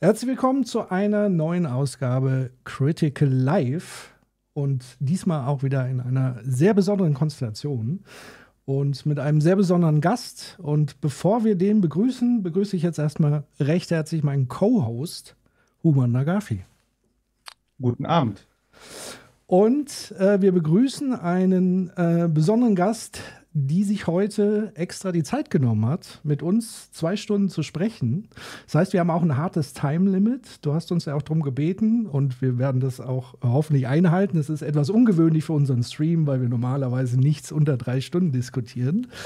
Herzlich willkommen zu einer neuen Ausgabe Critical Live und diesmal auch wieder in einer sehr besonderen Konstellation und mit einem sehr besonderen Gast. Und bevor wir den begrüßen, begrüße ich jetzt erstmal recht herzlich meinen Co-Host Human Nagafi. Guten Abend. Und äh, wir begrüßen einen äh, besonderen Gast, die sich heute extra die Zeit genommen hat, mit uns zwei Stunden zu sprechen. Das heißt, wir haben auch ein hartes Time-Limit. Du hast uns ja auch darum gebeten und wir werden das auch hoffentlich einhalten. Es ist etwas ungewöhnlich für unseren Stream, weil wir normalerweise nichts unter drei Stunden diskutieren.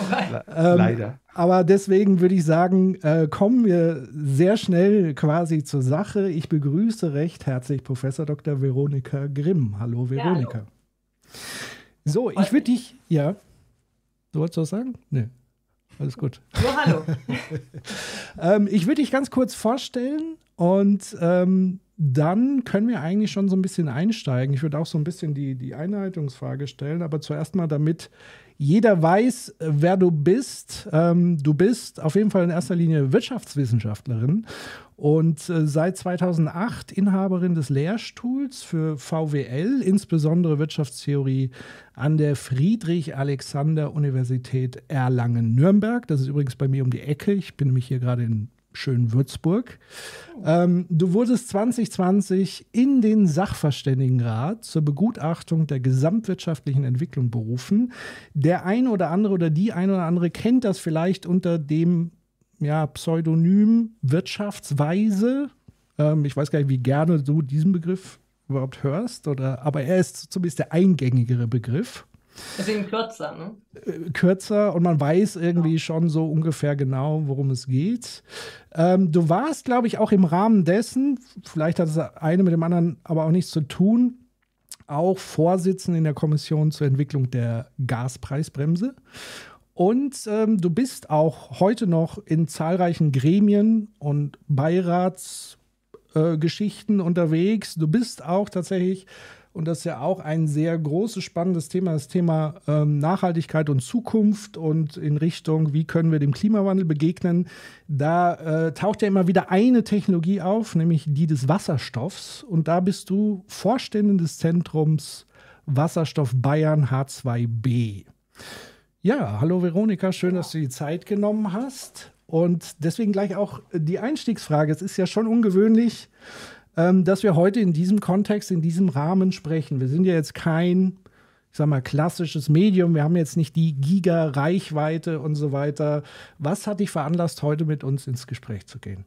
Ähm, Leider. aber deswegen würde ich sagen, äh, kommen wir sehr schnell quasi zur Sache. Ich begrüße recht herzlich Professor Dr. Veronika Grimm. Hallo Veronika. So, ich würde dich, ja. Du wolltest was sagen? Nee. Alles gut. So, hallo. Ähm, ich würde dich ganz kurz vorstellen und ähm, dann können wir eigentlich schon so ein bisschen einsteigen. Ich würde auch so ein bisschen die, die Einleitungsfrage stellen, aber zuerst mal, damit Jeder weiß, äh, wer du bist. Ähm, du bist auf jeden Fall in erster Linie Wirtschaftswissenschaftlerin und äh, seit 2008 Inhaberin des Lehrstuhls für VWL, insbesondere Wirtschaftstheorie an der Friedrich-Alexander-Universität Erlangen-Nürnberg. Das ist übrigens bei mir um die Ecke. Ich bin nämlich hier gerade in schönen Würzburg. Ähm, du wurdest 2020 in den Sachverständigenrat zur Begutachtung der gesamtwirtschaftlichen Entwicklung berufen. Der ein oder andere oder die ein oder andere kennt das vielleicht unter dem ja, Pseudonym Wirtschaftsweise. Ähm, ich weiß gar nicht, wie gerne du diesen Begriff überhaupt hörst, oder, aber er ist zumindest der eingängigere Begriff. Deswegen kürzer, ne? Äh, kürzer und man weiß irgendwie schon so ungefähr genau, worum es geht. Ähm, du warst, glaube ich, auch im Rahmen dessen, vielleicht hat das eine mit dem anderen aber auch nichts zu tun, auch Vorsitzende in der Kommission zur Entwicklung der Gaspreisbremse. Und ähm, du bist auch heute noch in zahlreichen Gremien und Beiratsgeschichten äh, unterwegs. Du bist auch tatsächlich und das ist ja auch ein sehr großes, spannendes Thema, das Thema ähm, Nachhaltigkeit und Zukunft und in Richtung, wie können wir dem Klimawandel begegnen. Da äh, taucht ja immer wieder eine Technologie auf, nämlich die des Wasserstoffs. Und da bist du Vorständin des Zentrums Wasserstoff Bayern H2B. Ja, hallo Veronika, schön, dass du die Zeit genommen hast. Und deswegen gleich auch die Einstiegsfrage. Es ist ja schon ungewöhnlich, ähm, dass wir heute in diesem Kontext, in diesem Rahmen sprechen. Wir sind ja jetzt kein, ich sag mal, klassisches Medium. Wir haben jetzt nicht die Giga-Reichweite und so weiter. Was hat dich veranlasst, heute mit uns ins Gespräch zu gehen?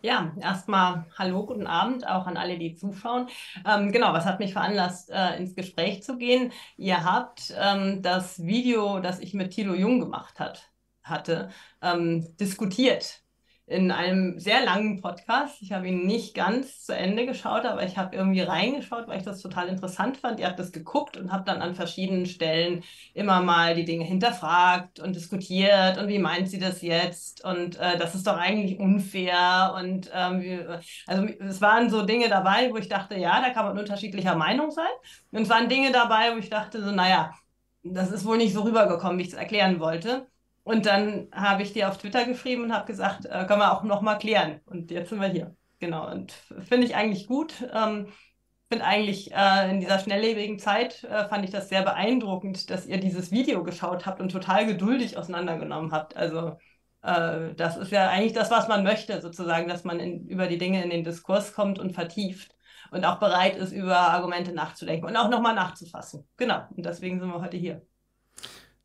Ja, erstmal hallo, guten Abend auch an alle, die zuschauen. Ähm, genau, was hat mich veranlasst, äh, ins Gespräch zu gehen? Ihr habt ähm, das Video, das ich mit Thilo Jung gemacht hat, hatte, ähm, diskutiert in einem sehr langen Podcast. Ich habe ihn nicht ganz zu Ende geschaut, aber ich habe irgendwie reingeschaut, weil ich das total interessant fand. Ihr habt das geguckt und habt dann an verschiedenen Stellen immer mal die Dinge hinterfragt und diskutiert und wie meint sie das jetzt und äh, das ist doch eigentlich unfair und ähm, also es waren so Dinge dabei, wo ich dachte, ja, da kann man unterschiedlicher Meinung sein und es waren Dinge dabei, wo ich dachte so, naja, das ist wohl nicht so rübergekommen, wie ich es erklären wollte. Und dann habe ich dir auf Twitter geschrieben und habe gesagt, äh, können wir auch noch mal klären. Und jetzt sind wir hier. Genau. Und finde ich eigentlich gut. Ähm, finde eigentlich äh, in dieser schnelllebigen Zeit äh, fand ich das sehr beeindruckend, dass ihr dieses Video geschaut habt und total geduldig auseinandergenommen habt. Also äh, das ist ja eigentlich das, was man möchte, sozusagen, dass man in, über die Dinge in den Diskurs kommt und vertieft und auch bereit ist, über Argumente nachzudenken und auch nochmal nachzufassen. Genau. Und deswegen sind wir heute hier.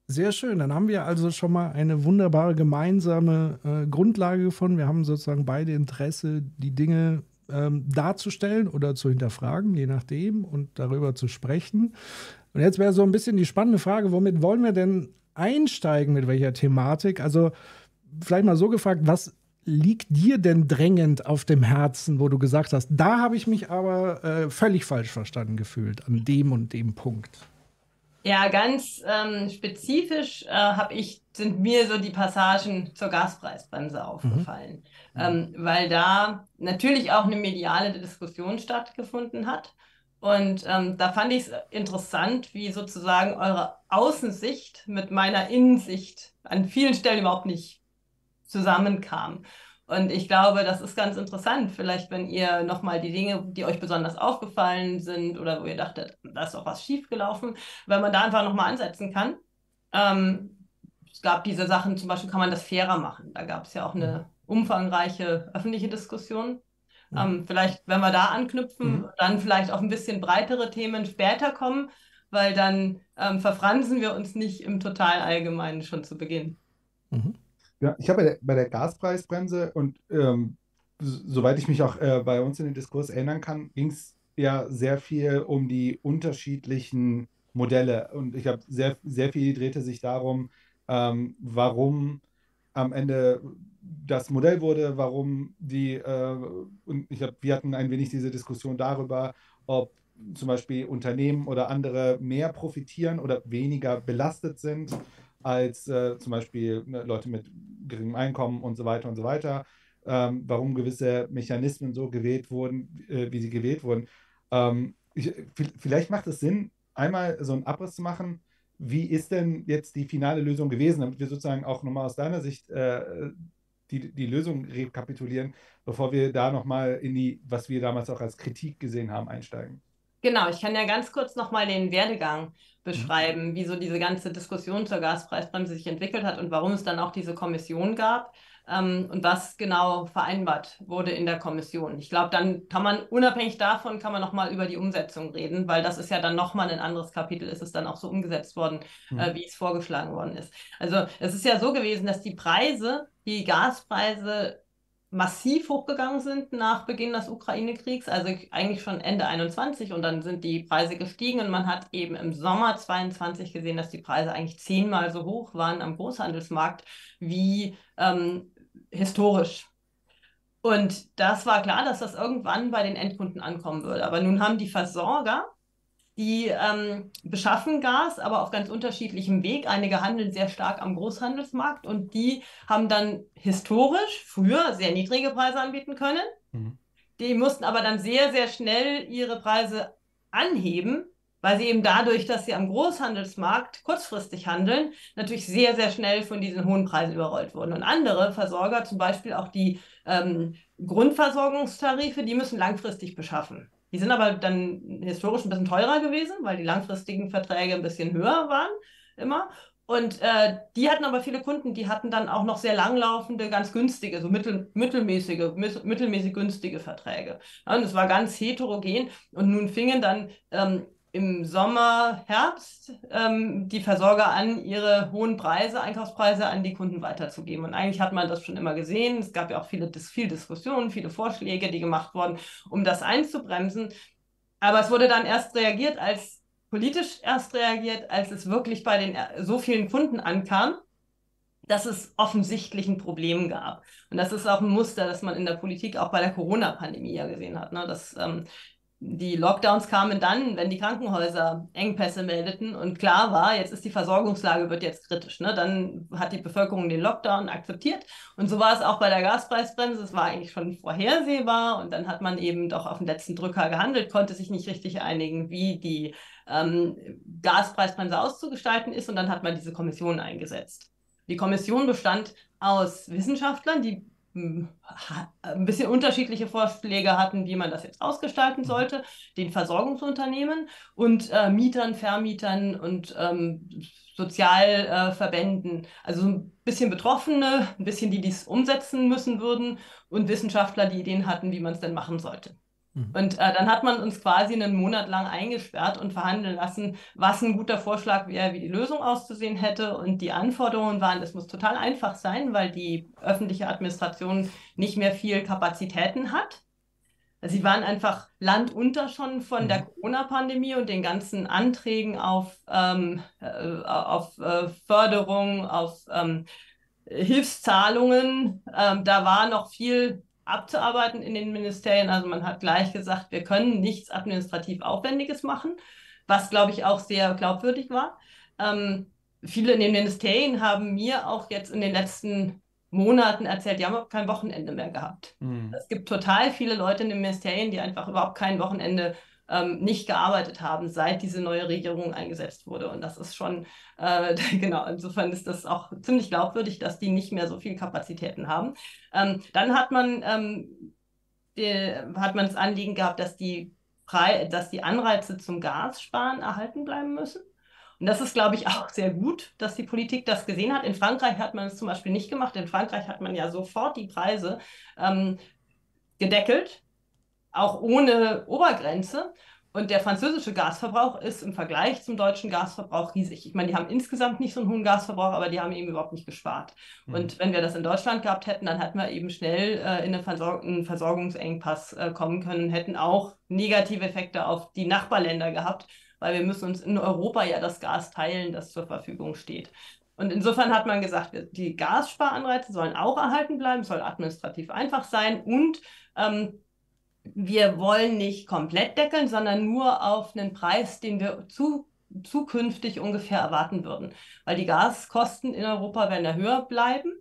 Sehr schön. Dann haben wir also schon mal eine wunderbare gemeinsame äh, Grundlage gefunden. Wir haben sozusagen beide Interesse, die Dinge ähm, darzustellen oder zu hinterfragen, je nachdem, und darüber zu sprechen. Und jetzt wäre so ein bisschen die spannende Frage, womit wollen wir denn einsteigen, mit welcher Thematik? Also vielleicht mal so gefragt, was liegt dir denn drängend auf dem Herzen, wo du gesagt hast, da habe ich mich aber äh, völlig falsch verstanden gefühlt, an dem und dem Punkt? Ja, ganz ähm, spezifisch äh, ich, sind mir so die Passagen zur Gaspreisbremse aufgefallen, mhm. ähm, weil da natürlich auch eine mediale Diskussion stattgefunden hat. Und ähm, da fand ich es interessant, wie sozusagen eure Außensicht mit meiner Innensicht an vielen Stellen überhaupt nicht zusammenkam. Und ich glaube, das ist ganz interessant, vielleicht wenn ihr nochmal die Dinge, die euch besonders aufgefallen sind oder wo ihr dachtet, da ist doch was schiefgelaufen, wenn man da einfach nochmal ansetzen kann. Ähm, es gab diese Sachen, zum Beispiel kann man das fairer machen. Da gab es ja auch eine mhm. umfangreiche öffentliche Diskussion. Ähm, vielleicht, wenn wir da anknüpfen, mhm. dann vielleicht auf ein bisschen breitere Themen später kommen, weil dann ähm, verfransen wir uns nicht im total Allgemeinen schon zu Beginn. Mhm. Ja, ich habe bei der, bei der Gaspreisbremse und ähm, soweit ich mich auch äh, bei uns in den Diskurs erinnern kann, ging es ja sehr viel um die unterschiedlichen Modelle. Und ich habe sehr, sehr viel drehte sich darum, ähm, warum am Ende das Modell wurde, warum die, äh, und ich glaube, wir hatten ein wenig diese Diskussion darüber, ob zum Beispiel Unternehmen oder andere mehr profitieren oder weniger belastet sind als äh, zum Beispiel ne, Leute mit geringem Einkommen und so weiter und so weiter, ähm, warum gewisse Mechanismen so gewählt wurden, äh, wie sie gewählt wurden. Ähm, ich, vielleicht macht es Sinn, einmal so einen Abriss zu machen, wie ist denn jetzt die finale Lösung gewesen, damit wir sozusagen auch nochmal aus deiner Sicht äh, die, die Lösung rekapitulieren, bevor wir da nochmal in die, was wir damals auch als Kritik gesehen haben, einsteigen? Genau, ich kann ja ganz kurz nochmal den Werdegang beschreiben, mhm. wie so diese ganze Diskussion zur Gaspreisbremse sich entwickelt hat und warum es dann auch diese Kommission gab ähm, und was genau vereinbart wurde in der Kommission. Ich glaube, dann kann man unabhängig davon kann man nochmal über die Umsetzung reden, weil das ist ja dann nochmal ein anderes Kapitel, ist es dann auch so umgesetzt worden, mhm. äh, wie es vorgeschlagen worden ist. Also es ist ja so gewesen, dass die Preise, die Gaspreise massiv hochgegangen sind nach Beginn des Ukraine-Kriegs, also eigentlich schon Ende 21 und dann sind die Preise gestiegen und man hat eben im Sommer 22 gesehen, dass die Preise eigentlich zehnmal so hoch waren am Großhandelsmarkt wie ähm, historisch. Und das war klar, dass das irgendwann bei den Endkunden ankommen würde. Aber nun haben die Versorger, die ähm, beschaffen Gas, aber auf ganz unterschiedlichem Weg. Einige handeln sehr stark am Großhandelsmarkt und die haben dann historisch früher sehr niedrige Preise anbieten können. Mhm. Die mussten aber dann sehr, sehr schnell ihre Preise anheben, weil sie eben dadurch, dass sie am Großhandelsmarkt kurzfristig handeln, natürlich sehr, sehr schnell von diesen hohen Preisen überrollt wurden. Und andere Versorger, zum Beispiel auch die ähm, Grundversorgungstarife, die müssen langfristig beschaffen. Die sind aber dann historisch ein bisschen teurer gewesen, weil die langfristigen Verträge ein bisschen höher waren immer. Und äh, die hatten aber viele Kunden, die hatten dann auch noch sehr langlaufende, ganz günstige, so mittel, mittelmäßige, mittelmäßig günstige Verträge. Ja, und es war ganz heterogen. Und nun fingen dann ähm, im Sommer, Herbst ähm, die Versorger an, ihre hohen Preise, Einkaufspreise an die Kunden weiterzugeben. Und eigentlich hat man das schon immer gesehen. Es gab ja auch viele, viel Diskussionen, viele Vorschläge, die gemacht wurden, um das einzubremsen. Aber es wurde dann erst reagiert, als politisch erst reagiert, als es wirklich bei den so vielen Kunden ankam, dass es offensichtlich ein Problem gab. Und das ist auch ein Muster, das man in der Politik auch bei der Corona-Pandemie ja gesehen hat. Ne? Dass ähm, die Lockdowns kamen dann, wenn die Krankenhäuser Engpässe meldeten und klar war, jetzt ist die Versorgungslage wird jetzt kritisch. Ne? Dann hat die Bevölkerung den Lockdown akzeptiert und so war es auch bei der Gaspreisbremse. Es war eigentlich schon vorhersehbar und dann hat man eben doch auf den letzten Drücker gehandelt, konnte sich nicht richtig einigen, wie die ähm, Gaspreisbremse auszugestalten ist und dann hat man diese Kommission eingesetzt. Die Kommission bestand aus Wissenschaftlern, die ein bisschen unterschiedliche Vorschläge hatten, wie man das jetzt ausgestalten mhm. sollte, den Versorgungsunternehmen und äh, Mietern, Vermietern und ähm, Sozialverbänden. Äh, also ein bisschen Betroffene, ein bisschen die, die es umsetzen müssen würden und Wissenschaftler, die Ideen hatten, wie man es denn machen sollte. Mhm. Und äh, dann hat man uns quasi einen Monat lang eingesperrt und verhandeln lassen, was ein guter Vorschlag wäre, wie die Lösung auszusehen hätte. Und die Anforderungen waren, es muss total einfach sein, weil die öffentliche Administration nicht mehr viel Kapazitäten hat. Sie waren einfach landunter schon von mhm. der Corona-Pandemie und den ganzen Anträgen auf, ähm, äh, auf äh, Förderung, auf ähm, Hilfszahlungen. Ähm, da war noch viel abzuarbeiten in den Ministerien. Also man hat gleich gesagt, wir können nichts administrativ Aufwendiges machen, was, glaube ich, auch sehr glaubwürdig war. Ähm, viele in den Ministerien haben mir auch jetzt in den letzten Monaten erzählt, die haben kein Wochenende mehr gehabt. Mhm. Es gibt total viele Leute in den Ministerien, die einfach überhaupt kein Wochenende ähm, nicht gearbeitet haben, seit diese neue Regierung eingesetzt wurde. Und das ist schon, äh, genau, insofern ist das auch ziemlich glaubwürdig, dass die nicht mehr so viel Kapazitäten haben. Ähm, dann hat man, ähm, die, hat man das Anliegen gehabt, dass die, dass die Anreize zum Gassparen erhalten bleiben müssen. Und das ist, glaube ich, auch sehr gut, dass die Politik das gesehen hat. In Frankreich hat man es zum Beispiel nicht gemacht. In Frankreich hat man ja sofort die Preise ähm, gedeckelt auch ohne Obergrenze. Und der französische Gasverbrauch ist im Vergleich zum deutschen Gasverbrauch riesig. Ich meine, die haben insgesamt nicht so einen hohen Gasverbrauch, aber die haben eben überhaupt nicht gespart. Mhm. Und wenn wir das in Deutschland gehabt hätten, dann hätten wir eben schnell äh, in eine Versor einen Versorgungsengpass äh, kommen können, hätten auch negative Effekte auf die Nachbarländer gehabt, weil wir müssen uns in Europa ja das Gas teilen, das zur Verfügung steht. Und insofern hat man gesagt, die Gassparanreize sollen auch erhalten bleiben, soll administrativ einfach sein und ähm, wir wollen nicht komplett deckeln, sondern nur auf einen Preis, den wir zu, zukünftig ungefähr erwarten würden. Weil die Gaskosten in Europa werden ja höher bleiben,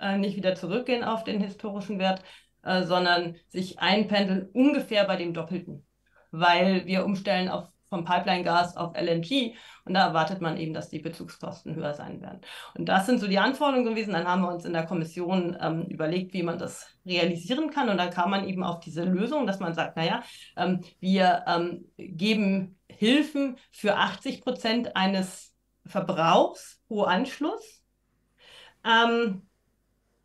äh, nicht wieder zurückgehen auf den historischen Wert, äh, sondern sich einpendeln ungefähr bei dem Doppelten. Weil wir umstellen auf vom Pipeline-Gas auf LNG. Und da erwartet man eben, dass die Bezugskosten höher sein werden. Und das sind so die Anforderungen gewesen. Dann haben wir uns in der Kommission ähm, überlegt, wie man das realisieren kann. Und dann kam man eben auf diese Lösung, dass man sagt, naja, ähm, wir ähm, geben Hilfen für 80 Prozent eines Verbrauchs pro Anschluss, ähm,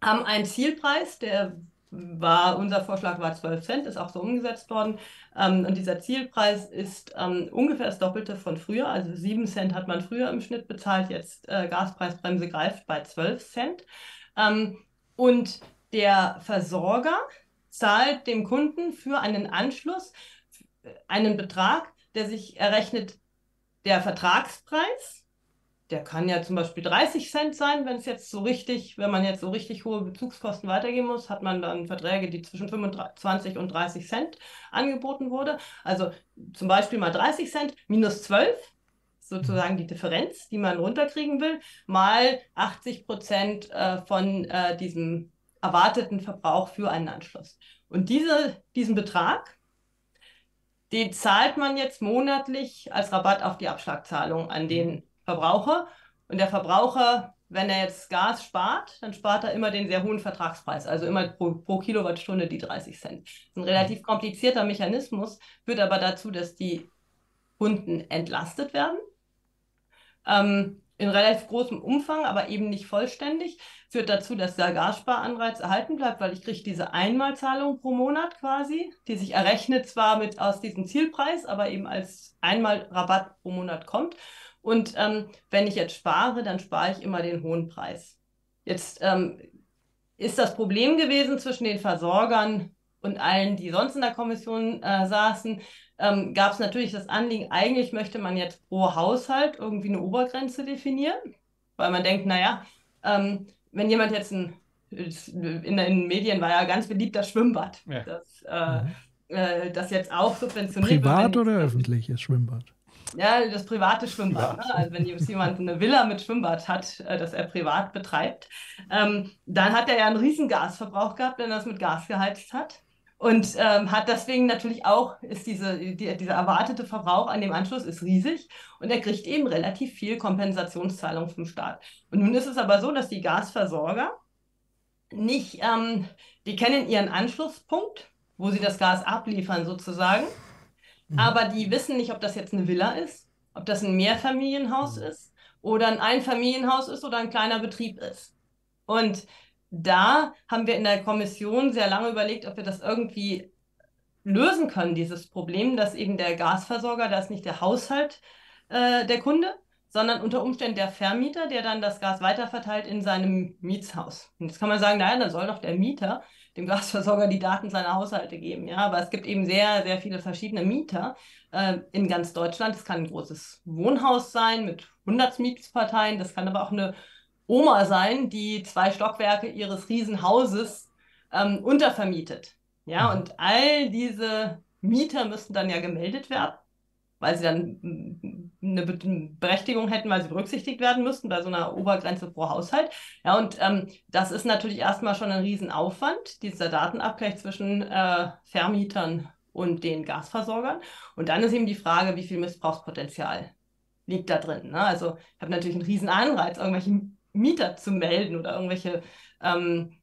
haben einen Zielpreis, der war, unser Vorschlag war 12 Cent, ist auch so umgesetzt worden. Ähm, und dieser Zielpreis ist ähm, ungefähr das Doppelte von früher. Also 7 Cent hat man früher im Schnitt bezahlt, jetzt äh, Gaspreisbremse greift bei 12 Cent. Ähm, und der Versorger zahlt dem Kunden für einen Anschluss einen Betrag, der sich errechnet, der Vertragspreis der kann ja zum Beispiel 30 Cent sein, wenn es jetzt so richtig, wenn man jetzt so richtig hohe Bezugskosten weitergeben muss, hat man dann Verträge, die zwischen 25 und 30 Cent angeboten wurde. Also zum Beispiel mal 30 Cent minus 12, sozusagen die Differenz, die man runterkriegen will, mal 80 Prozent äh, von äh, diesem erwarteten Verbrauch für einen Anschluss. Und diese, diesen Betrag, den zahlt man jetzt monatlich als Rabatt auf die Abschlagzahlung an den Verbraucher. Und der Verbraucher, wenn er jetzt Gas spart, dann spart er immer den sehr hohen Vertragspreis, also immer pro, pro Kilowattstunde die 30 Cent. Das ist ein relativ komplizierter Mechanismus, führt aber dazu, dass die Kunden entlastet werden. Ähm, in relativ großem Umfang, aber eben nicht vollständig, führt dazu, dass der Gassparanreiz erhalten bleibt, weil ich kriege diese Einmalzahlung pro Monat quasi, die sich errechnet zwar mit aus diesem Zielpreis, aber eben als Einmalrabatt pro Monat kommt. Und ähm, wenn ich jetzt spare, dann spare ich immer den hohen Preis. Jetzt ähm, ist das Problem gewesen zwischen den Versorgern und allen, die sonst in der Kommission äh, saßen, ähm, gab es natürlich das Anliegen, eigentlich möchte man jetzt pro Haushalt irgendwie eine Obergrenze definieren, weil man denkt, naja, ähm, wenn jemand jetzt ein, in, den Medien war ja ganz beliebt das Schwimmbad, ja. das, äh, mhm. äh, das jetzt auch subventioniert Privat wird, oder öffentliches Schwimmbad? Ja, das private Schwimmbad. Ne? Also wenn jemand eine Villa mit Schwimmbad hat, äh, das er privat betreibt, ähm, dann hat er ja einen riesen Gasverbrauch gehabt, wenn er das mit Gas geheizt hat. Und ähm, hat deswegen natürlich auch, ist diese, die, dieser erwartete Verbrauch an dem Anschluss ist riesig und er kriegt eben relativ viel Kompensationszahlung vom Staat. Und nun ist es aber so, dass die Gasversorger nicht, ähm, die kennen ihren Anschlusspunkt, wo sie das Gas abliefern sozusagen. Mhm. Aber die wissen nicht, ob das jetzt eine Villa ist, ob das ein Mehrfamilienhaus mhm. ist oder ein Einfamilienhaus ist oder ein kleiner Betrieb ist. Und da haben wir in der Kommission sehr lange überlegt, ob wir das irgendwie lösen können, dieses Problem, dass eben der Gasversorger, da ist nicht der Haushalt äh, der Kunde, sondern unter Umständen der Vermieter, der dann das Gas weiterverteilt in seinem Mietshaus. Und jetzt kann man sagen, naja, dann soll doch der Mieter dem Gasversorger die Daten seiner Haushalte geben. Ja, aber es gibt eben sehr, sehr viele verschiedene Mieter äh, in ganz Deutschland. Es kann ein großes Wohnhaus sein mit 100 Mietsparteien. Das kann aber auch eine Oma sein, die zwei Stockwerke ihres Riesenhauses ähm, untervermietet. Ja, mhm. und all diese Mieter müssen dann ja gemeldet werden weil sie dann eine Berechtigung hätten, weil sie berücksichtigt werden müssten bei so einer Obergrenze pro Haushalt. Ja, und ähm, das ist natürlich erstmal schon ein Riesenaufwand, dieser Datenabgleich zwischen äh, Vermietern und den Gasversorgern. Und dann ist eben die Frage, wie viel Missbrauchspotenzial liegt da drin. Ne? Also ich habe natürlich einen riesen Anreiz, irgendwelche Mieter zu melden oder irgendwelche ähm,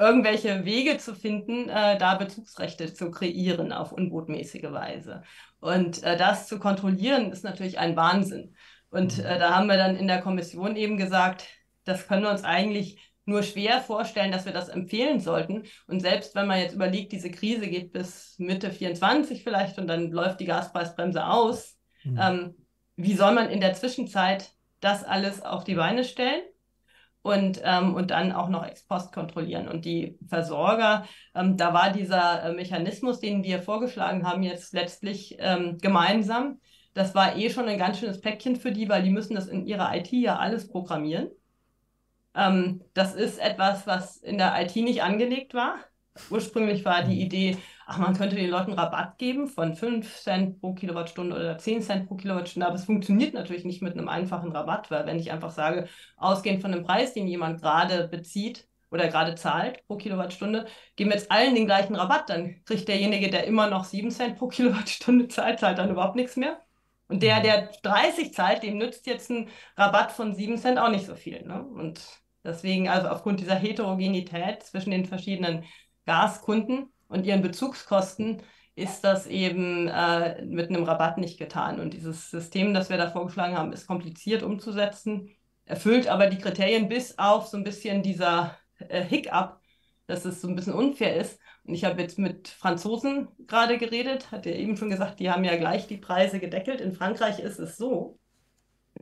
irgendwelche Wege zu finden, äh, da Bezugsrechte zu kreieren auf unbotmäßige Weise. Und äh, das zu kontrollieren, ist natürlich ein Wahnsinn. Und äh, da haben wir dann in der Kommission eben gesagt, das können wir uns eigentlich nur schwer vorstellen, dass wir das empfehlen sollten. Und selbst wenn man jetzt überlegt, diese Krise geht bis Mitte 24 vielleicht und dann läuft die Gaspreisbremse aus, mhm. ähm, wie soll man in der Zwischenzeit das alles auf die Beine stellen? Und, ähm, und dann auch noch ex post kontrollieren. Und die Versorger, ähm, da war dieser äh, Mechanismus, den wir vorgeschlagen haben, jetzt letztlich ähm, gemeinsam. Das war eh schon ein ganz schönes Päckchen für die, weil die müssen das in ihrer IT ja alles programmieren. Ähm, das ist etwas, was in der IT nicht angelegt war. Ursprünglich war die Idee, ach, man könnte den Leuten Rabatt geben von 5 Cent pro Kilowattstunde oder 10 Cent pro Kilowattstunde, aber es funktioniert natürlich nicht mit einem einfachen Rabatt, weil wenn ich einfach sage, ausgehend von dem Preis, den jemand gerade bezieht oder gerade zahlt pro Kilowattstunde, geben wir jetzt allen den gleichen Rabatt, dann kriegt derjenige, der immer noch 7 Cent pro Kilowattstunde zahlt, zahlt dann überhaupt nichts mehr. Und der, der 30 zahlt, dem nützt jetzt ein Rabatt von 7 Cent auch nicht so viel. Ne? Und deswegen, also aufgrund dieser Heterogenität zwischen den verschiedenen Gaskunden und ihren Bezugskosten, ist das eben äh, mit einem Rabatt nicht getan. Und dieses System, das wir da vorgeschlagen haben, ist kompliziert umzusetzen, erfüllt aber die Kriterien bis auf so ein bisschen dieser äh, Hiccup, dass es so ein bisschen unfair ist. Und ich habe jetzt mit Franzosen gerade geredet, hat ja eben schon gesagt, die haben ja gleich die Preise gedeckelt. In Frankreich ist es so,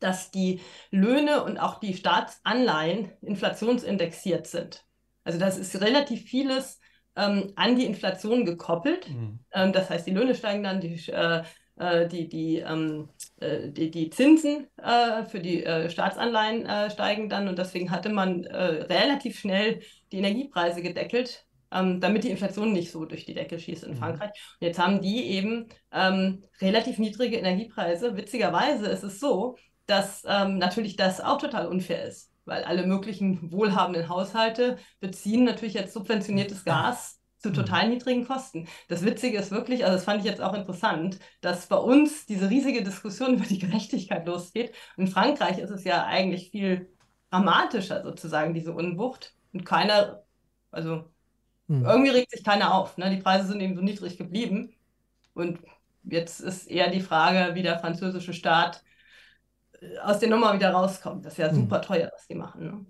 dass die Löhne und auch die Staatsanleihen inflationsindexiert sind. Also das ist relativ vieles ähm, an die Inflation gekoppelt. Mhm. Ähm, das heißt, die Löhne steigen dann, die, äh, äh die, die, ähm, äh, die, die Zinsen äh, für die äh, Staatsanleihen äh, steigen dann und deswegen hatte man relativ schnell die Energiepreise gedeckelt, ähm, damit die Inflation nicht so durch die Decke schießt in mhm. Frankreich. Und jetzt haben die eben ähm, relativ niedrige Energiepreise. Witzigerweise ist es so, dass ähm, natürlich das auch total unfair ist, weil alle möglichen wohlhabenden Haushalte beziehen natürlich jetzt subventioniertes Gas zu mhm. total niedrigen Kosten. Das Witzige ist wirklich, also das fand ich jetzt auch interessant, dass bei uns diese riesige Diskussion über die Gerechtigkeit losgeht. In Frankreich ist es ja eigentlich viel dramatischer sozusagen, diese Unwucht. Und keiner, also hm. Irgendwie regt sich keiner auf. Ne? Die Preise sind eben so niedrig geblieben. Und jetzt ist eher die Frage, wie der französische Staat aus der Nummer wieder rauskommt. Das ist ja hm. super teuer, was die machen. Ne?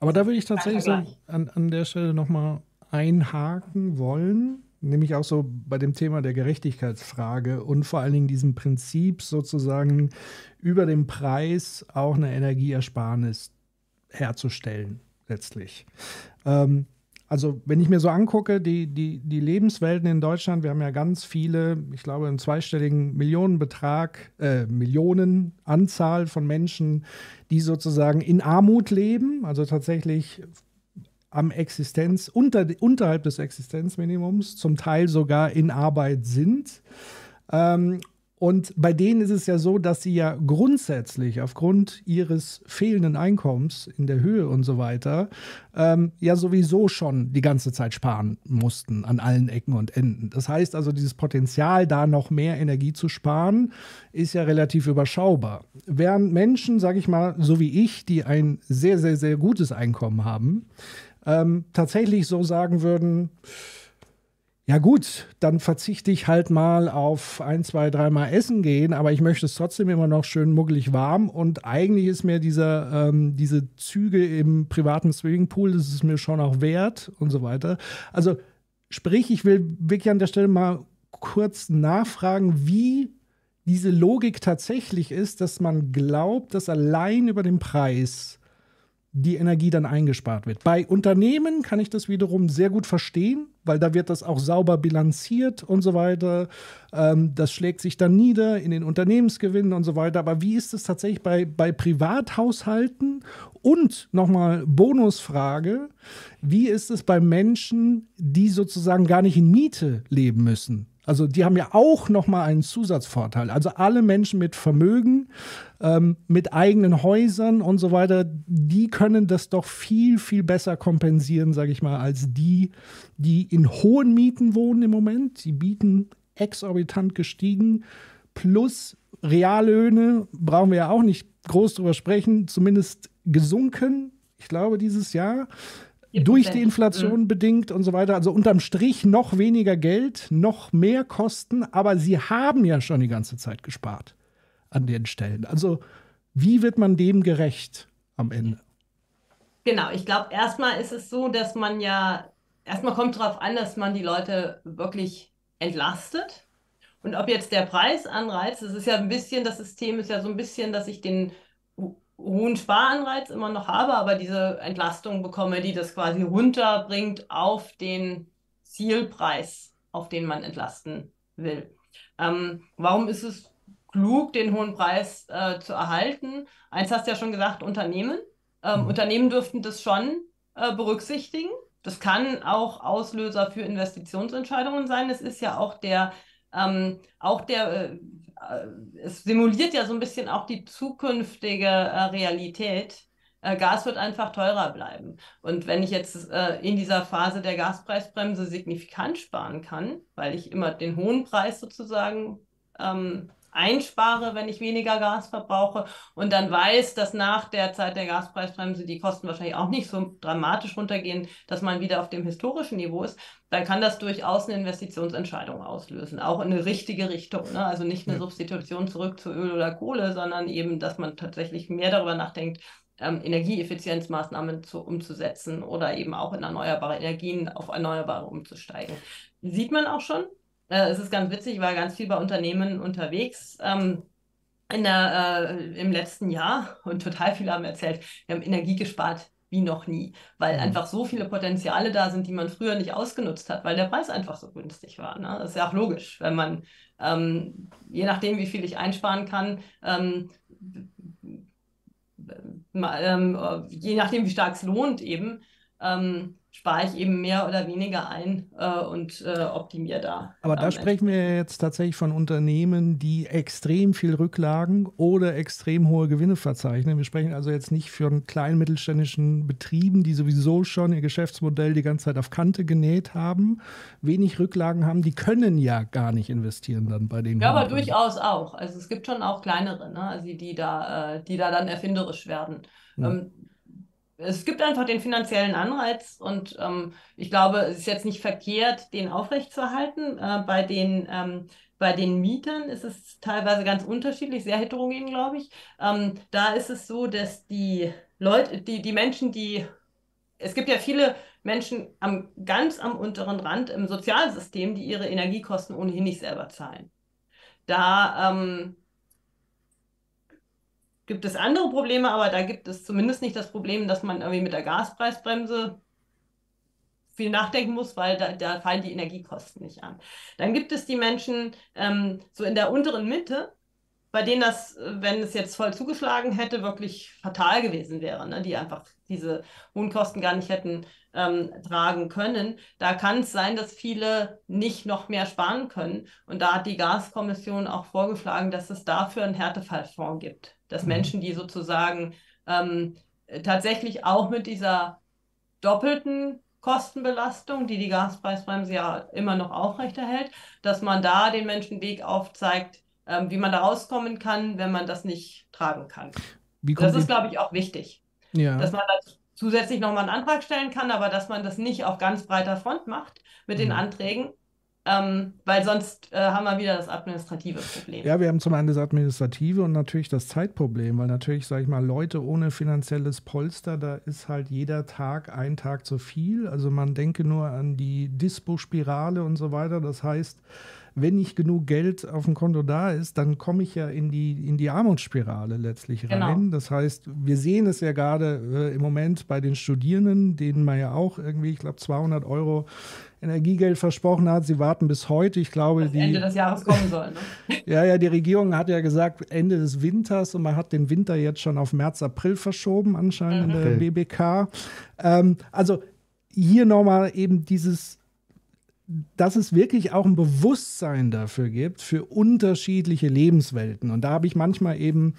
Aber da würde ich tatsächlich so an, an der Stelle nochmal einhaken wollen, nämlich auch so bei dem Thema der Gerechtigkeitsfrage und vor allen Dingen diesem Prinzip sozusagen über den Preis auch eine Energieersparnis herzustellen, letztlich. Ähm, also wenn ich mir so angucke, die, die, die Lebenswelten in Deutschland, wir haben ja ganz viele, ich glaube einen zweistelligen Millionenbetrag, äh, Millionenanzahl von Menschen, die sozusagen in Armut leben, also tatsächlich am Existenz, unter, unterhalb des Existenzminimums, zum Teil sogar in Arbeit sind. Ähm, und bei denen ist es ja so, dass sie ja grundsätzlich aufgrund ihres fehlenden Einkommens in der Höhe und so weiter ähm, ja sowieso schon die ganze Zeit sparen mussten an allen Ecken und Enden. Das heißt also, dieses Potenzial, da noch mehr Energie zu sparen, ist ja relativ überschaubar. Während Menschen, sage ich mal, so wie ich, die ein sehr, sehr, sehr gutes Einkommen haben, ähm, tatsächlich so sagen würden, ja gut, dann verzichte ich halt mal auf ein, zwei, dreimal Essen gehen, aber ich möchte es trotzdem immer noch schön muggelig warm und eigentlich ist mir dieser, ähm, diese Züge im privaten Swimmingpool, das ist mir schon auch wert und so weiter. Also sprich, ich will wirklich an der Stelle mal kurz nachfragen, wie diese Logik tatsächlich ist, dass man glaubt, dass allein über den Preis die Energie dann eingespart wird. Bei Unternehmen kann ich das wiederum sehr gut verstehen, weil da wird das auch sauber bilanziert und so weiter. Ähm, das schlägt sich dann nieder in den Unternehmensgewinnen und so weiter. Aber wie ist es tatsächlich bei, bei Privathaushalten? Und nochmal Bonusfrage, wie ist es bei Menschen, die sozusagen gar nicht in Miete leben müssen? Also die haben ja auch nochmal einen Zusatzvorteil. Also alle Menschen mit Vermögen, ähm, mit eigenen Häusern und so weiter, die können das doch viel, viel besser kompensieren, sage ich mal, als die, die in hohen Mieten wohnen im Moment. Die bieten exorbitant gestiegen. Plus Reallöhne, brauchen wir ja auch nicht groß drüber sprechen, zumindest gesunken, ich glaube, dieses Jahr durch die Inflation mhm. bedingt und so weiter. Also unterm Strich noch weniger Geld, noch mehr Kosten, aber sie haben ja schon die ganze Zeit gespart an den Stellen. Also wie wird man dem gerecht am Ende? Genau, ich glaube, erstmal ist es so, dass man ja, erstmal kommt darauf an, dass man die Leute wirklich entlastet. Und ob jetzt der Preis anreizt, das ist ja ein bisschen, das System ist ja so ein bisschen, dass ich den hohen Sparanreiz immer noch habe, aber diese Entlastung bekomme, die das quasi runterbringt auf den Zielpreis, auf den man entlasten will. Ähm, warum ist es klug, den hohen Preis äh, zu erhalten? Eins hast du ja schon gesagt, Unternehmen. Ähm, mhm. Unternehmen dürften das schon äh, berücksichtigen. Das kann auch Auslöser für Investitionsentscheidungen sein. Es ist ja auch der, ähm, auch der äh, es simuliert ja so ein bisschen auch die zukünftige äh, Realität. Äh, Gas wird einfach teurer bleiben. Und wenn ich jetzt äh, in dieser Phase der Gaspreisbremse signifikant sparen kann, weil ich immer den hohen Preis sozusagen ähm, einspare, wenn ich weniger Gas verbrauche und dann weiß, dass nach der Zeit der Gaspreisbremse die Kosten wahrscheinlich auch nicht so dramatisch runtergehen, dass man wieder auf dem historischen Niveau ist, dann kann das durchaus eine Investitionsentscheidung auslösen, auch in eine richtige Richtung. Ne? Also nicht eine Substitution zurück zu Öl oder Kohle, sondern eben, dass man tatsächlich mehr darüber nachdenkt, ähm, Energieeffizienzmaßnahmen zu, umzusetzen oder eben auch in erneuerbare Energien auf erneuerbare umzusteigen. Sieht man auch schon. Äh, es ist ganz witzig, ich war ganz viel bei Unternehmen unterwegs. Ähm, in der, äh, im letzten Jahr und total viele haben erzählt, wir haben Energie gespart wie noch nie, weil mhm. einfach so viele Potenziale da sind, die man früher nicht ausgenutzt hat, weil der Preis einfach so günstig war. Ne? Das ist ja auch logisch, wenn man, ähm, je nachdem, wie viel ich einsparen kann, ähm, ähm, äh, je nachdem, wie stark es lohnt, eben, ähm, spare ich eben mehr oder weniger ein äh, und äh, optimiere da. Aber da sprechen wir jetzt tatsächlich von Unternehmen, die extrem viel Rücklagen oder extrem hohe Gewinne verzeichnen. Wir sprechen also jetzt nicht von kleinen mittelständischen Betrieben, die sowieso schon ihr Geschäftsmodell die ganze Zeit auf Kante genäht haben, wenig Rücklagen haben, die können ja gar nicht investieren dann bei den. Ja, aber durchaus auch. Also es gibt schon auch kleinere, ne? also die da, äh, die da dann erfinderisch werden. Ja. Ähm, es gibt einfach den finanziellen Anreiz und ähm, ich glaube, es ist jetzt nicht verkehrt, den aufrechtzuerhalten. Äh, bei, den, ähm, bei den Mietern ist es teilweise ganz unterschiedlich, sehr heterogen, glaube ich. Ähm, da ist es so, dass die Leute, die, die Menschen, die es gibt ja viele Menschen am, ganz am unteren Rand im Sozialsystem, die ihre Energiekosten ohnehin nicht selber zahlen. Da ähm, gibt es andere Probleme, aber da gibt es zumindest nicht das Problem, dass man irgendwie mit der Gaspreisbremse viel nachdenken muss, weil da, da fallen die Energiekosten nicht an. Dann gibt es die Menschen ähm, so in der unteren Mitte, bei denen das, wenn es jetzt voll zugeschlagen hätte, wirklich fatal gewesen wäre, ne? die einfach diese hohen Kosten gar nicht hätten ähm, tragen können. Da kann es sein, dass viele nicht noch mehr sparen können. Und da hat die Gaskommission auch vorgeschlagen, dass es dafür einen Härtefallfonds gibt. Dass mhm. Menschen, die sozusagen ähm, tatsächlich auch mit dieser doppelten Kostenbelastung, die die Gaspreisbremse ja immer noch aufrechterhält, dass man da den Menschen Weg aufzeigt, ähm, wie man da rauskommen kann, wenn man das nicht tragen kann. das ist, glaube ich, auch wichtig. Ja. Dass man da zusätzlich nochmal einen Antrag stellen kann, aber dass man das nicht auf ganz breiter Front macht mit den mhm. Anträgen, ähm, weil sonst äh, haben wir wieder das administrative Problem. Ja, wir haben zum einen das administrative und natürlich das Zeitproblem, weil natürlich, sage ich mal, Leute ohne finanzielles Polster, da ist halt jeder Tag ein Tag zu viel. Also man denke nur an die Dispo-Spirale und so weiter. Das heißt, wenn nicht genug Geld auf dem Konto da ist, dann komme ich ja in die, in die Armutsspirale letztlich rein. Genau. Das heißt, wir sehen es ja gerade äh, im Moment bei den Studierenden, denen man ja auch irgendwie, ich glaube, 200 Euro Energiegeld versprochen hat. Sie warten bis heute. Ich glaube, das die, Ende des Jahres kommen soll. Ne? ja, ja, die Regierung hat ja gesagt Ende des Winters und man hat den Winter jetzt schon auf März, April verschoben, anscheinend mhm. in der BBK. Ähm, also hier nochmal eben dieses dass es wirklich auch ein Bewusstsein dafür gibt, für unterschiedliche Lebenswelten. Und da habe ich manchmal eben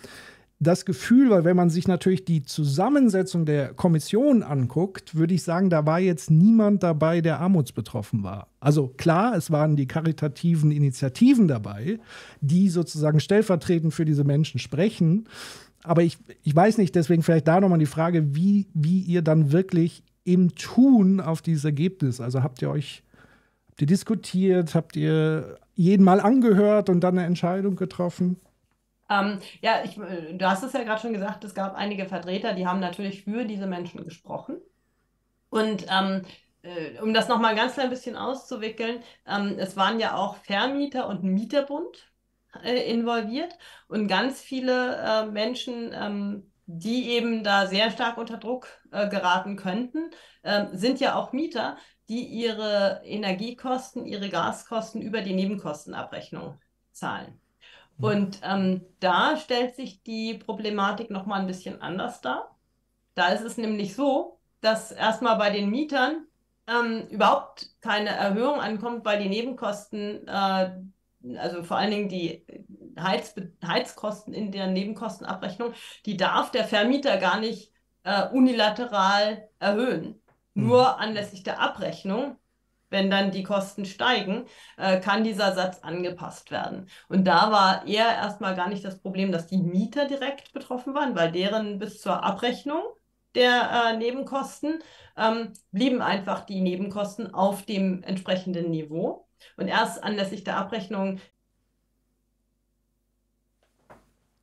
das Gefühl, weil wenn man sich natürlich die Zusammensetzung der Kommission anguckt, würde ich sagen, da war jetzt niemand dabei, der armutsbetroffen war. Also klar, es waren die karitativen Initiativen dabei, die sozusagen stellvertretend für diese Menschen sprechen. Aber ich, ich weiß nicht, deswegen vielleicht da nochmal die Frage, wie, wie ihr dann wirklich im Tun auf dieses Ergebnis, also habt ihr euch Habt ihr diskutiert? Habt ihr jeden mal angehört und dann eine Entscheidung getroffen? Ähm, ja, ich, äh, du hast es ja gerade schon gesagt, es gab einige Vertreter, die haben natürlich für diese Menschen gesprochen. Und ähm, äh, um das nochmal ganz klein bisschen auszuwickeln, ähm, es waren ja auch Vermieter und ein Mieterbund äh, involviert und ganz viele äh, Menschen, ähm, die eben da sehr stark unter Druck äh, geraten könnten, ähm, sind ja auch Mieter, die ihre Energiekosten, ihre Gaskosten über die Nebenkostenabrechnung zahlen. Mhm. Und ähm, da stellt sich die Problematik nochmal ein bisschen anders dar. Da ist es nämlich so, dass erstmal bei den Mietern ähm, überhaupt keine Erhöhung ankommt, weil die Nebenkosten, äh, also vor allen Dingen die Heiz Heizkosten in der Nebenkostenabrechnung, die darf der Vermieter gar nicht äh, unilateral erhöhen. Nur anlässlich der Abrechnung. Wenn dann die Kosten steigen, äh, kann dieser Satz angepasst werden. Und da war eher erstmal gar nicht das Problem, dass die Mieter direkt betroffen waren, weil deren bis zur Abrechnung der äh, Nebenkosten ähm, blieben einfach die Nebenkosten auf dem entsprechenden Niveau. Und erst anlässlich der Abrechnung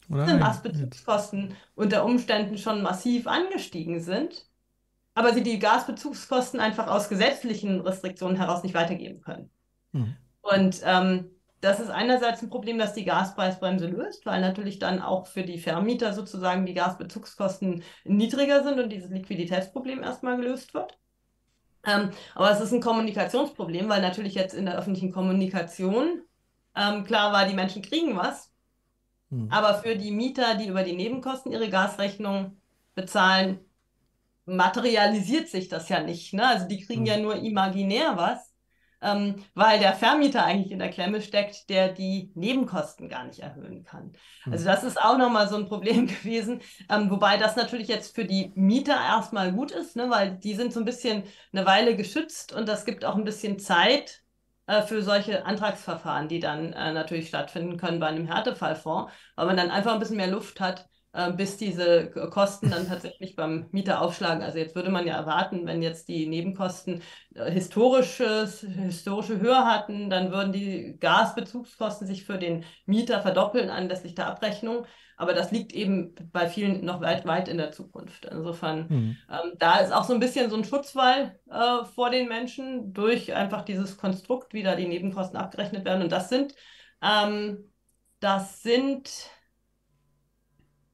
Oder? Gasbezugskosten unter Umständen schon massiv angestiegen sind, aber sie die Gasbezugskosten einfach aus gesetzlichen Restriktionen heraus nicht weitergeben können. Mhm. Und ähm, das ist einerseits ein Problem, das die Gaspreisbremse löst, weil natürlich dann auch für die Vermieter sozusagen die Gasbezugskosten niedriger sind und dieses Liquiditätsproblem erstmal gelöst wird. Ähm, aber es ist ein Kommunikationsproblem, weil natürlich jetzt in der öffentlichen Kommunikation ähm, klar war, die Menschen kriegen was, Mhm. aber für die Mieter, die über die Nebenkosten ihre Gasrechnung bezahlen, materialisiert sich das ja nicht. Ne? Also die kriegen Mhm. ja nur imaginär was, ähm, weil der Vermieter eigentlich in der Klemme steckt, der die Nebenkosten gar nicht erhöhen kann. Also Mhm. das ist auch nochmal so ein Problem gewesen, ähm, wobei das natürlich jetzt für die Mieter erstmal gut ist, ne? weil die sind so ein bisschen eine Weile geschützt und das gibt auch ein bisschen Zeit, äh, für solche Antragsverfahren, die dann äh, natürlich stattfinden können bei einem Härtefallfonds, weil man dann einfach ein bisschen mehr Luft hat, äh, bis diese Kosten dann tatsächlich beim Mieter aufschlagen. Also jetzt würde man ja erwarten, wenn jetzt die Nebenkosten äh, historisches, historische Höhe hatten, dann würden die Gasbezugskosten sich für den Mieter verdoppeln anlässlich der Abrechnung. Aber das liegt eben bei vielen noch weit, weit in der Zukunft. Insofern Mhm. ähm, da ist auch so ein bisschen so ein Schutzwall äh, vor den Menschen durch einfach dieses Konstrukt, wie da die Nebenkosten abgerechnet werden. Und das sind, ähm, das sind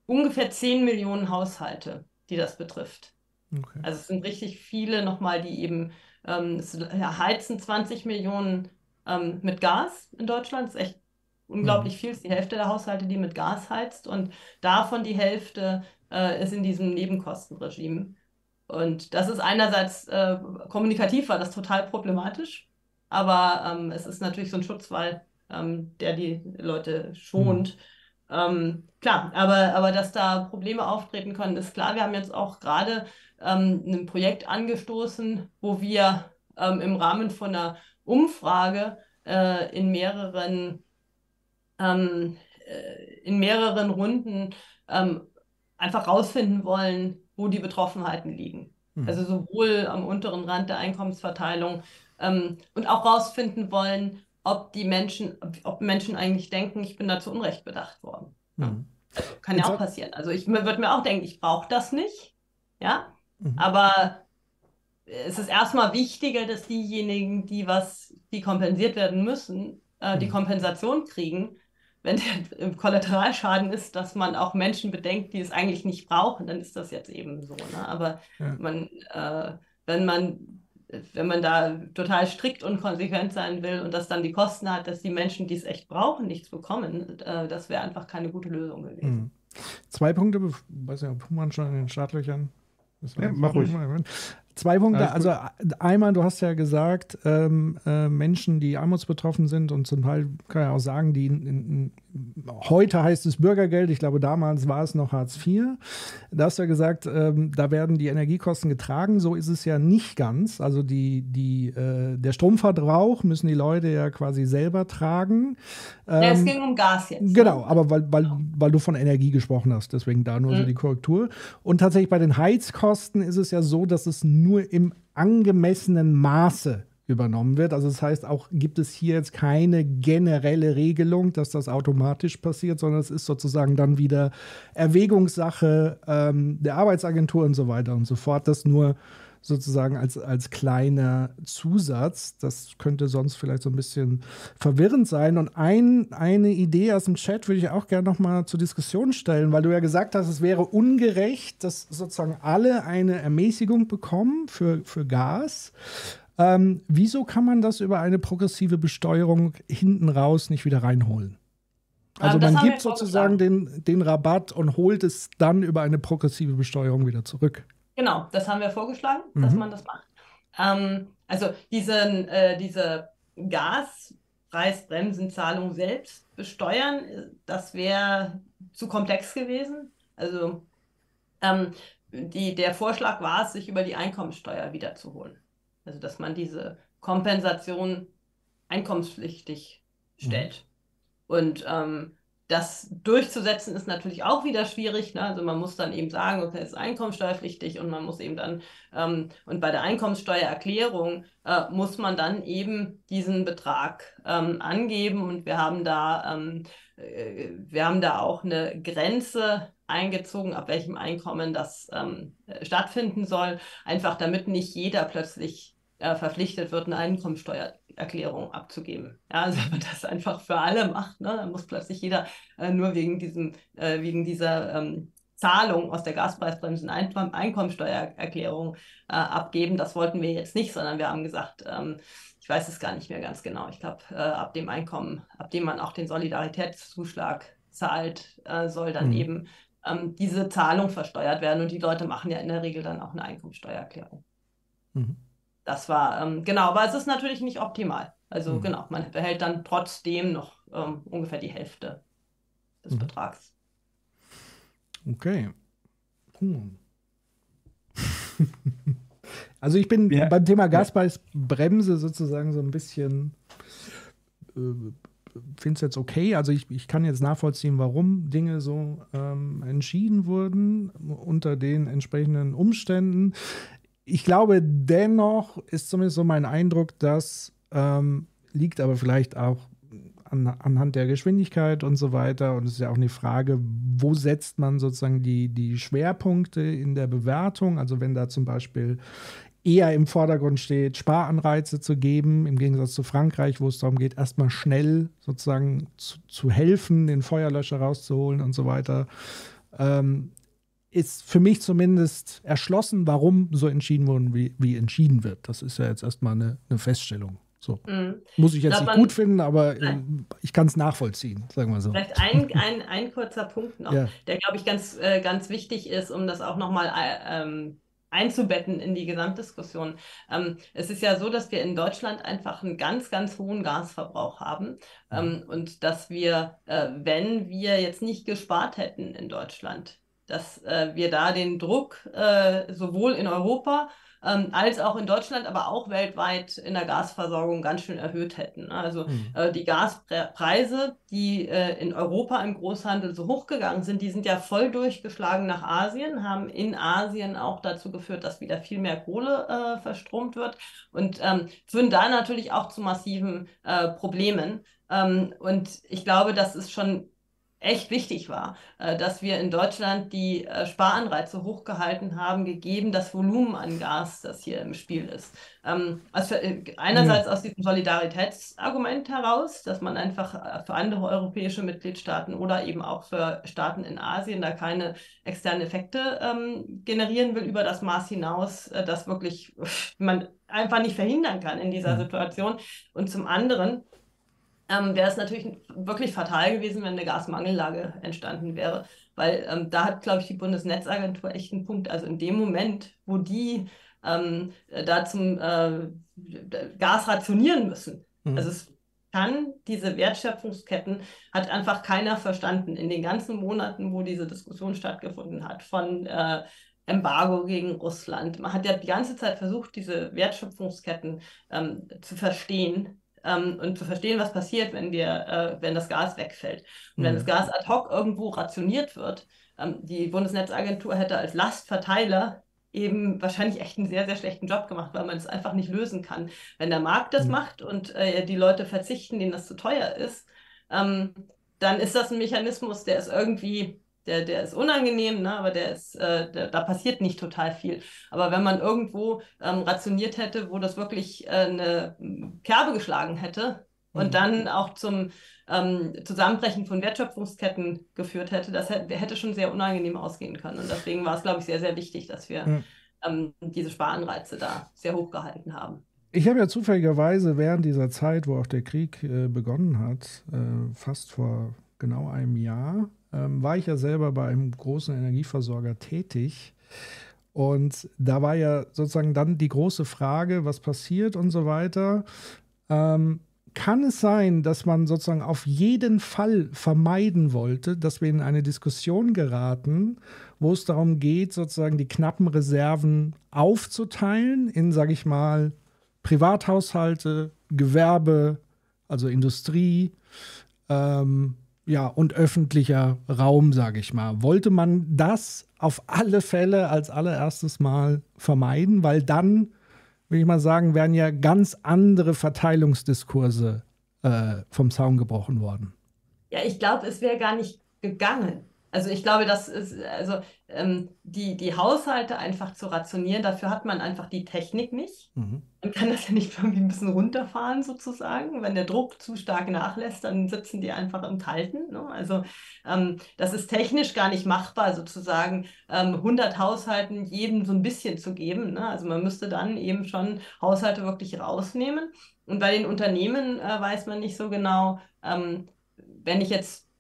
ungefähr 10 Millionen Haushalte, die das betrifft. Okay. Also es sind richtig viele nochmal, die eben ähm, heizen 20 Millionen ähm, mit Gas in Deutschland. Das ist echt unglaublich viel. Das ist die Hälfte der Haushalte, die mit Gas heizt. Und davon die Hälfte äh, ist in diesem Nebenkostenregime. Und das ist einerseits äh, kommunikativ, war das total problematisch. Aber ähm, es ist natürlich so ein Schutzwall, ähm, der die Leute schont. Ähm, klar, aber, aber dass da Probleme auftreten können, ist klar. Wir haben jetzt auch gerade ähm, ein Projekt angestoßen, wo wir ähm, im Rahmen von einer Umfrage äh, in mehreren, ähm, äh, in mehreren Runden ähm, einfach rausfinden wollen, wo die Betroffenheiten liegen. Mhm. Also sowohl am unteren Rand der Einkommensverteilung ähm, und auch rausfinden wollen, ob die Menschen, ob, Menschen eigentlich denken, ich bin da zu Unrecht bedacht worden. Mhm. Kann ja auch passieren. Also ich würde mir auch denken, ich brauche das nicht. Ja, Mhm. aber es ist erstmal wichtiger, dass diejenigen, die was, die kompensiert werden müssen, äh, die Mhm. Kompensation kriegen. Wenn der im Kollateralschaden ist, dass man auch Menschen bedenkt, die es eigentlich nicht brauchen, dann ist das jetzt eben so. Ne? Aber Ja. man, äh, wenn man, wenn man da total strikt und konsequent sein will und das dann die Kosten hat, dass die Menschen, die es echt brauchen, nichts bekommen, äh, das wäre einfach keine gute Lösung gewesen. Mhm. Zwei Punkte, weiß nicht, ob Human schon in den Startlöchern ist. Ja, mach ruhig. Zwei Punkte, also einmal, du hast ja gesagt, ähm, äh, Menschen, die armutsbetroffen sind und zum Teil kann ich auch sagen, die in, in, heute heißt es Bürgergeld, ich glaube damals war es noch Hartz IV. Da hast du ja gesagt, ähm, da werden die Energiekosten getragen, so ist es ja nicht ganz. Also die, die, äh, der Stromverbrauch müssen die Leute ja quasi selber tragen. Ja, es Ähm, ging um Gas jetzt. ne? Genau, aber weil, weil, weil du von Energie gesprochen hast, deswegen da nur so Mhm. die Korrektur. Und tatsächlich bei den Heizkosten ist es ja so, dass es nur im angemessenen Maße übernommen wird. Also das heißt auch, gibt es hier jetzt keine generelle Regelung, dass das automatisch passiert, sondern es ist sozusagen dann wieder Erwägungssache ähm, der Arbeitsagentur und so weiter und so fort. Das nur sozusagen als, als kleiner Zusatz. Das könnte sonst vielleicht so ein bisschen verwirrend sein. Und ein, eine Idee aus dem Chat würde ich auch gerne noch mal zur Diskussion stellen, weil du ja gesagt hast, es wäre ungerecht, dass sozusagen alle eine Ermäßigung bekommen für, für Gas. Ähm, wieso kann man das über eine progressive Besteuerung hinten raus nicht wieder reinholen? Also Ähm, man gibt sozusagen den, den Rabatt und holt es dann über eine progressive Besteuerung wieder zurück. Genau, das haben wir vorgeschlagen, dass Mhm. man das macht. Ähm, also diesen, äh, diese Gaspreisbremsenzahlung selbst besteuern, äh, das wäre zu komplex gewesen. Also ähm, die, der Vorschlag war es, sich über die Einkommensteuer wiederzuholen. Also dass man diese Kompensation einkommenspflichtig stellt. Mhm. Und ähm, das durchzusetzen ist natürlich auch wieder schwierig. Ne? Also man muss dann eben sagen, okay, es ist einkommensteuerpflichtig und man muss eben dann, ähm, und bei der Einkommensteuererklärung äh, muss man dann eben diesen Betrag ähm, angeben und wir haben da, ähm, äh, wir haben da auch eine Grenze eingezogen, ab welchem Einkommen das ähm, stattfinden soll, einfach damit nicht jeder plötzlich äh, verpflichtet wird, eine Einkommensteuer Erklärung abzugeben. Ja, also wenn man das einfach für alle macht, ne, dann muss plötzlich jeder äh, nur wegen, diesem, äh, wegen dieser ähm, Zahlung aus der Gaspreisbremse eine Einkommensteuererklärung äh, abgeben. Das wollten wir jetzt nicht, sondern wir haben gesagt, ähm, ich weiß es gar nicht mehr ganz genau. Ich glaube, äh, ab dem Einkommen, ab dem man auch den Solidaritätszuschlag zahlt, äh, soll dann mhm. eben ähm, diese Zahlung versteuert werden. Und die Leute machen ja in der Regel dann auch eine Einkommensteuererklärung. Mhm das war, ähm, genau, aber es ist natürlich nicht optimal. Also mhm. genau, man behält dann trotzdem noch ähm, ungefähr die Hälfte des mhm. Betrags. Okay. Hm. also ich bin ja. beim Thema Gaspreisbremse sozusagen so ein bisschen, äh, finde es jetzt okay. Also ich, ich kann jetzt nachvollziehen, warum Dinge so ähm, entschieden wurden unter den entsprechenden Umständen ich glaube, dennoch ist zumindest so mein Eindruck, dass ähm, liegt aber vielleicht auch an, anhand der Geschwindigkeit und so weiter. Und es ist ja auch eine Frage, wo setzt man sozusagen die, die Schwerpunkte in der Bewertung? Also wenn da zum Beispiel eher im Vordergrund steht, Sparanreize zu geben, im Gegensatz zu Frankreich, wo es darum geht, erstmal schnell sozusagen zu, zu helfen, den Feuerlöscher rauszuholen und so weiter. Ähm, ist für mich zumindest erschlossen, warum so entschieden wurde, wie, wie entschieden wird. Das ist ja jetzt erstmal eine, eine Feststellung. So. Mhm. Muss ich jetzt ich nicht gut finden, aber äh, ich kann es nachvollziehen, sagen wir so. Vielleicht ein, ein, ein kurzer Punkt noch, ja. der, glaube ich, ganz, äh, ganz wichtig ist, um das auch nochmal äh, ähm, einzubetten in die Gesamtdiskussion. Ähm, es ist ja so, dass wir in Deutschland einfach einen ganz, ganz hohen Gasverbrauch haben ähm, und dass wir, äh, wenn wir jetzt nicht gespart hätten in Deutschland, dass äh, wir da den Druck äh, sowohl in Europa ähm, als auch in Deutschland, aber auch weltweit in der Gasversorgung ganz schön erhöht hätten. Ne? Also mhm. äh, die Gaspreise, die äh, in Europa im Großhandel so hochgegangen sind, die sind ja voll durchgeschlagen nach Asien, haben in Asien auch dazu geführt, dass wieder viel mehr Kohle äh, verstromt wird und ähm, führen da natürlich auch zu massiven äh, Problemen. Ähm, und ich glaube, das ist schon echt wichtig war, äh, dass wir in Deutschland die äh, Sparanreize hochgehalten haben, gegeben das Volumen an Gas, das hier im Spiel ist. Ähm, also einerseits aus diesem Solidaritätsargument heraus, dass man einfach für andere europäische Mitgliedstaaten oder eben auch für Staaten in Asien da keine externen Effekte ähm, generieren will über das Maß hinaus, das wirklich man einfach nicht verhindern kann in dieser Situation. Und zum anderen, ähm, wäre es natürlich wirklich fatal gewesen, wenn eine Gasmangellage entstanden wäre. Weil ähm, da hat, glaube ich, die Bundesnetzagentur echt einen Punkt. Also in dem Moment, wo die ähm, da zum äh, Gas rationieren müssen, mhm. also es kann diese Wertschöpfungsketten, hat einfach keiner verstanden in den ganzen Monaten, wo diese Diskussion stattgefunden hat, von äh, Embargo gegen Russland. Man hat ja die ganze Zeit versucht, diese Wertschöpfungsketten ähm, zu verstehen ähm, und zu verstehen, was passiert, wenn, wir, äh, wenn das Gas wegfällt. Und mhm. wenn das Gas ad hoc irgendwo rationiert wird, ähm, die Bundesnetzagentur hätte als Lastverteiler eben wahrscheinlich echt einen sehr, sehr schlechten Job gemacht, weil man es einfach nicht lösen kann. Wenn der Markt das mhm. macht und äh, die Leute verzichten, denen das zu teuer ist, ähm, dann ist das ein Mechanismus, der ist irgendwie der, der ist unangenehm, ne? aber der ist, äh, der, da passiert nicht total viel. Aber wenn man irgendwo ähm, rationiert hätte, wo das wirklich äh, eine Kerbe geschlagen hätte mhm. und dann auch zum ähm, Zusammenbrechen von Wertschöpfungsketten geführt hätte, das hätte, hätte schon sehr unangenehm ausgehen können. Und deswegen war es, glaube ich, sehr, sehr wichtig, dass wir mhm. ähm, diese Sparanreize da sehr hoch gehalten haben. Ich habe ja zufälligerweise während dieser Zeit, wo auch der Krieg äh, begonnen hat, äh, fast vor genau einem Jahr, ähm, war ich ja selber bei einem großen Energieversorger tätig. Und da war ja sozusagen dann die große Frage, was passiert und so weiter. Ähm, kann es sein, dass man sozusagen auf jeden Fall vermeiden wollte, dass wir in eine Diskussion geraten, wo es darum geht, sozusagen die knappen Reserven aufzuteilen in, sage ich mal, Privathaushalte, Gewerbe, also Industrie, ähm, ja, und öffentlicher Raum, sage ich mal. Wollte man das auf alle Fälle als allererstes Mal vermeiden, weil dann, würde ich mal sagen, wären ja ganz andere Verteilungsdiskurse äh, vom Zaun gebrochen worden. Ja, ich glaube, es wäre gar nicht gegangen. Also ich glaube, das ist, also ähm, die, die Haushalte einfach zu rationieren, dafür hat man einfach die Technik nicht. Mhm. Man kann das ja nicht irgendwie ein bisschen runterfahren sozusagen. Wenn der Druck zu stark nachlässt, dann sitzen die einfach im Kalten. Ne? Also ähm, das ist technisch gar nicht machbar, sozusagen ähm, 100 Haushalten jedem so ein bisschen zu geben. Ne? Also man müsste dann eben schon Haushalte wirklich rausnehmen. Und bei den Unternehmen äh, weiß man nicht so genau, ähm, wenn ich jetzt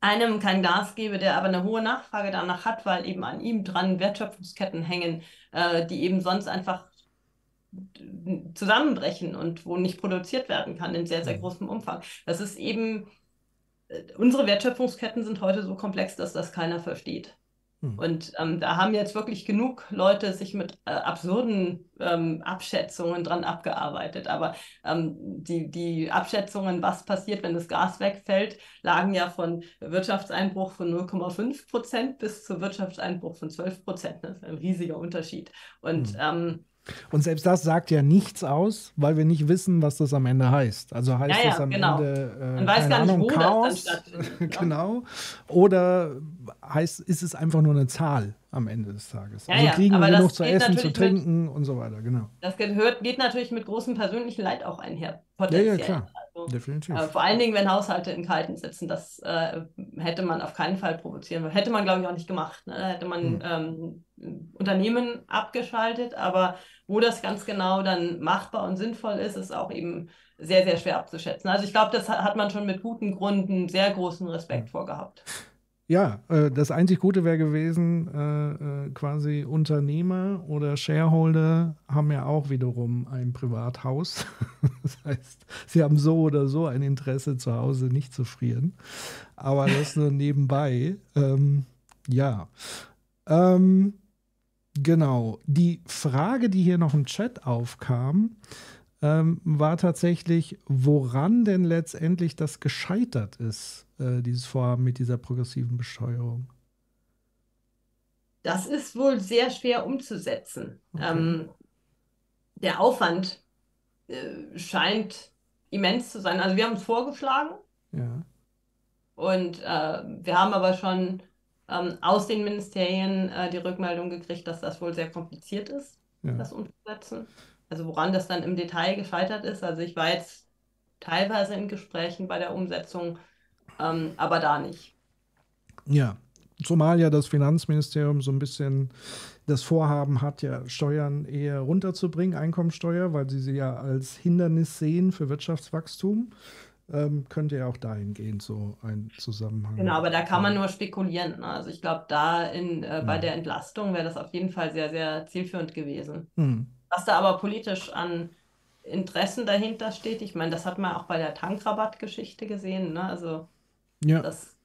einem kein Gas gebe, der aber eine hohe Nachfrage danach hat, weil eben an ihm dran Wertschöpfungsketten hängen, äh, die eben sonst einfach zusammenbrechen und wo nicht produziert werden kann in sehr, sehr großem Umfang. Das ist eben, äh, unsere Wertschöpfungsketten sind heute so komplex, dass das keiner versteht. Hm. Und ähm, da haben jetzt wirklich genug Leute sich mit äh, absurden ähm, Abschätzungen dran abgearbeitet. Aber ähm, die, die Abschätzungen, was passiert, wenn das Gas wegfällt, lagen ja von Wirtschaftseinbruch von 0,5 Prozent bis zu Wirtschaftseinbruch von 12 Prozent. Das ist ein riesiger Unterschied. Und hm. Und selbst das sagt ja nichts aus, weil wir nicht wissen, was das am Ende heißt. Also heißt ja, ja, das am genau. Ende äh, Man weiß gar Ahnung, nicht, wo Chaos, das dann stattfindet. Ne? genau. Oder heißt, ist es einfach nur eine Zahl am Ende des Tages? Ja, also ja, kriegen wir genug zu essen, zu trinken und so weiter, genau. Das gehört, geht natürlich mit großem persönlichen Leid auch einher, Ja, potenziell. ja, klar. Also, Definitiv. äh, vor allen Dingen, wenn Haushalte in Kalten sitzen, das äh, hätte man auf keinen Fall provozieren wollen. Hätte man, glaube ich, auch nicht gemacht. Ne? Da hätte man Hm. ähm, Unternehmen abgeschaltet, aber wo das ganz genau dann machbar und sinnvoll ist, ist auch eben sehr, sehr schwer abzuschätzen. Also ich glaube, das hat man schon mit guten Gründen sehr großen Respekt vorgehabt. Ja, äh, das einzig Gute wäre gewesen, äh, äh, quasi Unternehmer oder Shareholder haben ja auch wiederum ein Privathaus. Das heißt, sie haben so oder so ein Interesse, zu Hause nicht zu frieren. Aber das nur nebenbei. Ähm, ja. Ähm, genau. Die Frage, die hier noch im Chat aufkam, ähm, war tatsächlich, woran denn letztendlich das gescheitert ist, äh, dieses Vorhaben mit dieser progressiven Besteuerung. Das ist wohl sehr schwer umzusetzen. Okay. Ähm, der Aufwand äh, scheint immens zu sein. Also wir haben es vorgeschlagen Ja. und äh, wir haben aber schon ähm, aus den Ministerien äh, die Rückmeldung gekriegt, dass das wohl sehr kompliziert ist, Ja. das umzusetzen. Also woran das dann im Detail gescheitert ist. Also ich war jetzt teilweise in Gesprächen bei der Umsetzung, ähm, aber da nicht. Ja, zumal ja das Finanzministerium so ein bisschen das Vorhaben hat, ja Steuern eher runterzubringen, Einkommensteuer, weil sie sie ja als Hindernis sehen für Wirtschaftswachstum. Ähm, könnte ja auch dahingehend so ein Zusammenhang. Genau, aber da kann man nur spekulieren. Ne? Also ich glaube, da in, äh, bei Ja. der Entlastung wäre das auf jeden Fall sehr, sehr zielführend gewesen. Hm. Was da aber politisch an Interessen dahinter steht, ich meine, das hat man auch bei der Tankrabattgeschichte gesehen. Ne? Also Ja. das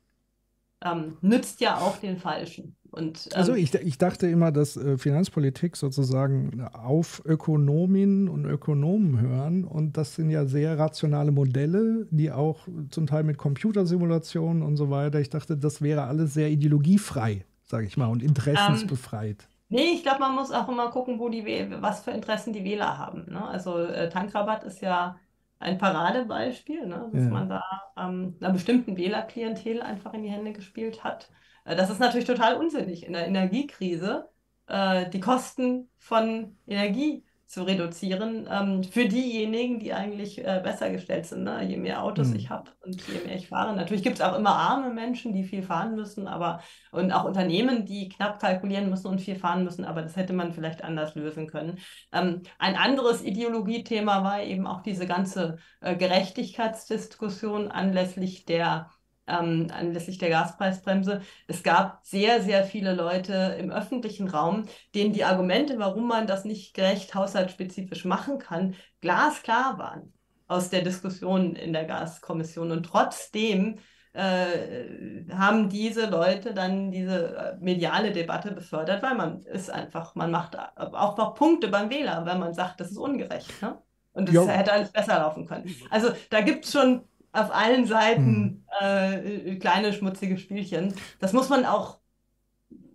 ähm, nützt ja auch den Falschen. Und ähm, Also ich, ich dachte immer, dass äh, Finanzpolitik sozusagen auf Ökonominnen und Ökonomen hören und das sind ja sehr rationale Modelle, die auch zum Teil mit Computersimulationen und so weiter. Ich dachte, das wäre alles sehr ideologiefrei, sage ich mal, und interessensbefreit. Nee, ich glaube, man muss auch immer gucken, wo die Wäh- was für Interessen die Wähler haben. Ne? Also äh, Tankrabatt ist ja ein Paradebeispiel, ne? dass Ja. man da ähm, einer bestimmten Wählerklientel einfach in die Hände gespielt hat. Äh, das ist natürlich total unsinnig in der Energiekrise, äh, die Kosten von Energie zu reduzieren ähm, für diejenigen, die eigentlich äh, besser gestellt sind. Ne? Je mehr Autos Hm. ich habe und je mehr ich fahre. Natürlich gibt es auch immer arme Menschen, die viel fahren müssen, aber und auch Unternehmen, die knapp kalkulieren müssen und viel fahren müssen, aber das hätte man vielleicht anders lösen können. Ähm, ein anderes Ideologiethema war eben auch diese ganze äh, Gerechtigkeitsdiskussion anlässlich der ähm, anlässlich der Gaspreisbremse. Es gab sehr, sehr viele Leute im öffentlichen Raum, denen die Argumente, warum man das nicht gerecht haushaltsspezifisch machen kann, glasklar waren aus der Diskussion in der Gaskommission. Und trotzdem äh, haben diese Leute dann diese äh, mediale Debatte befördert, weil man ist einfach, man macht auch noch Punkte beim Wähler, wenn man sagt, das ist ungerecht. Ne? Und das hätte alles besser laufen können. Also da gibt es schon auf allen Seiten hm. äh, kleine schmutzige Spielchen. Das muss man auch,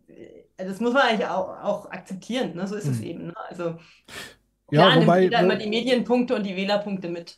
äh, das muss man eigentlich auch, auch akzeptieren. Ne? So ist hm. es eben. Ne? Also ja, klar, wobei, nimmt jeder immer die Medienpunkte und die Wählerpunkte mit.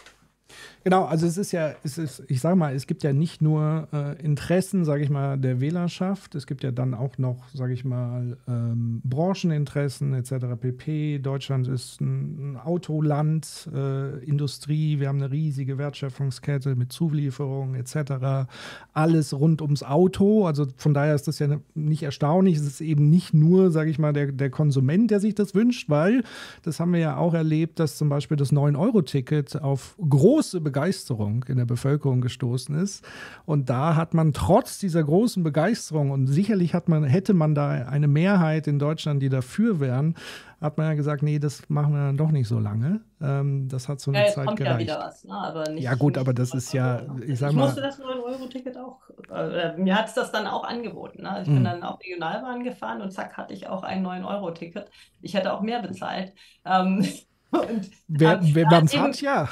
Genau, also es ist ja, es ist, ich sage mal, es gibt ja nicht nur äh, Interessen, sage ich mal, der Wählerschaft, es gibt ja dann auch noch, sage ich mal, ähm, Brancheninteressen etc. pp. Deutschland ist ein, Autoland, äh, Industrie, wir haben eine riesige Wertschöpfungskette mit Zulieferungen etc. Alles rund ums Auto, also von daher ist das ja nicht erstaunlich, es ist eben nicht nur, sage ich mal, der, der Konsument, der sich das wünscht, weil das haben wir ja auch erlebt, dass zum Beispiel das 9-Euro-Ticket auf große Begeisterung in der Bevölkerung gestoßen ist. Und da hat man trotz dieser großen Begeisterung und sicherlich hat man, hätte man da eine Mehrheit in Deutschland, die dafür wären, hat man ja gesagt, nee, das machen wir dann doch nicht so lange. Ähm, das hat so eine ja, Zeit kommt gereicht. Ja, wieder was, ne? nicht, ja gut, aber das ist ja, ich sag ich mal. Ich musste das 9-Euro-Ticket auch, äh, mir hat es das dann auch angeboten. Ne? Ich bin hm. dann auch Regionalbahn gefahren und zack, hatte ich auch ein 9-Euro-Ticket. Ich hätte auch mehr bezahlt. Ähm, Und, wer man es hat, ja.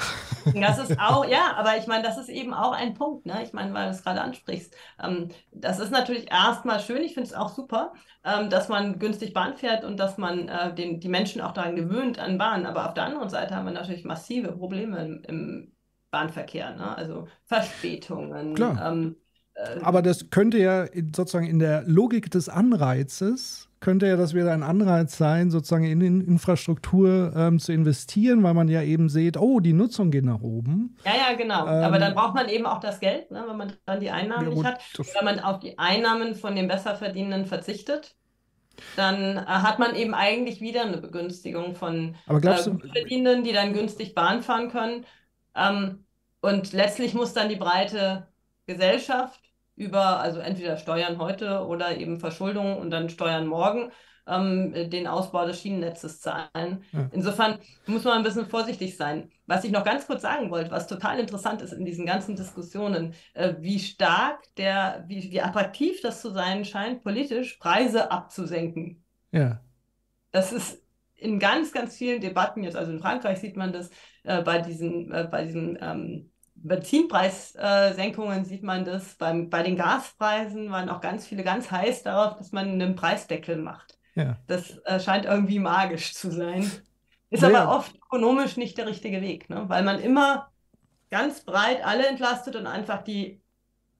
Das ist auch, ja, aber ich meine, das ist eben auch ein Punkt, ne? Ich meine, weil du es gerade ansprichst. Ähm, das ist natürlich erstmal schön, ich finde es auch super, ähm, dass man günstig Bahn fährt und dass man äh, den, die Menschen auch daran gewöhnt an Bahn. Aber auf der anderen Seite haben wir natürlich massive Probleme im, im Bahnverkehr, ne? Also Verspätungen. Klar. Ähm, äh, aber das könnte ja sozusagen in der Logik des Anreizes könnte ja das wieder ein Anreiz sein, sozusagen in, in Infrastruktur ähm, zu investieren, weil man ja eben sieht, oh, die Nutzung geht nach oben. Ja, ja, genau. Ähm, Aber dann braucht man eben auch das Geld, ne, wenn man dann die Einnahmen ja, gut, nicht hat. Wenn man auf die Einnahmen von den Besserverdienenden verzichtet, dann äh, hat man eben eigentlich wieder eine Begünstigung von Aber äh, Verdienenden, die dann günstig Bahn fahren können. Ähm, und letztlich muss dann die breite Gesellschaft über, also entweder Steuern heute oder eben Verschuldung und dann Steuern morgen, ähm, den Ausbau des Schienennetzes zahlen. Ja. Insofern muss man ein bisschen vorsichtig sein. Was ich noch ganz kurz sagen wollte, was total interessant ist in diesen ganzen Diskussionen, äh, wie stark der, wie, wie attraktiv das zu sein scheint, politisch Preise abzusenken. Ja. Das ist in ganz, ganz vielen Debatten jetzt, also in Frankreich sieht man das äh, bei diesen, äh, bei diesen ähm, Benzinpreissenkungen sieht man das. Beim, bei den Gaspreisen waren auch ganz viele ganz heiß darauf, dass man einen Preisdeckel macht. Ja. Das äh, scheint irgendwie magisch zu sein. Ist ja. aber oft ökonomisch nicht der richtige Weg, ne? weil man immer ganz breit alle entlastet und einfach die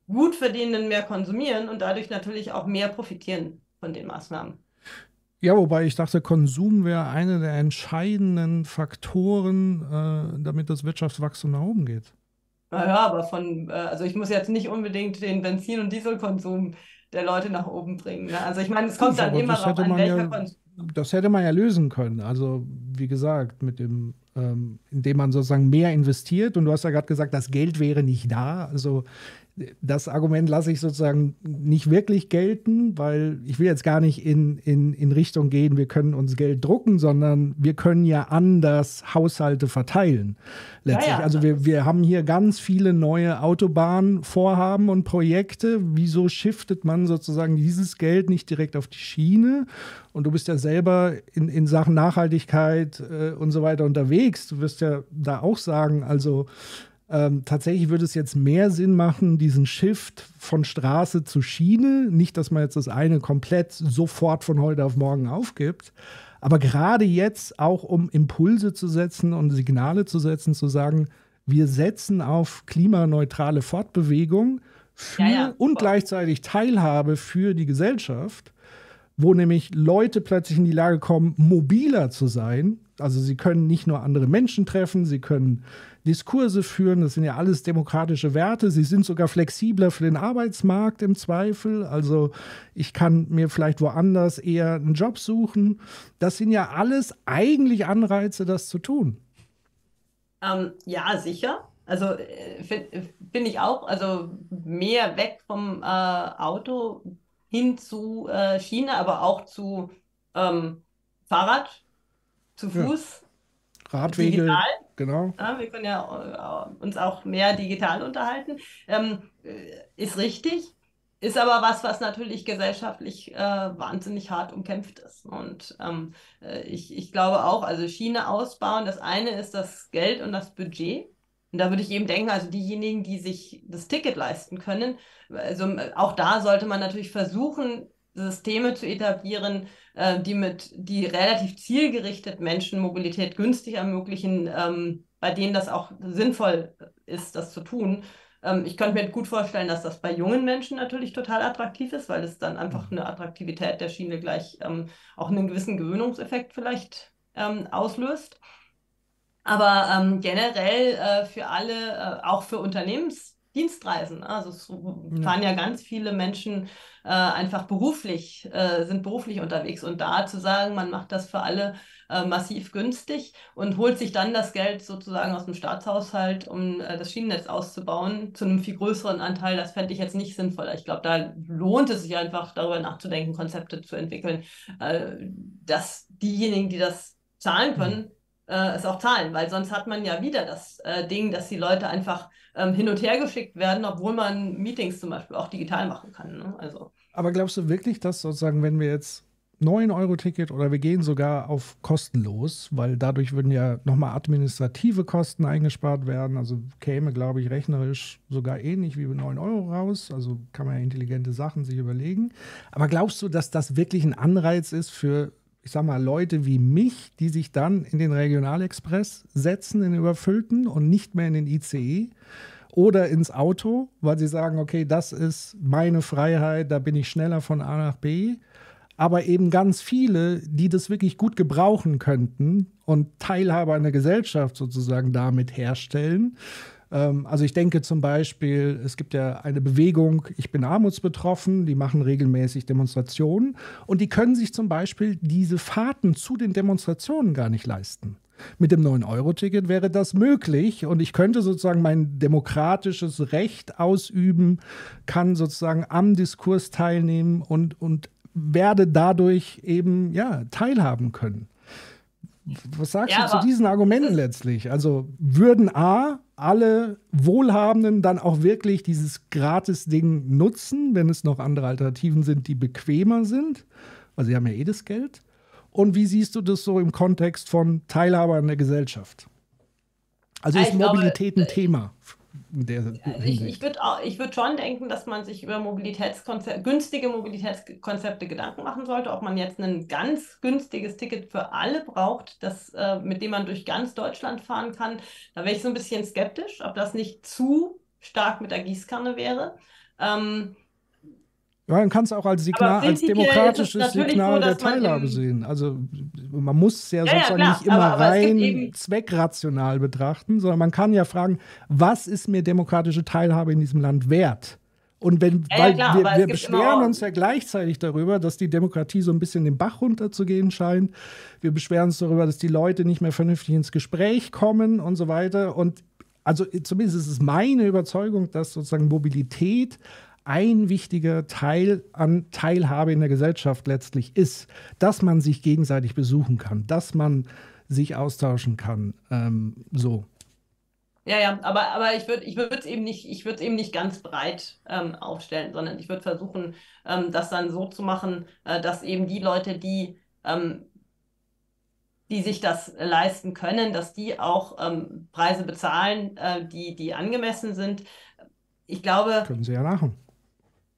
gut verdienenden mehr konsumieren und dadurch natürlich auch mehr profitieren von den Maßnahmen. Ja, wobei ich dachte, Konsum wäre einer der entscheidenden Faktoren, äh, damit das Wirtschaftswachstum nach oben geht. Naja, aber von, äh, also ich muss jetzt nicht unbedingt den Benzin- und Dieselkonsum der Leute nach oben bringen. Ne? Also ich meine, es kommt dann immer darauf an, welcher ja, Konsum. Das hätte man ja lösen können. Also wie gesagt, mit dem, ähm, indem man sozusagen mehr investiert. Und du hast ja gerade gesagt, das Geld wäre nicht da. Also das Argument lasse ich sozusagen nicht wirklich gelten, weil ich will jetzt gar nicht in, in, in Richtung gehen, wir können uns Geld drucken, sondern wir können ja anders Haushalte verteilen. Letztlich. Ja, ja. Also wir, wir haben hier ganz viele neue Autobahnvorhaben und Projekte. Wieso shiftet man sozusagen dieses Geld nicht direkt auf die Schiene? Und du bist ja selber in, in Sachen Nachhaltigkeit äh, und so weiter unterwegs. Du wirst ja da auch sagen, also ähm, tatsächlich würde es jetzt mehr Sinn machen, diesen Shift von Straße zu Schiene. Nicht, dass man jetzt das eine komplett sofort von heute auf morgen aufgibt. Aber gerade jetzt auch, um Impulse zu setzen und Signale zu setzen, zu sagen, wir setzen auf klimaneutrale Fortbewegung für ja, ja. und gleichzeitig Teilhabe für die Gesellschaft, wo nämlich Leute plötzlich in die Lage kommen, mobiler zu sein. Also sie können nicht nur andere Menschen treffen, sie können Diskurse führen. Das sind ja alles demokratische Werte. Sie sind sogar flexibler für den Arbeitsmarkt im Zweifel. Also ich kann mir vielleicht woanders eher einen Job suchen. Das sind ja alles eigentlich Anreize, das zu tun. Ähm, ja, sicher. Also äh, finde ich auch, also mehr weg vom äh, Auto hin zu äh, Schiene, aber auch zu ähm, Fahrrad, zu Fuß, ja. Radwege, digital. Genau. Ja, wir können ja äh, uns auch mehr digital unterhalten. Ähm, äh, ist richtig, ist aber was, was natürlich gesellschaftlich äh, wahnsinnig hart umkämpft ist. Und ähm, äh, ich, ich glaube auch, also Schiene ausbauen, das eine ist das Geld und das Budget. Und da würde ich eben denken, also diejenigen, die sich das Ticket leisten können, also auch da sollte man natürlich versuchen, Systeme zu etablieren, äh, die mit, die relativ zielgerichtet Menschen Mobilität günstig ermöglichen, ähm, bei denen das auch sinnvoll ist, das zu tun. Ähm, ich könnte mir gut vorstellen, dass das bei jungen Menschen natürlich total attraktiv ist, weil es dann einfach eine Attraktivität der Schiene gleich ähm, auch einen gewissen Gewöhnungseffekt vielleicht ähm, auslöst. Aber ähm, generell äh, für alle, äh, auch für Unternehmensdienstreisen. Also es fahren ja ganz viele Menschen äh, einfach beruflich, äh, sind beruflich unterwegs. Und da zu sagen, man macht das für alle äh, massiv günstig und holt sich dann das Geld sozusagen aus dem Staatshaushalt, um äh, das Schienennetz auszubauen, zu einem viel größeren Anteil, das fände ich jetzt nicht sinnvoll. Ich glaube, da lohnt es sich einfach darüber nachzudenken, Konzepte zu entwickeln, dass diejenigen, die das zahlen können, mhm äh, es auch zahlen, weil sonst hat man ja wieder das äh, Ding, dass die Leute einfach ähm, hin und her geschickt werden, obwohl man Meetings zum Beispiel auch digital machen kann. Ne? Also. Aber glaubst du wirklich, dass sozusagen, wenn wir jetzt 9-Euro-Ticket oder wir gehen sogar auf kostenlos, weil dadurch würden ja nochmal administrative Kosten eingespart werden. Also käme, glaube ich, rechnerisch sogar ähnlich wie 9 Euro raus. Also kann man ja intelligente Sachen sich überlegen. Aber glaubst du, dass das wirklich ein Anreiz ist für ich sag mal, Leute wie mich, die sich dann in den Regionalexpress setzen, in den überfüllten und nicht mehr in den ICE oder ins Auto, weil sie sagen, okay, das ist meine Freiheit, da bin ich schneller von A nach B. Aber eben ganz viele, die das wirklich gut gebrauchen könnten und Teilhabe an der Gesellschaft sozusagen damit herstellen, also ich denke zum Beispiel, es gibt ja eine Bewegung, ich bin armutsbetroffen, die machen regelmäßig Demonstrationen und die können sich zum Beispiel diese Fahrten zu den Demonstrationen gar nicht leisten. Mit dem 9-Euro-Ticket wäre das möglich und ich könnte sozusagen mein demokratisches Recht ausüben, kann sozusagen am Diskurs teilnehmen und, und werde dadurch eben ja, teilhaben können. Was sagst ja, du zu diesen Argumenten letztlich? Also würden A, alle Wohlhabenden dann auch wirklich dieses Gratis-Ding nutzen, wenn es noch andere Alternativen sind, die bequemer sind? Weil sie haben ja eh das Geld. Und wie siehst du das so im Kontext von Teilhabe an der Gesellschaft? Also ist Mobilität glaube, ein Thema? Ich, ich würde würd schon denken, dass man sich über Mobilitätskonzepte, günstige Mobilitätskonzepte Gedanken machen sollte, ob man jetzt ein ganz günstiges Ticket für alle braucht, das, äh, mit dem man durch ganz Deutschland fahren kann. Da wäre ich so ein bisschen skeptisch, ob das nicht zu stark mit der Gießkanne wäre. Ähm, ja, man kann es auch als Signal, als demokratisches Signal so, der Teilhabe sehen. Also man muss ja, ja sozusagen ja, nicht immer aber, aber rein zweckrational betrachten, sondern man kann ja fragen, was ist mir demokratische Teilhabe in diesem Land wert? Und wenn, ja, weil klar, wir, wir beschweren uns ja gleichzeitig darüber, dass die Demokratie so ein bisschen den Bach runterzugehen scheint. Wir beschweren uns darüber, dass die Leute nicht mehr vernünftig ins Gespräch kommen und so weiter. Und also zumindest ist es meine Überzeugung, dass sozusagen Mobilität ein wichtiger Teil an Teilhabe in der Gesellschaft letztlich ist, dass man sich gegenseitig besuchen kann, dass man sich austauschen kann. Ähm, so. Ja, ja, aber, aber ich würde ich es eben nicht, ich eben nicht ganz breit ähm, aufstellen, sondern ich würde versuchen, ähm, das dann so zu machen, äh, dass eben die Leute, die, ähm, die sich das leisten können, dass die auch ähm, Preise bezahlen, äh, die, die angemessen sind. Ich glaube. Können sie ja machen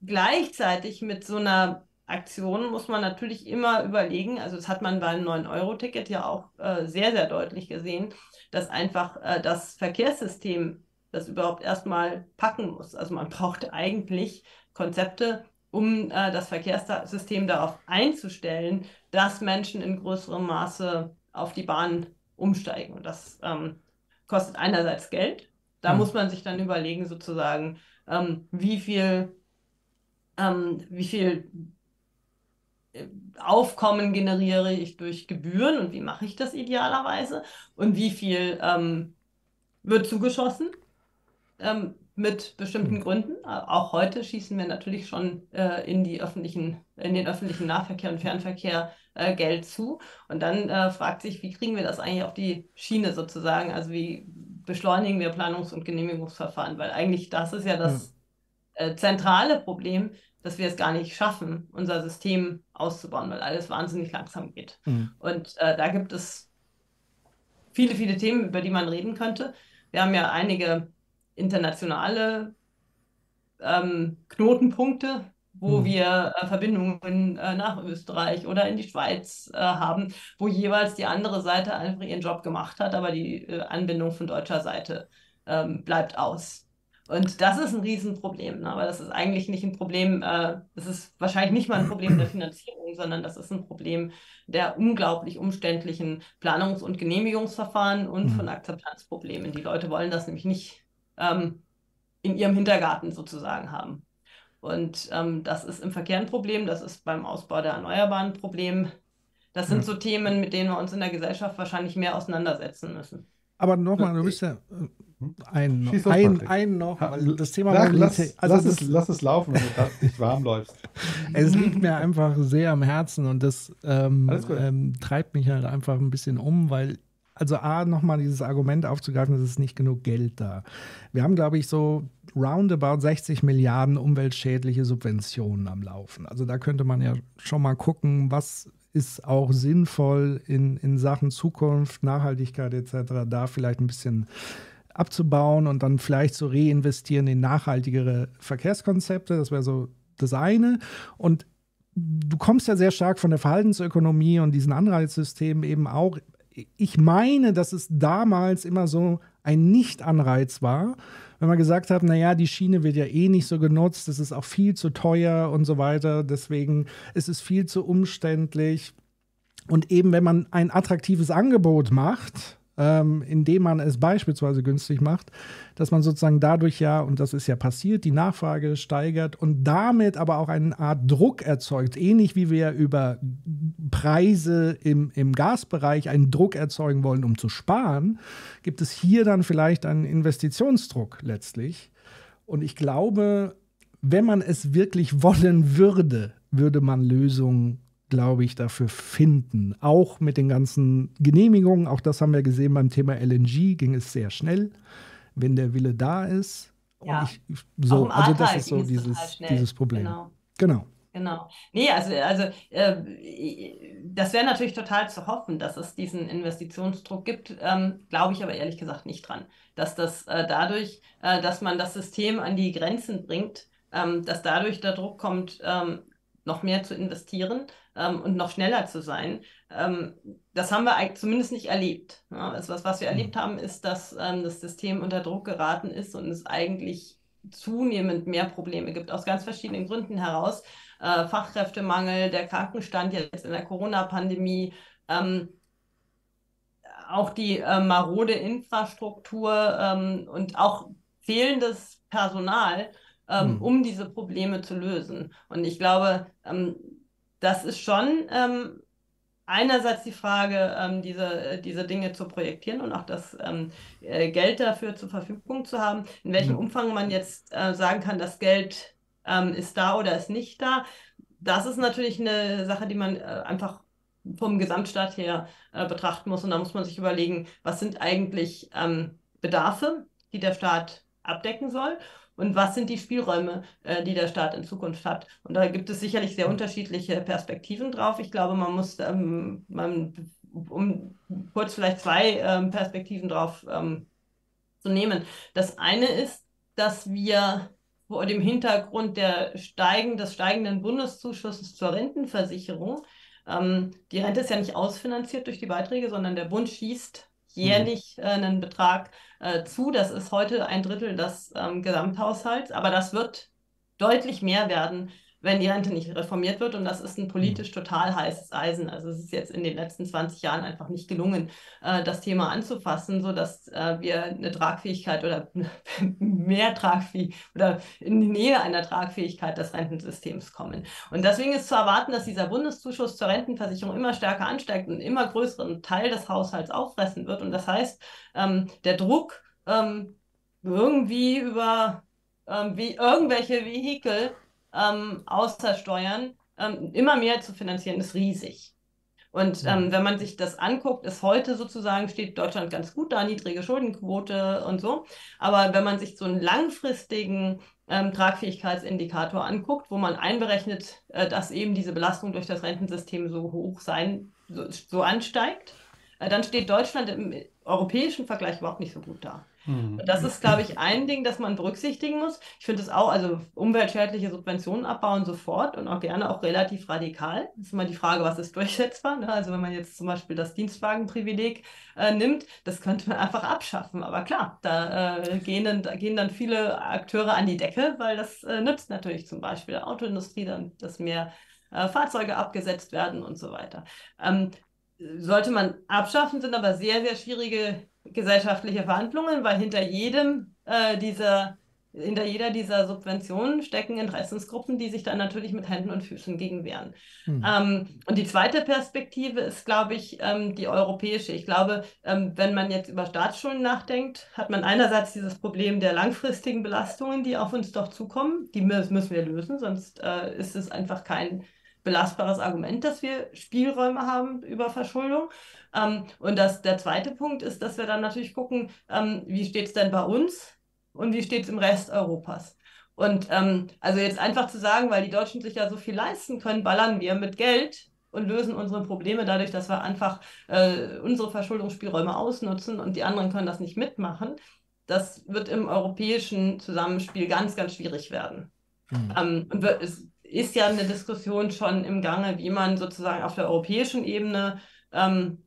gleichzeitig mit so einer Aktion muss man natürlich immer überlegen, also das hat man beim 9-Euro-Ticket ja auch äh, sehr, sehr deutlich gesehen, dass einfach äh, das Verkehrssystem das überhaupt erstmal packen muss. Also man braucht eigentlich Konzepte, um äh, das Verkehrssystem darauf einzustellen, dass Menschen in größerem Maße auf die Bahn umsteigen. Und das ähm, kostet einerseits Geld. Da mhm. muss man sich dann überlegen, sozusagen, ähm, wie viel ähm, wie viel äh, Aufkommen generiere ich durch Gebühren und wie mache ich das idealerweise und wie viel ähm, wird zugeschossen. Ähm, mit bestimmten Gründen. Auch heute schießen wir natürlich schon äh, in die öffentlichen, in den öffentlichen Nahverkehr und Fernverkehr äh, Geld zu. Und dann äh, fragt sich, wie kriegen wir das eigentlich auf die Schiene sozusagen? Also wie beschleunigen wir Planungs- und Genehmigungsverfahren? Weil eigentlich das ist ja das äh, zentrale Problem, dass wir es gar nicht schaffen, unser System auszubauen, weil alles wahnsinnig langsam geht. Mhm. Und äh, da gibt es viele, viele Themen, über die man reden könnte. Wir haben ja einige internationale ähm, Knotenpunkte, wo mhm. wir äh, Verbindungen äh, nach Österreich oder in die Schweiz äh, haben, wo jeweils die andere Seite einfach ihren Job gemacht hat, aber die äh, Anbindung von deutscher Seite ähm, bleibt aus. Und das ist ein Riesenproblem, ne? weil das ist eigentlich nicht ein Problem, äh, das ist wahrscheinlich nicht mal ein Problem der Finanzierung, sondern das ist ein Problem der unglaublich umständlichen Planungs- und Genehmigungsverfahren und mhm. von Akzeptanzproblemen. Die Leute wollen das nämlich nicht ähm, in ihrem Hintergarten sozusagen haben. Und ähm, das ist im Verkehr ein Problem, das ist beim Ausbau der Erneuerbaren ein Problem. Das sind mhm. so Themen, mit denen wir uns in der Gesellschaft wahrscheinlich mehr auseinandersetzen müssen. Aber nochmal, du bist ja äh, ein, Schieß ein, ein noch, weil das Thema Mobilität. Lass, also lass, es, lass es laufen, wenn du nicht warm läufst. Es liegt mir einfach sehr am Herzen und das ähm, ähm, treibt mich halt einfach ein bisschen um, weil, also A, nochmal dieses Argument aufzugreifen, es ist nicht genug Geld da. Wir haben, glaube ich, so roundabout 60 Milliarden umweltschädliche Subventionen am Laufen. Also da könnte man ja schon mal gucken, was ist auch sinnvoll in, in Sachen Zukunft, Nachhaltigkeit etc., da vielleicht ein bisschen abzubauen und dann vielleicht zu reinvestieren in nachhaltigere Verkehrskonzepte. Das wäre so das eine. Und du kommst ja sehr stark von der Verhaltensökonomie und diesen Anreizsystemen eben auch. Ich meine, dass es damals immer so ein Nicht-Anreiz war, wenn man gesagt hat, naja, die Schiene wird ja eh nicht so genutzt, es ist auch viel zu teuer und so weiter, deswegen ist es viel zu umständlich. Und eben, wenn man ein attraktives Angebot macht, ähm, indem man es beispielsweise günstig macht, dass man sozusagen dadurch ja, und das ist ja passiert, die Nachfrage steigert und damit aber auch eine Art Druck erzeugt, ähnlich wie wir über Preise im, im Gasbereich einen Druck erzeugen wollen, um zu sparen, gibt es hier dann vielleicht einen Investitionsdruck letztlich. Und ich glaube, wenn man es wirklich wollen würde, würde man Lösungen glaube ich, dafür finden. Auch mit den ganzen Genehmigungen, auch das haben wir gesehen beim Thema LNG, ging es sehr schnell, wenn der Wille da ist. Ja. Ich, so, also das ist so dieses, dieses Problem. Genau. genau. Genau. Nee, also, also äh, das wäre natürlich total zu hoffen, dass es diesen Investitionsdruck gibt. Ähm, Glaube ich aber ehrlich gesagt nicht dran. Dass das äh, dadurch, äh, dass man das System an die Grenzen bringt, ähm, dass dadurch der Druck kommt, ähm, noch mehr zu investieren ähm, und noch schneller zu sein. Ähm, das haben wir zumindest nicht erlebt. Ja, also was, was wir erlebt haben, ist, dass ähm, das System unter Druck geraten ist und es eigentlich zunehmend mehr Probleme gibt, aus ganz verschiedenen Gründen heraus. Äh, Fachkräftemangel, der Krankenstand jetzt in der Corona-Pandemie, ähm, auch die äh, marode Infrastruktur ähm, und auch fehlendes Personal ähm, mhm. um diese Probleme zu lösen. Und ich glaube, ähm, das ist schon ähm, einerseits die Frage, ähm, diese, diese Dinge zu projektieren und auch das ähm, äh, Geld dafür zur Verfügung zu haben. In welchem mhm. Umfang man jetzt äh, sagen kann, das Geld ähm, ist da oder ist nicht da, das ist natürlich eine Sache, die man äh, einfach vom Gesamtstaat her äh, betrachten muss. Und da muss man sich überlegen, was sind eigentlich Bedarfe, die der Staat abdecken soll und was sind die Spielräume, äh, die der Staat in Zukunft hat. Und da gibt es sicherlich sehr unterschiedliche Perspektiven drauf. Ich glaube, man muss, ähm, man, um kurz vielleicht zwei ähm, Perspektiven drauf ähm, zu nehmen. Das eine ist, dass wir vor dem Hintergrund der steigen, des steigenden Bundeszuschusses zur Rentenversicherung, ähm, die Rente ist ja nicht ausfinanziert durch die Beiträge, sondern der Bund schießt jährlich äh, einen Betrag äh, zu. Das ist heute ein Drittel des ähm, Gesamthaushalts, aber das wird deutlich mehr werden, wenn die Rente nicht reformiert wird. Und das ist ein politisch mhm. total heißes Eisen. Also es ist jetzt in den letzten 20 Jahren einfach nicht gelungen, äh, das Thema anzufassen, sodass äh, wir eine Tragfähigkeit oder mehr Tragfähigkeit oder in die Nähe einer Tragfähigkeit des Rentensystems kommen. Und deswegen ist zu erwarten, dass dieser Bundeszuschuss zur Rentenversicherung immer stärker ansteigt und immer größeren Teil des Haushalts auffressen wird. Und das heißt, ähm, der Druck, ähm, irgendwie über ähm, wie irgendwelche Vehikel ähm, außersteuern, ähm, immer mehr zu finanzieren, ist riesig. Und ähm, wenn man sich das anguckt, ist heute sozusagen, steht Deutschland ganz gut da, niedrige Schuldenquote und so. Aber wenn man sich so einen langfristigen ähm, Tragfähigkeitsindikator anguckt, wo man einberechnet, äh, dass eben diese Belastung durch das Rentensystem so hoch sein, so, so ansteigt, äh, dann steht Deutschland im europäischen Vergleich überhaupt nicht so gut da. Mhm. Das ist, glaube ich, ein Ding, das man berücksichtigen muss. Ich finde es auch, also umweltschädliche Subventionen abbauen sofort und auch gerne auch relativ radikal. Das ist immer die Frage, was ist durchsetzbar. Ne? Also wenn man jetzt zum Beispiel das Dienstwagenprivileg äh, nimmt, das könnte man einfach abschaffen. Aber klar, da, äh, gehen, dann, da gehen dann viele Akteure an die Decke, weil das äh, nützt natürlich zum Beispiel der Autoindustrie dann, dass mehr äh, Fahrzeuge abgesetzt werden und so weiter. Ähm, sollte man abschaffen, sind aber sehr, sehr schwierige gesellschaftliche Verhandlungen, weil hinter jedem äh, dieser hinter jeder dieser Subventionen stecken Interessensgruppen, die sich dann natürlich mit Händen und Füßen gegen wehren. Hm. Ähm, und die zweite Perspektive ist, glaube ich, ähm, die europäische. Ich glaube, ähm, wenn man jetzt über Staatsschulden nachdenkt, hat man einerseits dieses Problem der langfristigen Belastungen, die auf uns doch zukommen. Die müssen wir lösen, sonst äh, ist es einfach kein belastbares Argument, dass wir Spielräume haben über Verschuldung. Ähm, und das, der zweite Punkt ist, dass wir dann natürlich gucken, ähm, wie steht es denn bei uns und wie steht es im Rest Europas. Und ähm, also jetzt einfach zu sagen, weil die Deutschen sich ja so viel leisten können, ballern wir mit Geld und lösen unsere Probleme dadurch, dass wir einfach äh, unsere Verschuldungsspielräume ausnutzen und die anderen können das nicht mitmachen. Das wird im europäischen Zusammenspiel ganz, ganz schwierig werden. Mhm. Ähm, und es ist ja eine Diskussion schon im Gange, wie man sozusagen auf der europäischen Ebene ähm,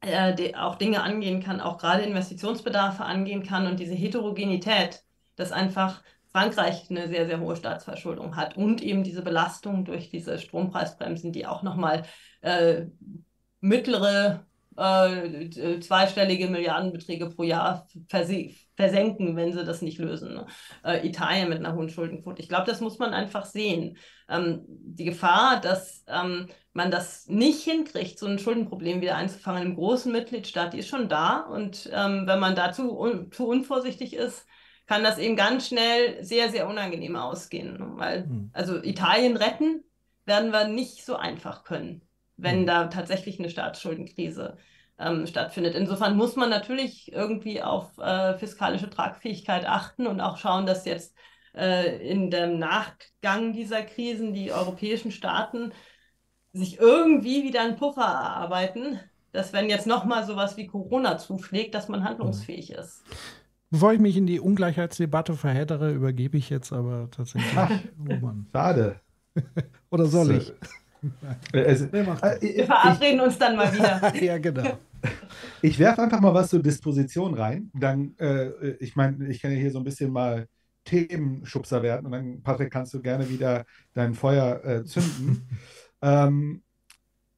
äh, auch Dinge angehen kann, auch gerade Investitionsbedarfe angehen kann und diese Heterogenität, dass einfach Frankreich eine sehr, sehr hohe Staatsverschuldung hat und eben diese Belastung durch diese Strompreisbremsen, die auch nochmal äh, mittlere äh, zweistellige Milliardenbeträge pro Jahr versenken, wenn sie das nicht lösen. Ne? Äh, Italien mit einer hohen Schuldenquote. Ich glaube, das muss man einfach sehen. Ähm, die Gefahr, dass ähm, man das nicht hinkriegt, so ein Schuldenproblem wieder einzufangen im großen Mitgliedstaat, die ist schon da. Und ähm, wenn man dazu un zu unvorsichtig ist, kann das eben ganz schnell sehr, sehr unangenehm ausgehen. Weil, hm. also Italien retten werden wir nicht so einfach können wenn mhm. da tatsächlich eine Staatsschuldenkrise ähm, stattfindet. Insofern muss man natürlich irgendwie auf äh, fiskalische Tragfähigkeit achten und auch schauen, dass jetzt äh, in dem Nachgang dieser Krisen die europäischen Staaten sich irgendwie wieder einen Puffer erarbeiten, dass wenn jetzt nochmal sowas wie Corona zuschlägt, dass man handlungsfähig ist. Bevor ich mich in die Ungleichheitsdebatte verheddere, übergebe ich jetzt aber tatsächlich. oh Schade. Oder soll ich? Es, äh, Wir verabreden ich, uns dann mal wieder. ja, genau. Ich werfe einfach mal was zur Disposition rein. Dann, äh, ich meine, ich kann ja hier so ein bisschen mal Themenschubser werden und dann, Patrick, kannst du gerne wieder dein Feuer äh, zünden. ähm,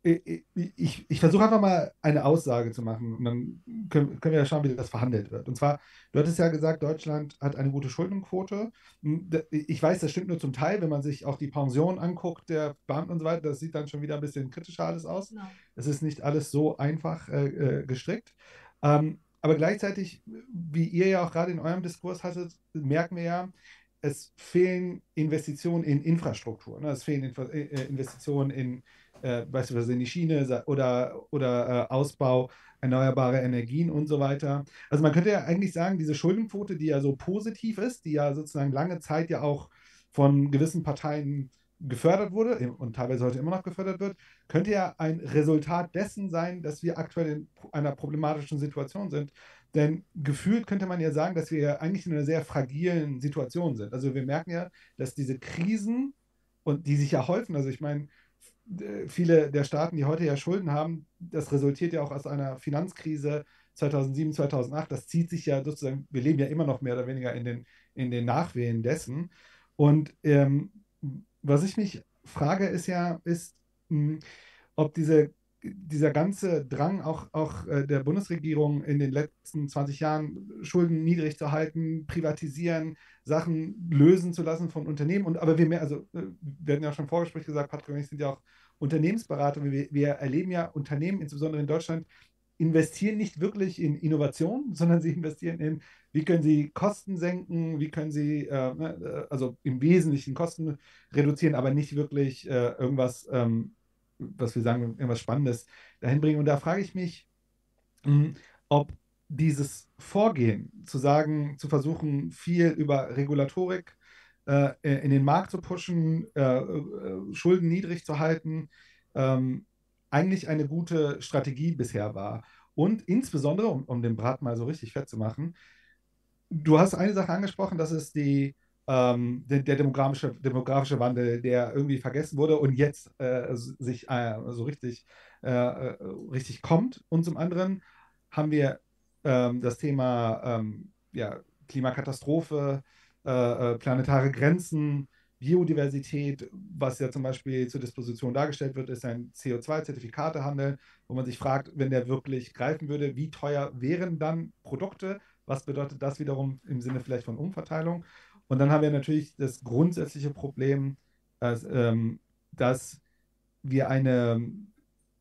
ich, ich, ich versuche einfach mal eine Aussage zu machen und dann können, können wir ja schauen, wie das verhandelt wird. Und zwar, du hattest ja gesagt, Deutschland hat eine gute Schuldenquote. Hm, ich weiß, das stimmt nur zum Teil, wenn man sich auch die Pension anguckt, der Beamten und so weiter, das sieht dann schon wieder ein bisschen kritischer alles aus. Genau. Es ist nicht alles so einfach äh, äh, gestrickt. Ähm, aber gleichzeitig, wie ihr ja auch gerade in eurem Diskurs hattet, merken wir ja, es fehlen Investitionen in Infrastruktur. Ne? Es fehlen Infra äh, Investitionen in äh, beispielsweise in die Schiene oder, oder äh, Ausbau erneuerbarer Energien und so weiter. Also man könnte ja eigentlich sagen, diese Schuldenquote, die ja so positiv ist, die ja sozusagen lange Zeit ja auch von gewissen Parteien gefördert wurde und teilweise heute immer noch gefördert wird, könnte ja ein Resultat dessen sein, dass wir aktuell in einer problematischen Situation sind. Denn gefühlt könnte man ja sagen, dass wir ja eigentlich in einer sehr fragilen Situation sind. Also wir merken ja, dass diese Krisen und die sich ja häufen, also ich meine, viele der Staaten, die heute ja Schulden haben, das resultiert ja auch aus einer Finanzkrise 2007, 2008. Das zieht sich ja sozusagen, wir leben ja immer noch mehr oder weniger in den, in den Nachwehen dessen. Und ähm, was ich mich frage, ist ja, ist, mh, hm, ob diese dieser ganze Drang auch, auch äh, der Bundesregierung in den letzten 20 Jahren, Schulden niedrig zu halten, privatisieren, Sachen lösen zu lassen von Unternehmen. Und aber wir mehr, also äh, wir hatten ja schon im Vorgespräch gesagt, Patrick und ich sind ja auch Unternehmensberater. Wir, wir erleben ja Unternehmen, insbesondere in Deutschland, investieren nicht wirklich in Innovation, sondern sie investieren in, wie können sie Kosten senken, wie können sie, äh, ne, äh, also im Wesentlichen Kosten reduzieren, aber nicht wirklich äh, irgendwas, ähm, was wir sagen, irgendwas Spannendes dahin bringen. Und da frage ich mich, mh, hm, ob dieses Vorgehen, zu sagen, zu versuchen, viel über Regulatorik äh, in den Markt zu pushen, äh, äh, Schulden niedrig zu halten, ähm, eigentlich eine gute Strategie bisher war. Und insbesondere, um, um den Brat mal so richtig fett zu machen, du hast eine Sache angesprochen, das ist die, ähm, der, der, demografische, demografische Wandel, der irgendwie vergessen wurde und jetzt äh, sich äh, so richtig, äh, richtig kommt. Und zum anderen haben wir ähm, das Thema ähm, ja, Klimakatastrophe, äh, äh, planetare Grenzen, Biodiversität, was ja zum Beispiel zur Disposition dargestellt wird, ist ein CO2-Zertifikatehandel, wo man sich fragt, wenn der wirklich greifen würde, wie teuer wären dann Produkte? Was bedeutet das wiederum im Sinne vielleicht von Umverteilung? Und dann haben wir natürlich das grundsätzliche Problem, dass, ähm, dass wir eine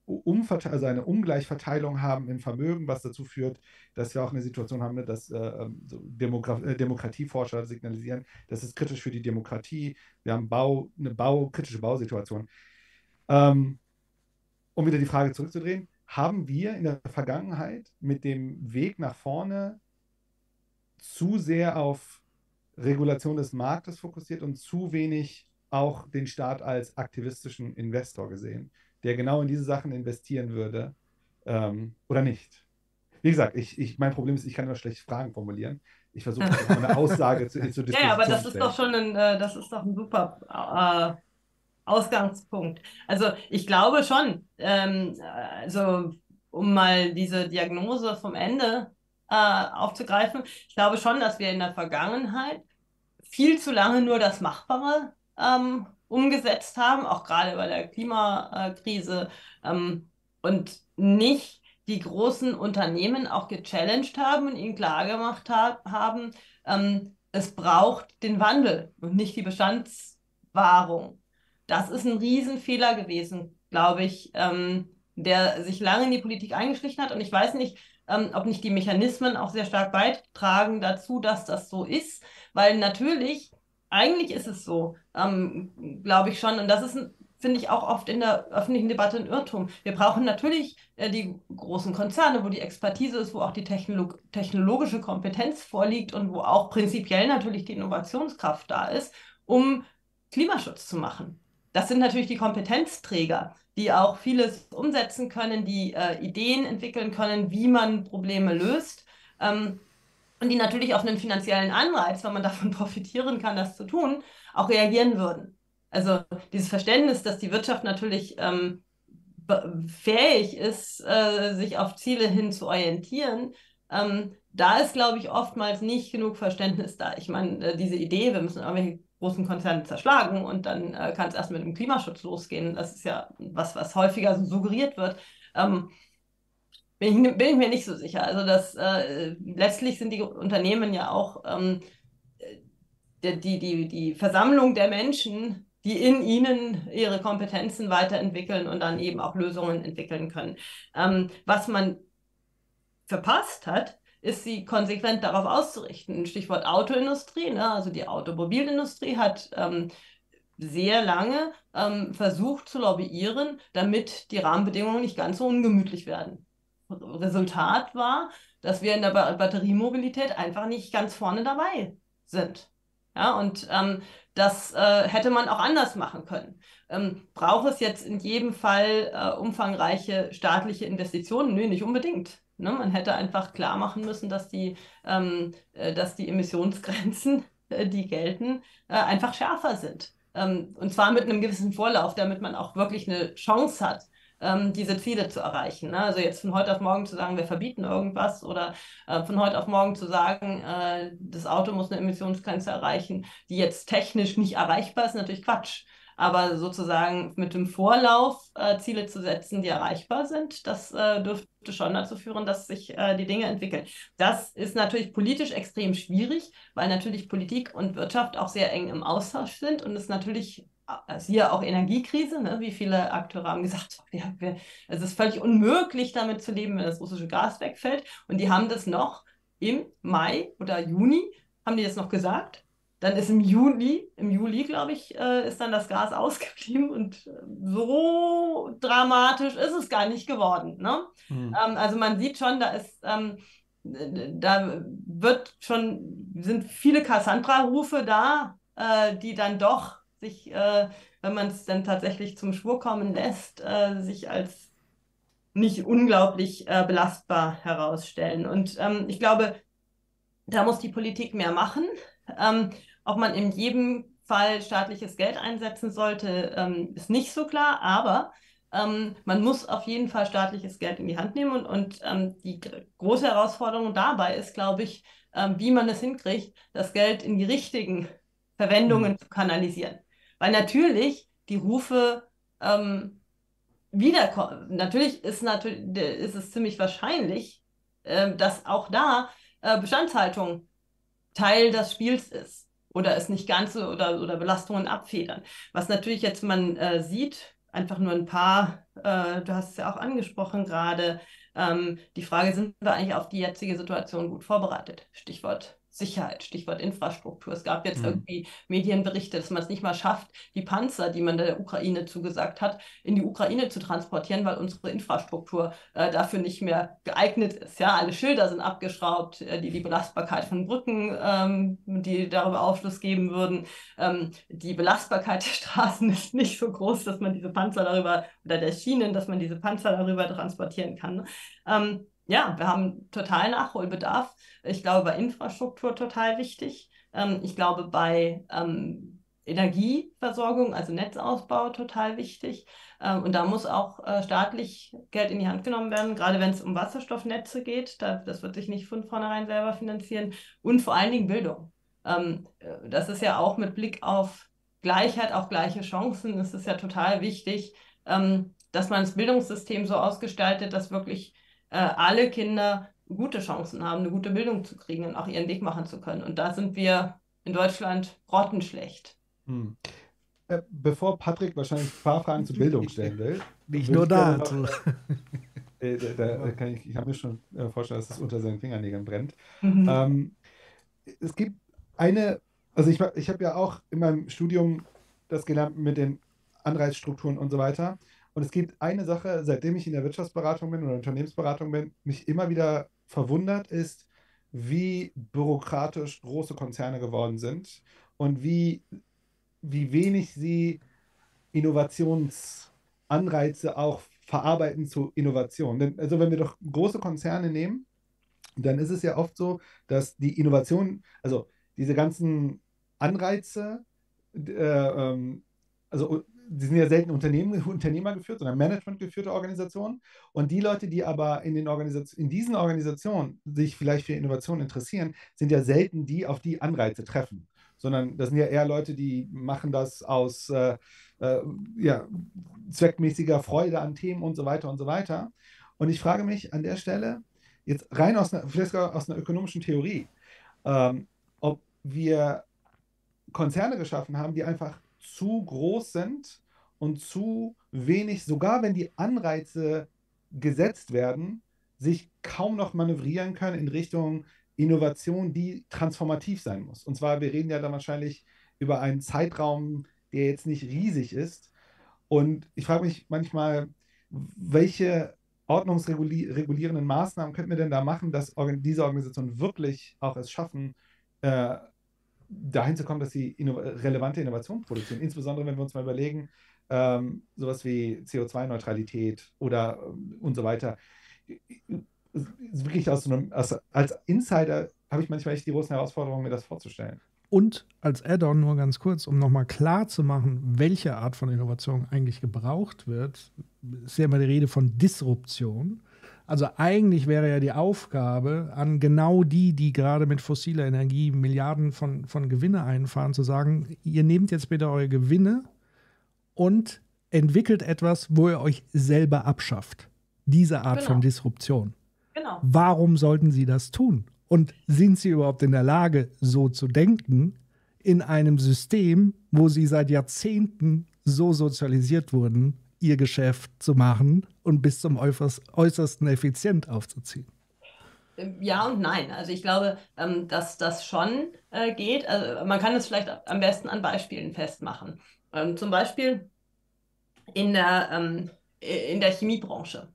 also eine Ungleichverteilung haben im Vermögen, was dazu führt, dass wir auch eine Situation haben, dass äh, ähm, so Demogra äh, Demokratieforscher signalisieren, das ist kritisch für die Demokratie. Wir haben Bau, eine Bau, kritische Bausituation. Ähm, um wieder die Frage zurückzudrehen, haben wir in der Vergangenheit mit dem Weg nach vorne zu sehr auf Regulation des Marktes fokussiert und zu wenig auch den Staat als aktivistischen Investor gesehen? Der genau in diese Sachen investieren würde ähm, oder nicht. Wie gesagt, ich, ich, mein Problem ist, ich kann nur schlecht Fragen formulieren. Ich versuche eine Aussage zu, zu Ja, aber das ist doch schon ein, äh, das ist doch ein super äh, Ausgangspunkt. Also ich glaube schon, ähm, also um mal diese Diagnose vom Ende äh, aufzugreifen, ich glaube schon, dass wir in der Vergangenheit viel zu lange nur das Machbare ähm, umgesetzt haben, auch gerade bei der Klimakrise ähm, und nicht die großen Unternehmen auch gechallenged haben und ihnen klargemacht ha haben, ähm, es braucht den Wandel und nicht die Bestandswahrung. Das ist ein Riesenfehler gewesen, glaube ich, ähm, der sich lange in die Politik eingeschlichen hat. Und ich weiß nicht, ähm, ob nicht die Mechanismen auch sehr stark beitragen dazu, dass das so ist, weil natürlich eigentlich ist es so, ähm, glaube ich schon. Und das ist, finde ich, auch oft in der öffentlichen Debatte ein Irrtum. Wir brauchen natürlich äh, die großen Konzerne, wo die Expertise ist, wo auch die Technolog technologische Kompetenz vorliegt und wo auch prinzipiell natürlich die Innovationskraft da ist, um Klimaschutz zu machen. Das sind natürlich die Kompetenzträger, die auch vieles umsetzen können, die äh, Ideen entwickeln können, wie man Probleme löst. Ähm, und die natürlich auf einen finanziellen Anreiz, wenn man davon profitieren kann, das zu tun, auch reagieren würden. Also dieses Verständnis, dass die Wirtschaft natürlich ähm, fähig ist, äh, sich auf Ziele hin zu orientieren, ähm, da ist, glaube ich, oftmals nicht genug Verständnis da. Ich meine, äh, diese Idee, wir müssen irgendwelche großen Konzerne zerschlagen und dann äh, kann es erst mit dem Klimaschutz losgehen, das ist ja was, was häufiger so suggeriert wird. Ähm, bin ich, bin ich mir nicht so sicher. Also das äh, letztlich sind die Unternehmen ja auch ähm, die, die, die Versammlung der Menschen, die in ihnen ihre Kompetenzen weiterentwickeln und dann eben auch Lösungen entwickeln können. Ähm, was man verpasst hat, ist sie konsequent darauf auszurichten. Stichwort Autoindustrie, ne? also die Automobilindustrie hat ähm, sehr lange ähm, versucht zu lobbyieren, damit die Rahmenbedingungen nicht ganz so ungemütlich werden. Resultat war, dass wir in der Batteriemobilität einfach nicht ganz vorne dabei sind. Ja, und ähm, das äh, hätte man auch anders machen können. Ähm, braucht es jetzt in jedem Fall äh, umfangreiche staatliche Investitionen? Nö, nicht unbedingt. Ne? Man hätte einfach klar machen müssen, dass die, ähm, äh, dass die Emissionsgrenzen, äh, die gelten, äh, einfach schärfer sind. Ähm, und zwar mit einem gewissen Vorlauf, damit man auch wirklich eine Chance hat, ähm, diese Ziele zu erreichen. Ne? Also jetzt von heute auf morgen zu sagen, wir verbieten irgendwas oder äh, von heute auf morgen zu sagen, äh, das Auto muss eine Emissionsgrenze erreichen, die jetzt technisch nicht erreichbar ist, natürlich Quatsch. Aber sozusagen mit dem Vorlauf äh, Ziele zu setzen, die erreichbar sind, das äh, dürfte schon dazu führen, dass sich äh, die Dinge entwickeln. Das ist natürlich politisch extrem schwierig, weil natürlich Politik und Wirtschaft auch sehr eng im Austausch sind und es natürlich siehe auch Energiekrise, ne? wie viele Akteure haben gesagt, wir, wir, es ist völlig unmöglich, damit zu leben, wenn das russische Gas wegfällt. Und die haben das noch im Mai oder Juni, haben die das noch gesagt. Dann ist im Juli, im Juli, glaube ich, äh, ist dann das Gas ausgeblieben und äh, so dramatisch ist es gar nicht geworden. Ne? Mhm. Also man sieht schon, da ist, ähm, da wird schon, sind viele Cassandra-Rufe da, äh, die dann doch sich, äh, wenn man es dann tatsächlich zum Schwur kommen lässt, äh, sich als nicht unglaublich äh, belastbar herausstellen. Und ähm, ich glaube, da muss die Politik mehr machen. Ähm, ob man in jedem Fall staatliches Geld einsetzen sollte, ähm, ist nicht so klar, aber ähm, man muss auf jeden Fall staatliches Geld in die Hand nehmen und, und ähm, die große Herausforderung dabei ist, glaube ich, ähm, wie man es hinkriegt, das Geld in die richtigen Verwendungen mhm. zu kanalisieren. Weil natürlich die Rufe ähm, wiederkommen. Natürlich ist, natürlich ist es ziemlich wahrscheinlich, äh, dass auch da äh, Bestandshaltung Teil des Spiels ist oder es nicht ganz so oder, oder Belastungen abfedern. Was natürlich jetzt man äh, sieht, einfach nur ein paar, äh, du hast es ja auch angesprochen gerade, ähm, die Frage, sind wir eigentlich auf die jetzige Situation gut vorbereitet? Stichwort Sicherheit, Stichwort Infrastruktur. Es gab jetzt mhm. irgendwie Medienberichte, dass man es nicht mal schafft, die Panzer, die man der Ukraine zugesagt hat, in die Ukraine zu transportieren, weil unsere Infrastruktur äh, dafür nicht mehr geeignet ist. Ja, alle Schilder sind abgeschraubt, äh, die die Belastbarkeit von Brücken, ähm, die darüber Aufschluss geben würden. Ähm, die Belastbarkeit der Straßen ist nicht so groß, dass man diese Panzer darüber oder der Schienen, dass man diese Panzer darüber transportieren kann. Ähm, ja, wir haben total Nachholbedarf. Ich glaube, bei Infrastruktur total wichtig. Ähm, ich glaube, bei ähm, Energieversorgung, also Netzausbau, total wichtig. Ähm, und da muss auch äh, staatlich Geld in die Hand genommen werden, gerade wenn es um Wasserstoffnetze geht. Da, das wird sich nicht von vornherein selber finanzieren. Und vor allen Dingen Bildung. Ähm, äh, das ist ja auch mit Blick auf Gleichheit, auch gleiche Chancen, ist es ja total wichtig, ähm, dass man das Bildungssystem so ausgestaltet, dass wirklich äh, alle Kinder gute Chancen haben, eine gute Bildung zu kriegen und auch ihren Weg machen zu können. Und da sind wir in Deutschland grottenschlecht. Hm. Äh, bevor Patrick wahrscheinlich ein paar Fragen zur Bildung stellen will. Nicht nur dazu. Äh, da, da kann ich, ich kann mir schon äh, vorstellen, dass es unter seinen Fingernägeln brennt. Mhm. Ähm, es gibt eine, also ich, ich habe ja auch in meinem Studium das gelernt mit den Anreizstrukturen und so weiter. Und es gibt eine Sache, seitdem ich in der Wirtschaftsberatung bin oder Unternehmensberatung bin, mich immer wieder verwundert ist, wie bürokratisch große Konzerne geworden sind und wie, wie wenig sie Innovationsanreize auch verarbeiten zu Innovation. Denn, also wenn wir doch große Konzerne nehmen, dann ist es ja oft so, dass die Innovation, also diese ganzen Anreize, äh, ähm, also die sind ja selten Unternehmen, Unternehmer geführt, sondern Management geführte Organisationen. Und die Leute, die aber in, den Organisation, in diesen Organisationen sich vielleicht für Innovation interessieren, sind ja selten die, auf die Anreize treffen. Sondern das sind ja eher Leute, die machen das aus äh, äh, ja, zweckmäßiger Freude an Themen und so weiter und so weiter. Und ich frage mich an der Stelle, jetzt rein aus einer, vielleicht aus einer ökonomischen Theorie, ähm, ob wir Konzerne geschaffen haben, die einfach zu groß sind und zu wenig, sogar wenn die Anreize gesetzt werden, sich kaum noch manövrieren können in Richtung Innovation, die transformativ sein muss. Und zwar, wir reden ja dann wahrscheinlich über einen Zeitraum, der jetzt nicht riesig ist. Und ich frage mich manchmal, welche ordnungsregulierenden Maßnahmen könnten wir denn da machen, dass diese Organisationen wirklich auch es schaffen, äh, dahin zu kommen, dass sie inno relevante Innovationen produzieren. Insbesondere, wenn wir uns mal überlegen, ähm, sowas wie CO2-Neutralität oder ähm, und so weiter. Wirklich aus so einem, als, als Insider habe ich manchmal echt die großen Herausforderungen, mir das vorzustellen. Und als Add-on nur ganz kurz, um nochmal klar zu machen, welche Art von Innovation eigentlich gebraucht wird, ist ja immer die Rede von Disruption. Also eigentlich wäre ja die Aufgabe an genau die, die gerade mit fossiler Energie Milliarden von, von Gewinne einfahren, zu sagen, ihr nehmt jetzt bitte eure Gewinne und entwickelt etwas, wo ihr euch selber abschafft. Diese Art genau. von Disruption. Genau. Warum sollten sie das tun? Und sind sie überhaupt in der Lage, so zu denken? in einem System, wo sie seit Jahrzehnten so sozialisiert wurden, ihr Geschäft zu machen und bis zum äußersten effizient aufzuziehen. Ja und nein. Also ich glaube, ähm, dass das schon äh, geht. Also man kann es vielleicht am besten an Beispielen festmachen. Ähm, zum Beispiel in der, ähm, in der Chemiebranche.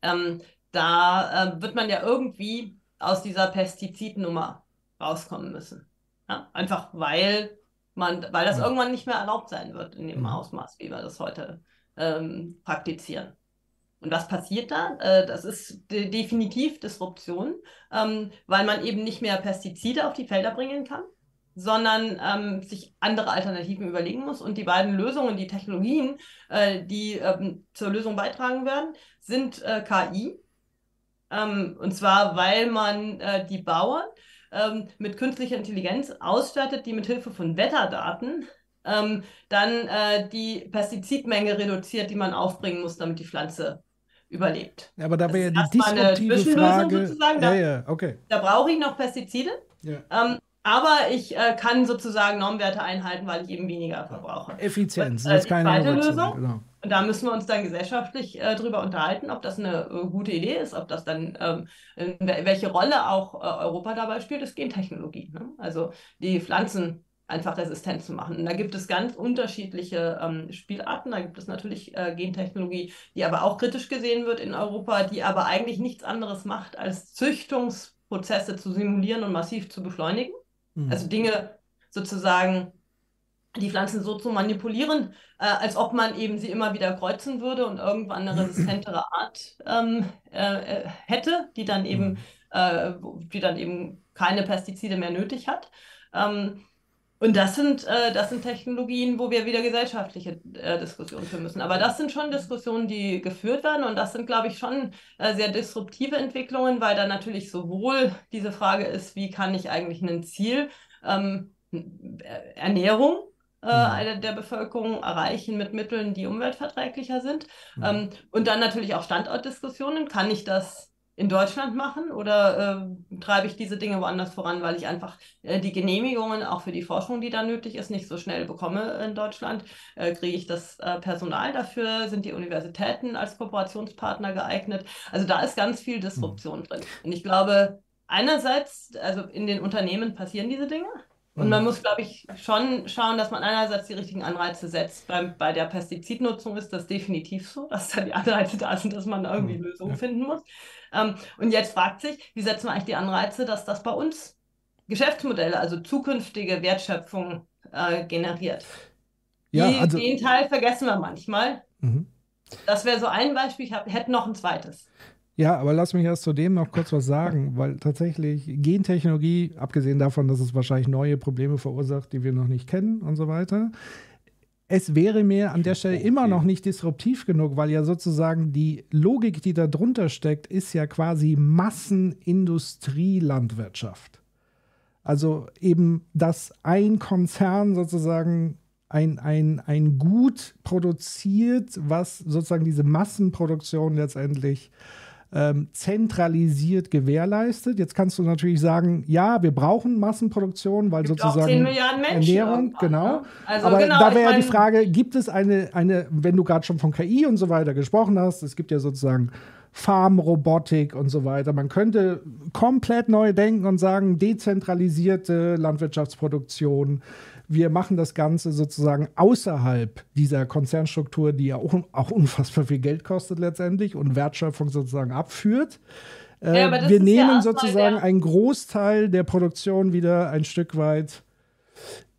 da äh, wird man ja irgendwie aus dieser Pestizidnummer rauskommen müssen. Einfach weil man, weil das irgendwann nicht mehr erlaubt sein wird in dem mhm. Ausmaß, wie wir das heute ähm, praktizieren. Und was passiert da? Äh, das ist de definitiv Disruption, ähm, weil man eben nicht mehr Pestizide auf die Felder bringen kann, sondern ähm, sich andere Alternativen überlegen muss. Und die beiden Lösungen, die Technologien, äh, die ähm, zur Lösung beitragen werden, sind äh, KI. Und zwar, weil man die Bauern mit künstlicher Intelligenz ausstattet, die mit Hilfe von Wetterdaten ähm, dann äh, die Pestizidmenge reduziert, die man aufbringen muss, damit die Pflanze überlebt. Ja, aber da wäre ja die disruptive Frage. Sozusagen. Da, ja, ja, okay. da brauche ich noch Pestizide. Ja. Ähm, aber ich äh, kann sozusagen Normwerte einhalten, weil ich eben weniger verbrauche. Effizienz, und, äh, das ist keine zweite Lösung. Genau. Und da müssen wir uns dann gesellschaftlich äh, drüber unterhalten, ob das eine äh, gute Idee ist, ob das dann, ähm, welche Rolle auch äh, Europa dabei spielt, ist Gentechnologie. Ne? Also die Pflanzen einfach resistent zu machen. Und da gibt es ganz unterschiedliche ähm, Spielarten. Da gibt es natürlich äh, Gentechnologie, die aber auch kritisch gesehen wird in Europa, die aber eigentlich nichts anderes macht, als Züchtungsprozesse zu simulieren und massiv zu beschleunigen. Mhm. Also Dinge sozusagen, die Pflanzen so zu manipulieren, äh, als ob man eben sie immer wieder kreuzen würde und irgendwann eine resistentere Art ähm, äh, äh hätte, die dann eben, mhm. äh, die dann eben keine Pestizide mehr nötig hat. Ähm, und das sind, äh, das sind Technologien, wo wir wieder gesellschaftliche äh, Diskussionen führen müssen. Aber das sind schon Diskussionen, die geführt werden. Und das sind, glaube ich, schon äh, sehr disruptive Entwicklungen, weil da natürlich sowohl diese Frage ist, wie kann ich eigentlich ein Ziel, ähm, Ernährung äh, mhm. der Bevölkerung erreichen mit Mitteln, die umweltverträglicher sind. Mhm. Ähm, und dann natürlich auch Standortdiskussionen. Kann ich das in Deutschland machen oder äh, treibe ich diese Dinge woanders voran, weil ich einfach äh, die Genehmigungen auch für die Forschung, die da nötig ist, nicht so schnell bekomme in Deutschland? Äh, kriege ich das äh, Personal dafür? Sind die Universitäten als Kooperationspartner geeignet? Also da ist ganz viel Disruption mhm. drin. Und ich glaube, einerseits, also in den Unternehmen passieren diese Dinge. Und man mhm. muss, glaube ich, schon schauen, dass man einerseits die richtigen Anreize setzt. Bei, bei der Pestizidnutzung ist das definitiv so, dass da die Anreize da sind, dass man irgendwie mhm. Lösungen ja. finden muss. Ähm, und jetzt fragt sich, wie setzen wir eigentlich die Anreize, dass das bei uns Geschäftsmodelle, also zukünftige Wertschöpfung äh, generiert. Ja, die, also, den Teil vergessen wir manchmal. Mhm. Das wäre so ein Beispiel. Ich hätte noch ein zweites. Ja, aber lass mich erst zu dem noch kurz was sagen, weil tatsächlich Gentechnologie, abgesehen davon, dass es wahrscheinlich neue Probleme verursacht, die wir noch nicht kennen und so weiter, es wäre mir an der Stelle immer noch nicht disruptiv genug, weil ja sozusagen die Logik, die da drunter steckt, ist ja quasi Massenindustrielandwirtschaft. Also eben, dass ein Konzern sozusagen ein, ein, ein Gut produziert, was sozusagen diese Massenproduktion letztendlich ähm, zentralisiert gewährleistet. Jetzt kannst du natürlich sagen, ja, wir brauchen Massenproduktion, weil gibt sozusagen Ernährung, genau. Ne? Also Aber genau, da wäre ja die Frage, gibt es eine, eine wenn du gerade schon von KI und so weiter gesprochen hast, es gibt ja sozusagen Farmrobotik und so weiter. Man könnte komplett neu denken und sagen, dezentralisierte Landwirtschaftsproduktion, wir machen das Ganze sozusagen außerhalb dieser Konzernstruktur, die ja auch, auch unfassbar viel Geld kostet letztendlich und Wertschöpfung sozusagen abführt. Äh, ja, wir nehmen ja sozusagen einen Großteil der Produktion wieder ein Stück weit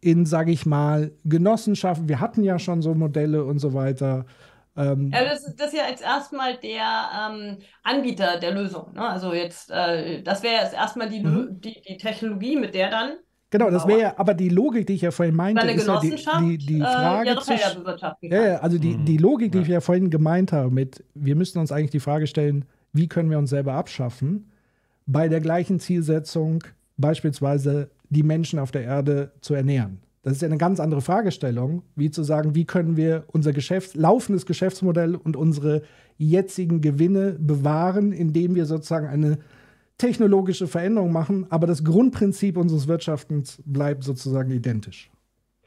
in, sage ich mal, Genossenschaften. Wir hatten ja schon so Modelle und so weiter. Ähm, ja, das, das, ist ja jetzt erstmal der ähm, Anbieter der Lösung. Ne? Also jetzt, äh, das wäre jetzt erstmal die, mhm. die, die Technologie, mit der dann Genau, das wäre ja, aber die Logik, die ich ja vorhin meinte, ist ja die, die, die äh, Frage. Äh, zwischen, ja, also die, die Logik, die ich ja vorhin gemeint habe, mit, wir müssen uns eigentlich die Frage stellen, wie können wir uns selber abschaffen, bei der gleichen Zielsetzung, beispielsweise die Menschen auf der Erde zu ernähren. Das ist ja eine ganz andere Fragestellung, wie zu sagen, wie können wir unser Geschäfts-, laufendes Geschäftsmodell und unsere jetzigen Gewinne bewahren, indem wir sozusagen eine technologische Veränderungen machen, aber das Grundprinzip unseres Wirtschaftens bleibt sozusagen identisch.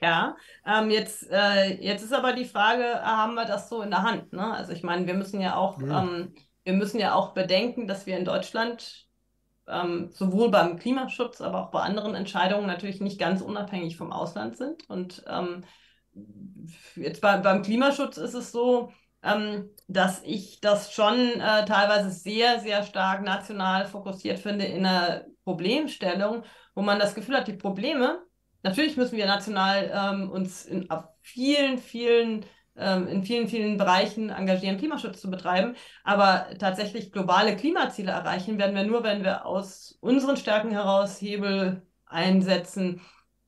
Ja, ähm, jetzt, äh, jetzt ist aber die Frage, haben wir das so in der Hand? Ne? Also ich meine, wir müssen ja auch, ja. Ähm, wir müssen ja auch bedenken, dass wir in Deutschland ähm, sowohl beim Klimaschutz, aber auch bei anderen Entscheidungen natürlich nicht ganz unabhängig vom Ausland sind. Und ähm, jetzt bei, beim Klimaschutz ist es so, ähm, dass ich das schon äh, teilweise sehr, sehr stark national fokussiert finde in einer Problemstellung, wo man das Gefühl hat, die Probleme, natürlich müssen wir national ähm, uns in, vielen, vielen ähm, in vielen, vielen Bereichen engagieren, Klimaschutz zu betreiben. Aber tatsächlich globale Klimaziele erreichen werden wir nur, wenn wir aus unseren Stärken heraus Hebel einsetzen,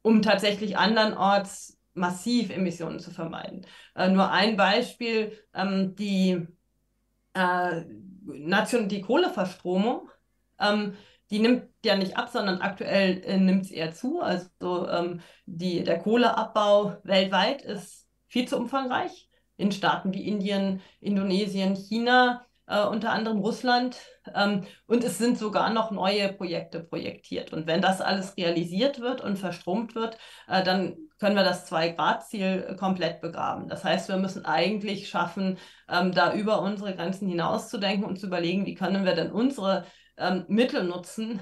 um tatsächlich andernorts massiv Emissionen zu vermeiden. Äh, nur ein Beispiel, ähm, die, äh, Nation, die Kohleverstromung, ähm, die nimmt ja nicht ab, sondern aktuell äh, nimmt es eher zu. Also ähm, die, der Kohleabbau weltweit ist viel zu umfangreich. In Staaten wie Indien, Indonesien, China, äh, unter anderem Russland. Ähm, und es sind sogar noch neue Projekte projektiert. Und wenn das alles realisiert wird und verstromt wird, äh, dann können wir das Zwei-Grad-Ziel komplett begraben. Das heißt, wir müssen eigentlich schaffen, ähm, da über unsere Grenzen hinauszudenken und zu überlegen, wie können wir denn unsere ähm, Mittel nutzen,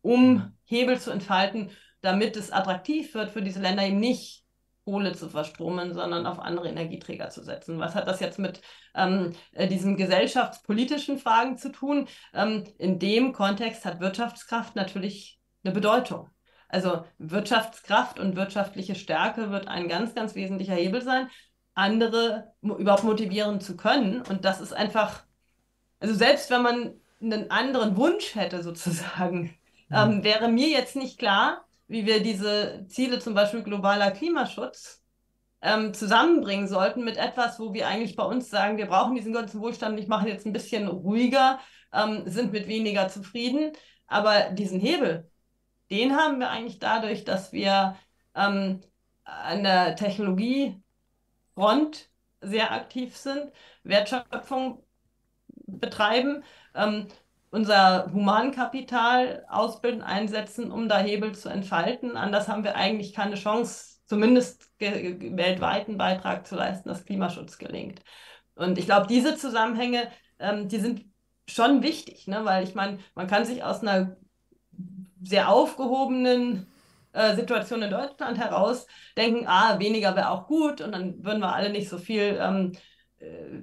um Hebel zu entfalten, damit es attraktiv wird für diese Länder eben nicht Kohle zu verstromen, sondern auf andere Energieträger zu setzen. Was hat das jetzt mit ähm, äh, diesen gesellschaftspolitischen Fragen zu tun? Ähm, in dem Kontext hat Wirtschaftskraft natürlich eine Bedeutung. Also Wirtschaftskraft und wirtschaftliche Stärke wird ein ganz, ganz wesentlicher Hebel sein, andere überhaupt motivieren zu können. Und das ist einfach, also selbst wenn man einen anderen Wunsch hätte sozusagen, mhm. ähm, wäre mir jetzt nicht klar, wie wir diese Ziele, zum Beispiel globaler Klimaschutz, ähm, zusammenbringen sollten mit etwas, wo wir eigentlich bei uns sagen, wir brauchen diesen ganzen Wohlstand nicht, machen jetzt ein bisschen ruhiger, ähm, sind mit weniger zufrieden. Aber diesen Hebel, den haben wir eigentlich dadurch, dass wir ähm, an der Technologiefront sehr aktiv sind, Wertschöpfung betreiben, ähm, unser Humankapital ausbilden, einsetzen, um da Hebel zu entfalten. Anders haben wir eigentlich keine Chance, zumindest weltweiten Beitrag zu leisten, dass Klimaschutz gelingt. Und ich glaube, diese Zusammenhänge, ähm, die sind schon wichtig, ne? weil ich meine, man kann sich aus einer sehr aufgehobenen äh, Situation in Deutschland heraus denken, ah, weniger wäre auch gut und dann würden wir alle nicht so viel ähm, äh,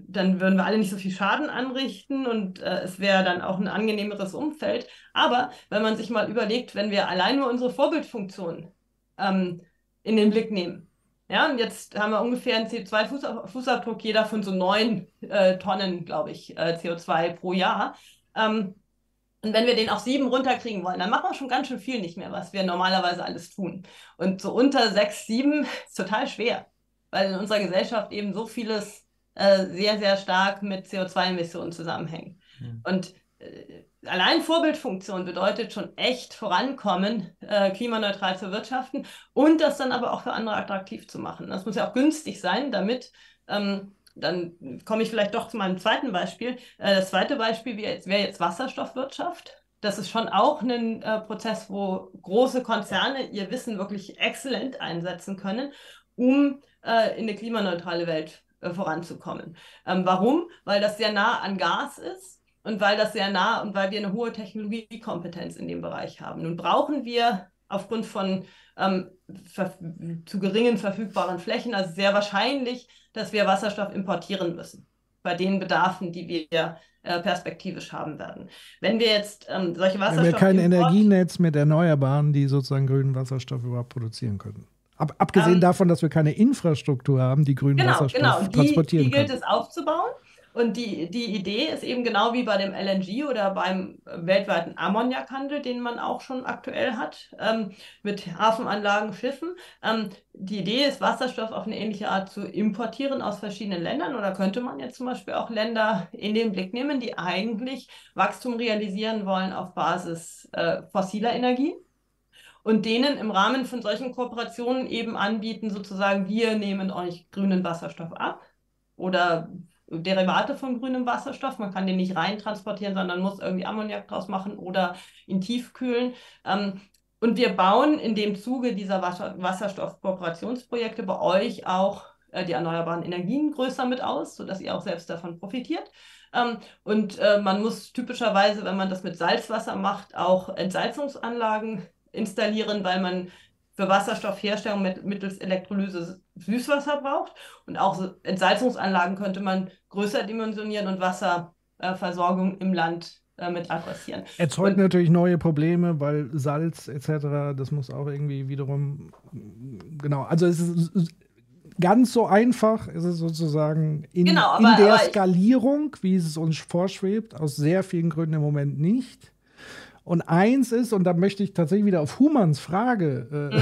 dann würden wir alle nicht so viel Schaden anrichten und äh, es wäre dann auch ein angenehmeres Umfeld. Aber wenn man sich mal überlegt, wenn wir allein nur unsere Vorbildfunktion ähm, in den Blick nehmen, ja, und jetzt haben wir ungefähr einen CO2-Fußabdruck jeder von so neun äh, Tonnen, glaube ich, äh, CO2 pro Jahr. Ähm, und wenn wir den auf sieben runterkriegen wollen, dann machen wir schon ganz schön viel nicht mehr, was wir normalerweise alles tun. Und so unter sechs, sieben ist total schwer, weil in unserer Gesellschaft eben so vieles äh, sehr, sehr stark mit CO2-Emissionen zusammenhängen. Mhm. Und äh, allein Vorbildfunktion bedeutet schon echt vorankommen, äh, klimaneutral zu wirtschaften und das dann aber auch für andere attraktiv zu machen. Das muss ja auch günstig sein, damit ähm, dann komme ich vielleicht doch zu meinem zweiten Beispiel. Äh, das zweite Beispiel wäre jetzt, wär jetzt Wasserstoffwirtschaft. Das ist schon auch ein äh, Prozess, wo große Konzerne ihr Wissen wirklich exzellent einsetzen können, um äh, in eine klimaneutrale Welt äh, voranzukommen. Ähm, warum? Weil das sehr nah an Gas ist und weil das sehr nah und weil wir eine hohe Technologiekompetenz in dem Bereich haben. Nun brauchen wir aufgrund von ähm, zu geringen verfügbaren Flächen, also sehr wahrscheinlich, dass wir Wasserstoff importieren müssen bei den Bedarfen, die wir äh, perspektivisch haben werden. Wenn wir jetzt ähm, solche Wasserstoff... Wenn wir kein Energienetz mit Erneuerbaren, die sozusagen grünen Wasserstoff überhaupt produzieren können. Ab, abgesehen ähm, davon, dass wir keine Infrastruktur haben, die grünen genau, Wasserstoff genau. Die, transportieren die gilt es aufzubauen. Und die, die Idee ist eben genau wie bei dem LNG oder beim weltweiten Ammoniakhandel, den man auch schon aktuell hat, ähm, mit Hafenanlagen, Schiffen. Ähm, die Idee ist, Wasserstoff auf eine ähnliche Art zu importieren aus verschiedenen Ländern. Oder könnte man jetzt zum Beispiel auch Länder in den Blick nehmen, die eigentlich Wachstum realisieren wollen auf Basis äh, fossiler Energie und denen im Rahmen von solchen Kooperationen eben anbieten, sozusagen, wir nehmen euch grünen Wasserstoff ab oder Derivate von grünem Wasserstoff. Man kann den nicht rein transportieren, sondern muss irgendwie Ammoniak draus machen oder ihn tiefkühlen. Ähm, und wir bauen in dem Zuge dieser Wasser Wasserstoffkooperationsprojekte bei euch auch äh, die erneuerbaren Energien größer mit aus, sodass ihr auch selbst davon profitiert. Ähm, und äh, man muss typischerweise, wenn man das mit Salzwasser macht, auch Entsalzungsanlagen installieren, weil man für Wasserstoffherstellung mit, mittels Elektrolyse Süßwasser braucht. Und auch Entsalzungsanlagen könnte man größer dimensionieren und Wasserversorgung im Land äh, mit adressieren. Erzeugt und, natürlich neue Probleme, weil Salz etc., das muss auch irgendwie wiederum, genau, also es ist ganz so einfach ist es sozusagen in, genau, aber, in der Skalierung, wie es uns vorschwebt, aus sehr vielen Gründen im Moment nicht. Und eins ist, und da möchte ich tatsächlich wieder auf Humans Frage, äh, mhm.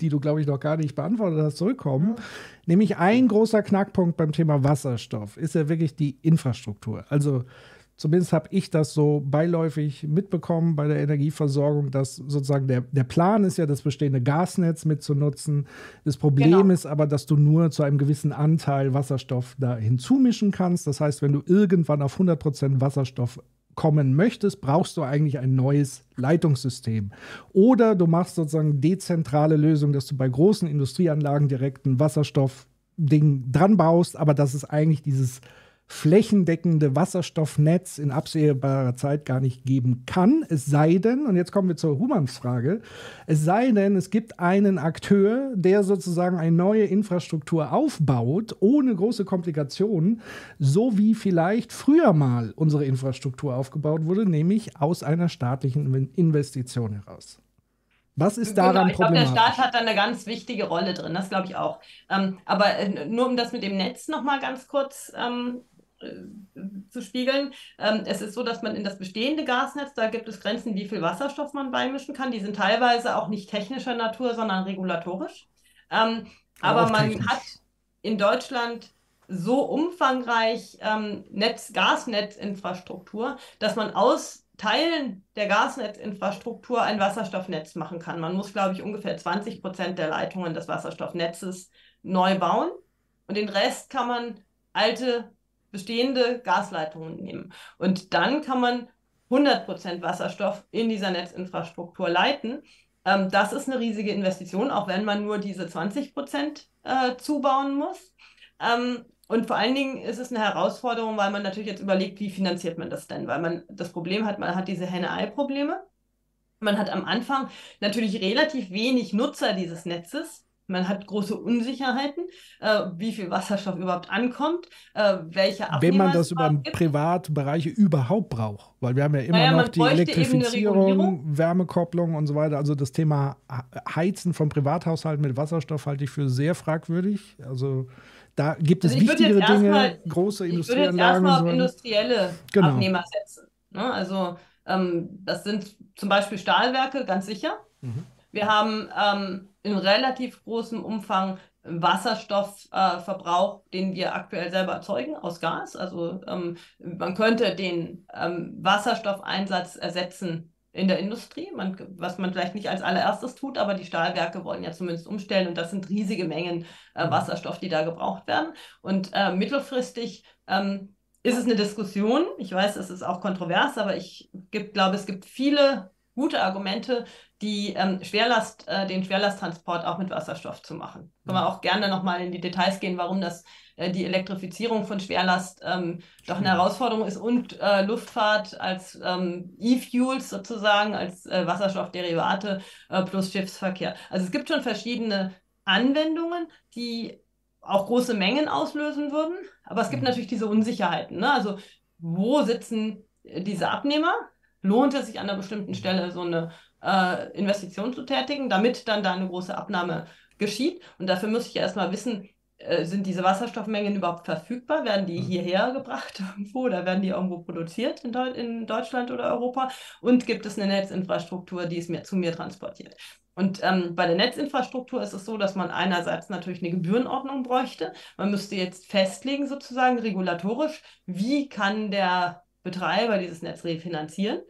die du, glaube ich, noch gar nicht beantwortet hast, zurückkommen. Mhm. Nämlich ein großer Knackpunkt beim Thema Wasserstoff ist ja wirklich die Infrastruktur. Also Zumindest habe ich das so beiläufig mitbekommen bei der Energieversorgung, dass sozusagen der, der Plan ist ja, das bestehende Gasnetz mitzunutzen. Das Problem genau. ist aber, dass du nur zu einem gewissen Anteil Wasserstoff da hinzumischen kannst. Das heißt, wenn du irgendwann auf 100 Prozent Wasserstoff kommen möchtest, brauchst du eigentlich ein neues Leitungssystem. Oder du machst sozusagen dezentrale Lösungen, dass du bei großen Industrieanlagen direkt ein Wasserstoffding dran baust, aber das ist eigentlich dieses flächendeckende Wasserstoffnetz in absehbarer Zeit gar nicht geben kann. Es sei denn, und jetzt kommen wir zur Humans-Frage, es sei denn, es gibt einen Akteur, der sozusagen eine neue Infrastruktur aufbaut, ohne große Komplikationen, so wie vielleicht früher mal unsere Infrastruktur aufgebaut wurde, nämlich aus einer staatlichen Investition heraus. Was ist daran genau? Ich glaube, der Staat hat da eine ganz wichtige Rolle drin, das glaube ich auch. Ähm, aber äh, nur um das mit dem Netz nochmal ganz kurz ähm, zu spiegeln. Ähm, es ist so, dass man in das bestehende Gasnetz, da gibt es Grenzen, wie viel Wasserstoff man beimischen kann. Die sind teilweise auch nicht technischer Natur, sondern regulatorisch. Ähm, aber man technisch. hat in Deutschland so umfangreich ähm, Netz, Gasnetzinfrastruktur, dass man aus Teilen der Gasnetzinfrastruktur ein Wasserstoffnetz machen kann. Man muss, glaube ich, ungefähr 20 Prozent der Leitungen des Wasserstoffnetzes neu bauen und den Rest kann man alte bestehende Gasleitungen nehmen. Und dann kann man 100% Wasserstoff in dieser Netzinfrastruktur leiten. Ähm, das ist eine riesige Investition, auch wenn man nur diese 20% äh, zubauen muss. Ähm, und vor allen Dingen ist es eine Herausforderung, weil man natürlich jetzt überlegt, wie finanziert man das denn? Weil man das Problem hat, man hat diese Henne-Ei-Probleme. Man hat am Anfang natürlich relativ wenig Nutzer dieses Netzes. Man hat große Unsicherheiten, äh, wie viel Wasserstoff überhaupt ankommt, äh, welche Abnehmer Wenn man das über Privatbereiche überhaupt braucht. Weil wir haben ja immer naja, noch die Elektrifizierung, Wärmekopplung und so weiter. Also das Thema Heizen von Privathaushalten mit Wasserstoff halte ich für sehr fragwürdig. Also da gibt es also wichtigere Dinge, mal, große Industrieanlagen. Ich würde jetzt erstmal auf industrielle genau. Abnehmer setzen. Ne? Also ähm, das sind zum Beispiel Stahlwerke, ganz sicher. Mhm. Wir haben ähm, in relativ großem Umfang Wasserstoffverbrauch, äh, den wir aktuell selber erzeugen aus Gas. Also ähm, man könnte den ähm, Wasserstoffeinsatz ersetzen in der Industrie, man, was man vielleicht nicht als allererstes tut, aber die Stahlwerke wollen ja zumindest umstellen und das sind riesige Mengen äh, Wasserstoff, die da gebraucht werden. Und äh, mittelfristig ähm, ist es eine Diskussion. Ich weiß, es ist auch kontrovers, aber ich glaube, es gibt viele gute Argumente, die ähm, Schwerlast, äh, den Schwerlasttransport auch mit Wasserstoff zu machen. Können wir auch gerne nochmal in die Details gehen, warum das äh, die Elektrifizierung von Schwerlast ähm, doch eine Herausforderung ist und äh, Luftfahrt als ähm, E-Fuels sozusagen, als äh, Wasserstoffderivate äh, plus Schiffsverkehr. Also es gibt schon verschiedene Anwendungen, die auch große Mengen auslösen würden, aber es gibt mhm. natürlich diese Unsicherheiten. Ne? Also wo sitzen äh, diese Abnehmer? Lohnt es sich an einer bestimmten Stelle so eine äh, Investition zu tätigen, damit dann da eine große Abnahme geschieht. Und dafür muss ich erstmal wissen, äh, sind diese Wasserstoffmengen überhaupt verfügbar? Werden die mhm. hierher gebracht irgendwo oder werden die irgendwo produziert in, Deu in Deutschland oder Europa? Und gibt es eine Netzinfrastruktur, die es mir zu mir transportiert? Und ähm, bei der Netzinfrastruktur ist es so, dass man einerseits natürlich eine Gebührenordnung bräuchte. Man müsste jetzt festlegen, sozusagen regulatorisch, wie kann der Betreiber dieses Netz refinanzieren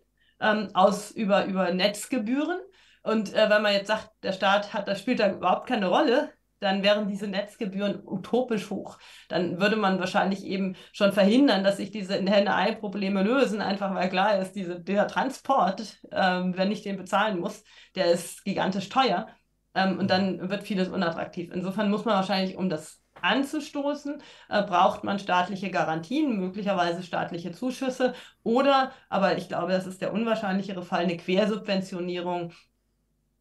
ähm, aus, über, über Netzgebühren. Und äh, wenn man jetzt sagt, der Staat hat, das spielt da überhaupt keine Rolle, dann wären diese Netzgebühren utopisch hoch. Dann würde man wahrscheinlich eben schon verhindern, dass sich diese Henne-Ei-Probleme lösen, einfach weil klar ist, diese, dieser Transport, ähm, wenn ich den bezahlen muss, der ist gigantisch teuer. Ähm, und dann wird vieles unattraktiv. Insofern muss man wahrscheinlich, um das anzustoßen, äh, braucht man staatliche Garantien, möglicherweise staatliche Zuschüsse oder, aber ich glaube, das ist der unwahrscheinlichere Fall, eine Quersubventionierung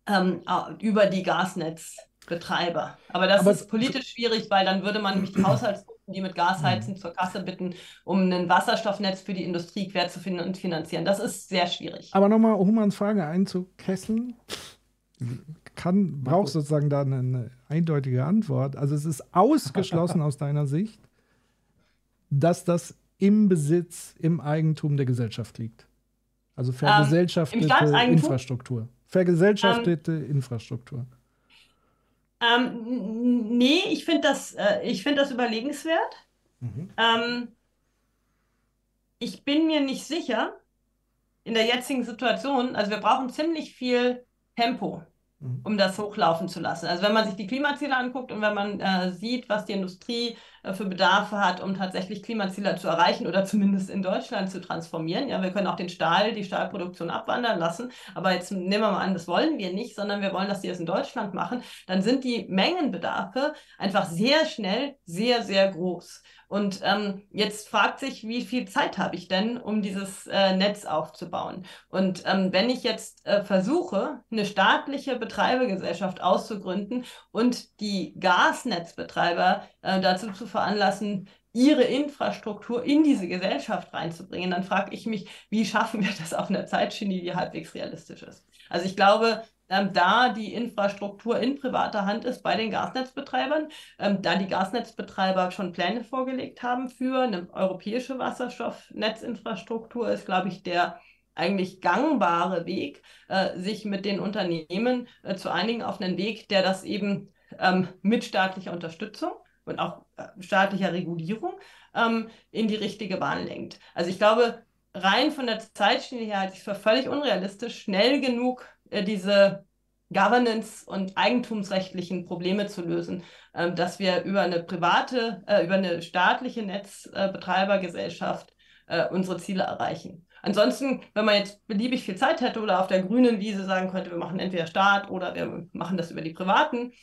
ähm, über die Gasnetzbetreiber. Aber das aber ist politisch schwierig, weil dann würde man nämlich die Haushaltsgruppen, die mit Gas heizen, zur Kasse bitten, um ein Wasserstoffnetz für die Industrie quer zu finanzieren. Das ist sehr schwierig. Aber nochmal, um ans Frage einzukesseln, kann, braucht sozusagen da eine, eine eindeutige Antwort. Also es ist ausgeschlossen aus deiner Sicht, dass das im Besitz, im Eigentum der Gesellschaft liegt. Also ähm, vergesellschaftete ähm, Infrastruktur. Vergesellschaftete ähm, Infrastruktur. Ähm, nee, ich finde das, äh, find das überlegenswert. Mhm. Ähm, ich bin mir nicht sicher in der jetzigen Situation, also wir brauchen ziemlich viel Tempo. Um das hochlaufen zu lassen. Also wenn man sich die Klimaziele anguckt und wenn man äh, sieht, was die Industrie äh, für Bedarfe hat, um tatsächlich Klimaziele zu erreichen oder zumindest in Deutschland zu transformieren. Ja, wir können auch den Stahl, die Stahlproduktion abwandern lassen, aber jetzt nehmen wir mal an, das wollen wir nicht, sondern wir wollen, dass die das in Deutschland machen. Dann sind die Mengenbedarfe einfach sehr schnell sehr, sehr groß. Und ähm, jetzt fragt sich, wie viel Zeit habe ich denn, um dieses äh, Netz aufzubauen? Und ähm, wenn ich jetzt äh, versuche, eine staatliche Betreibergesellschaft auszugründen und die Gasnetzbetreiber äh, dazu zu veranlassen, ihre Infrastruktur in diese Gesellschaft reinzubringen, dann frage ich mich, wie schaffen wir das auf einer Zeitschiene, die halbwegs realistisch ist? Also ich glaube, ähm, da die Infrastruktur in privater Hand ist bei den Gasnetzbetreibern, ähm, da die Gasnetzbetreiber schon Pläne vorgelegt haben für eine europäische Wasserstoffnetzinfrastruktur, ist, glaube ich, der eigentlich gangbare Weg, äh, sich mit den Unternehmen äh, zu einigen auf einen Weg, der das eben ähm, mit staatlicher Unterstützung und auch äh, staatlicher Regulierung ähm, in die richtige Bahn lenkt. Also ich glaube, rein von der Zeitschiene her halte ich es für völlig unrealistisch, schnell genug diese Governance- und eigentumsrechtlichen Probleme zu lösen, äh, dass wir über eine private, äh, über eine staatliche Netzbetreibergesellschaft äh, unsere Ziele erreichen. Ansonsten, wenn man jetzt beliebig viel Zeit hätte oder auf der grünen Wiese sagen könnte, wir machen entweder Staat oder wir machen das über die Privaten,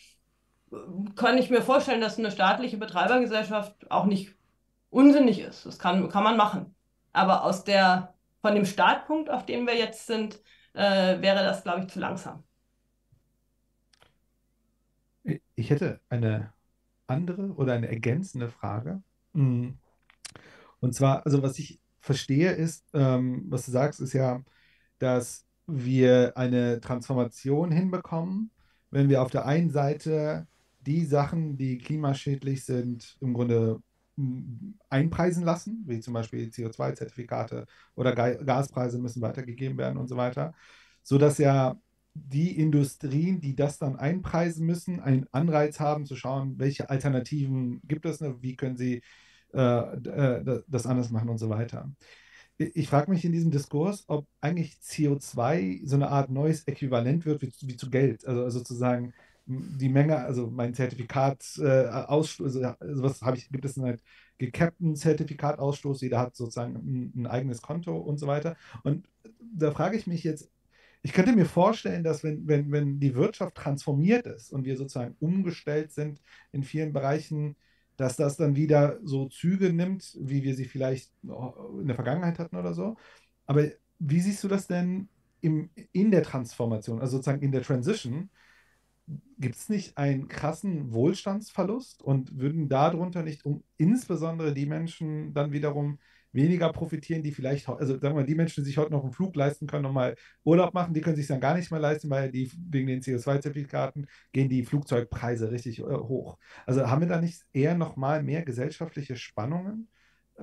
kann ich mir vorstellen, dass eine staatliche Betreibergesellschaft auch nicht unsinnig ist. Das kann, kann man machen. Aber aus der, von dem Startpunkt, auf dem wir jetzt sind, äh, wäre das, glaube ich, zu langsam. Ich hätte eine andere oder eine ergänzende Frage. Mm. Und zwar, also was ich verstehe ist, ähm, was du sagst, ist ja, dass wir eine Transformation hinbekommen, wenn wir auf der einen Seite die Sachen, die klimaschädlich sind, im Grunde einpreisen lassen, wie zum Beispiel CO2-Zertifikate oder Gaspreise müssen weitergegeben werden und so weiter, sodass ja die Industrien, die das dann einpreisen müssen, einen Anreiz haben zu schauen, welche Alternativen gibt es, ne? wie können sie äh, äh das anders machen und so weiter. Ich frage mich in diesem Diskurs, ob eigentlich CO2 so eine Art neues Äquivalent wird wie, wie zu Geld. Also sozusagen die Menge, also mein Zertifikat, äh, Ausstoß, also was habe ich, gibt es einen halt gecappten Zertifikatausstoß, jeder hat sozusagen ein, ein, eigenes Konto und so weiter. Und da frage ich mich jetzt, ich könnte mir vorstellen, dass wenn, wenn, wenn die Wirtschaft transformiert ist und wir sozusagen umgestellt sind in vielen Bereichen, dass das dann wieder so Züge nimmt, wie wir sie vielleicht in der Vergangenheit hatten oder so. Aber wie siehst du das denn im, in der Transformation, also sozusagen in der Transition? Gibt es nicht einen krassen Wohlstandsverlust und würden darunter nicht um insbesondere die Menschen dann wiederum weniger profitieren, die vielleicht, also sagen wir mal, die Menschen, die sich heute noch einen Flug leisten können und mal Urlaub machen, die können sich dann gar nicht mehr leisten, weil die wegen den CO2-Zertifikaten gehen die Flugzeugpreise richtig äh, hoch. Also haben wir da nicht eher nochmal mehr gesellschaftliche Spannungen? Äh,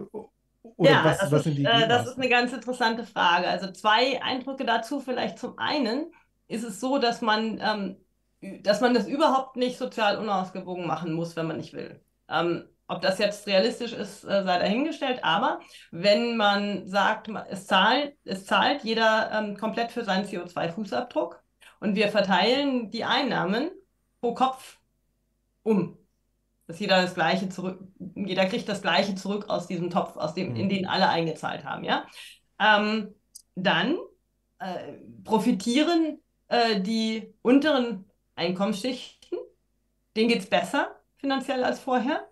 oder ja, was, das, was ist, äh, das ist eine ganz interessante Frage. Also zwei Eindrücke dazu. Vielleicht zum einen ist es so, dass man ähm, dass man das überhaupt nicht sozial unausgewogen machen muss, wenn man nicht will. Ähm, ob das jetzt realistisch ist, äh, sei dahingestellt. Aber wenn man sagt, es zahlt, es zahlt jeder ähm, komplett für seinen CO2-Fußabdruck und wir verteilen die Einnahmen pro Kopf um. Dass jeder das Gleiche zurück, jeder kriegt das Gleiche zurück aus diesem Topf, aus dem, in den alle eingezahlt haben, ja. Ähm, dann äh, profitieren äh, die unteren Einkommensschichten, denen geht es besser finanziell als vorher,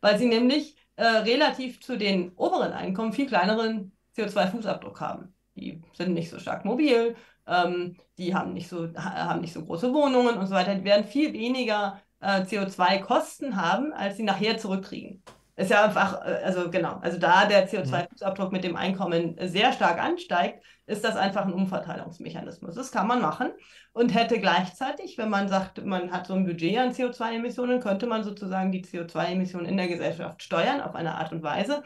weil sie nämlich äh, relativ zu den oberen Einkommen viel kleineren CO2-Fußabdruck haben. Die sind nicht so stark mobil, ähm, die haben nicht, so, haben nicht so große Wohnungen und so weiter. Die werden viel weniger äh, CO2-Kosten haben, als sie nachher zurückkriegen. Ist ja einfach, äh, also genau, also da der CO2-Fußabdruck mit dem Einkommen sehr stark ansteigt, ist das einfach ein Umverteilungsmechanismus. Das kann man machen und hätte gleichzeitig, wenn man sagt, man hat so ein Budget an CO2-Emissionen, könnte man sozusagen die CO2-Emissionen in der Gesellschaft steuern auf eine Art und Weise,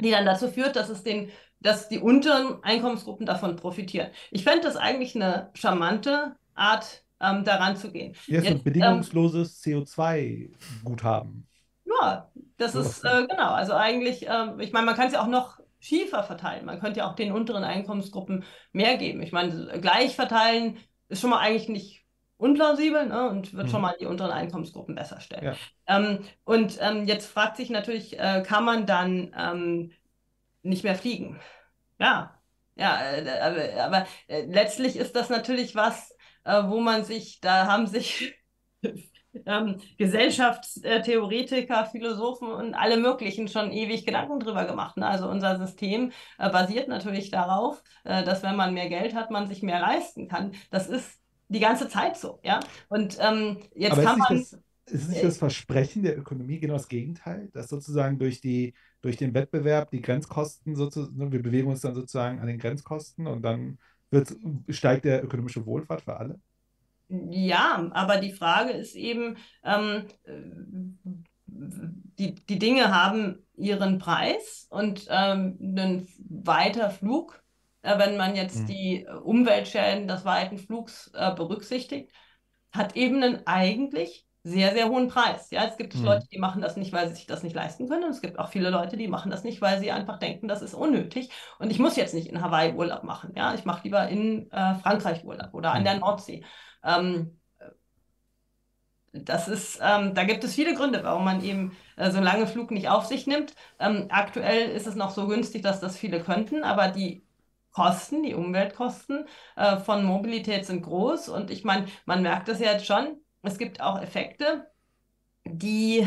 die dann dazu führt, dass es den, dass die unteren Einkommensgruppen davon profitieren. Ich fände das eigentlich eine charmante Art, ähm, daran zu gehen. Ja, so ein ähm, bedingungsloses CO2-Guthaben. Ja, das ist äh, genau. Also eigentlich, ähm, ich meine, man kann es ja auch noch schiefer verteilen. Man könnte ja auch den unteren Einkommensgruppen mehr geben. Ich meine, gleich verteilen ist schon mal eigentlich nicht unplausibel ne, und wird schon Mhm. mal die unteren Einkommensgruppen besser stellen. Ja. Ähm, und ähm, jetzt fragt sich natürlich, äh, kann man dann ähm, nicht mehr fliegen? Ja, ja, äh, aber, aber äh, letztlich ist das natürlich was, äh, wo man sich, da haben sich ähm, Gesellschaftstheoretiker, Philosophen und alle möglichen schon ewig Gedanken drüber gemacht. Ne? Also unser System äh, basiert natürlich darauf, äh, dass wenn man mehr Geld hat, man sich mehr leisten kann. Das ist die ganze Zeit so, ja. Und ähm, jetzt Aber kann man. das, ist nicht das Versprechen der Ökonomie genau das Gegenteil, dass sozusagen durch die, durch den Wettbewerb die Grenzkosten sozusagen, wir bewegen uns dann sozusagen an den Grenzkosten und dann wird, steigt der ökonomische Wohlfahrt für alle? Ja, aber die Frage ist eben, ähm, äh, die, die Dinge haben ihren Preis und ähm, ein weiter Flug, äh, wenn man jetzt Mhm. die Umweltschäden des weiten Flugs äh, berücksichtigt, hat eben einen eigentlich sehr, sehr hohen Preis. Ja, es gibt Mhm. Leute, die machen das nicht, weil sie sich das nicht leisten können. Und es gibt auch viele Leute, die machen das nicht, weil sie einfach denken, das ist unnötig. Und ich muss jetzt nicht in Hawaii Urlaub machen. Ja, ich mache lieber in äh, Frankreich Urlaub oder an Mhm. der Nordsee. Ähm, das ist, ähm, da gibt es viele Gründe, warum man eben äh, so einen langen Flug nicht auf sich nimmt. Ähm, aktuell ist es noch so günstig, dass das viele könnten, aber die Kosten, die Umweltkosten äh, von Mobilität sind groß. Und ich meine, man merkt das ja jetzt schon. Es gibt auch Effekte, die,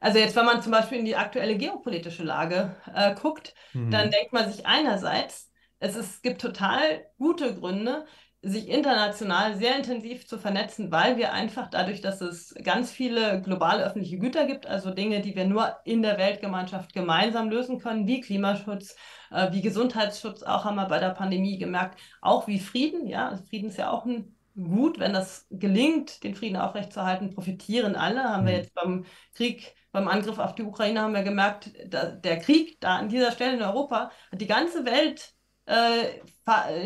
also jetzt, wenn man zum Beispiel in die aktuelle geopolitische Lage äh, guckt, dann Mhm. denkt man sich einerseits, es ist, gibt total gute Gründe, sich international sehr intensiv zu vernetzen, weil wir einfach dadurch, dass es ganz viele globale öffentliche Güter gibt, also Dinge, die wir nur in der Weltgemeinschaft gemeinsam lösen können, wie Klimaschutz, äh, wie Gesundheitsschutz, auch haben wir bei der Pandemie gemerkt, auch wie Frieden, ja, also Frieden ist ja auch ein Gut, wenn das gelingt, den Frieden aufrechtzuerhalten, profitieren alle, haben wir Mhm. jetzt beim Krieg, beim Angriff auf die Ukraine haben wir gemerkt, der Krieg da an dieser Stelle in Europa hat die ganze Welt äh,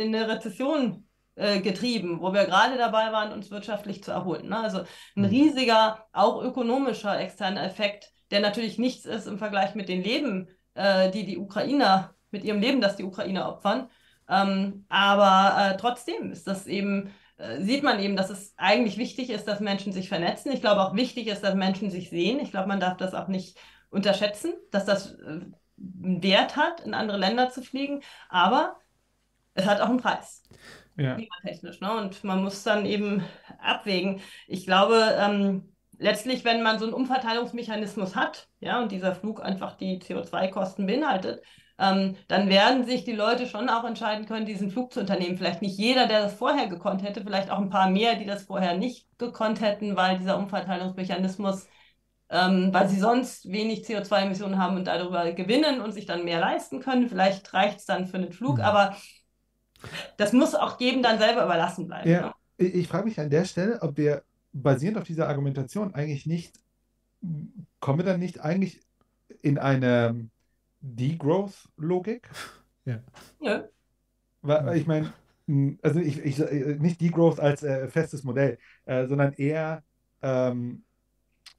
in eine Rezession äh, getrieben, wo wir gerade dabei waren, uns wirtschaftlich zu erholen. Ne? Also ein Mhm. riesiger, auch ökonomischer externer Effekt, der natürlich nichts ist im Vergleich mit den Leben, äh, die die Ukrainer, mit ihrem Leben, das die Ukrainer opfern. Ähm, aber äh, trotzdem ist das eben, äh, sieht man eben, dass es eigentlich wichtig ist, dass Menschen sich vernetzen. Ich glaube auch wichtig ist, dass Menschen sich sehen. Ich glaube, man darf das auch nicht unterschätzen, dass das äh, einen Wert hat, in andere Länder zu fliegen. Aber es hat auch einen Preis Ja. klimatechnisch, ne? Und man muss dann eben abwägen. Ich glaube, ähm, letztlich, wenn man so einen Umverteilungsmechanismus hat, ja, und dieser Flug einfach die CO2-Kosten beinhaltet, ähm, dann werden sich die Leute schon auch entscheiden können, diesen Flug zu unternehmen. Vielleicht nicht jeder, der das vorher gekonnt hätte, vielleicht auch ein paar mehr, die das vorher nicht gekonnt hätten, weil dieser Umverteilungsmechanismus, ähm, weil sie sonst wenig CO2-Emissionen haben und darüber gewinnen und sich dann mehr leisten können. Vielleicht reicht es dann für einen Flug, Mhm. aber das muss auch jedem dann selber überlassen bleiben. Ja, Ne? ich, ich frage mich an der Stelle, ob wir basierend auf dieser Argumentation eigentlich nicht, kommen wir dann nicht eigentlich in eine Degrowth-Logik? Nö. Weil, weil ich meine, also ich, ich, nicht Degrowth als äh, festes Modell, äh, sondern eher, ähm,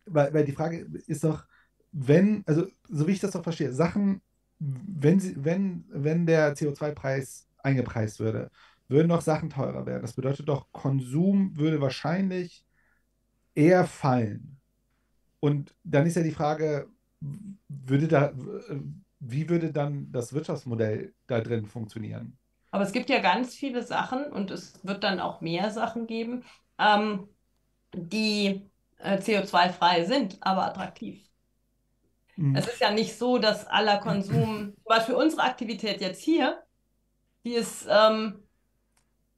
weil, weil die Frage ist doch, wenn, also so wie ich das doch verstehe, Sachen, wenn sie, wenn, wenn der CO2-Preis eingepreist würde, würden doch Sachen teurer werden. Das bedeutet doch, Konsum würde wahrscheinlich eher fallen. und dann ist ja die Frage, würde da, wie würde dann das Wirtschaftsmodell da drin funktionieren? Aber es gibt ja ganz viele Sachen und es wird dann auch mehr Sachen geben, ähm, die äh, CO2-frei sind, aber attraktiv. Mhm. Es ist ja nicht so, dass aller Konsum, zum Beispiel unsere Aktivität jetzt hier, die ist ähm,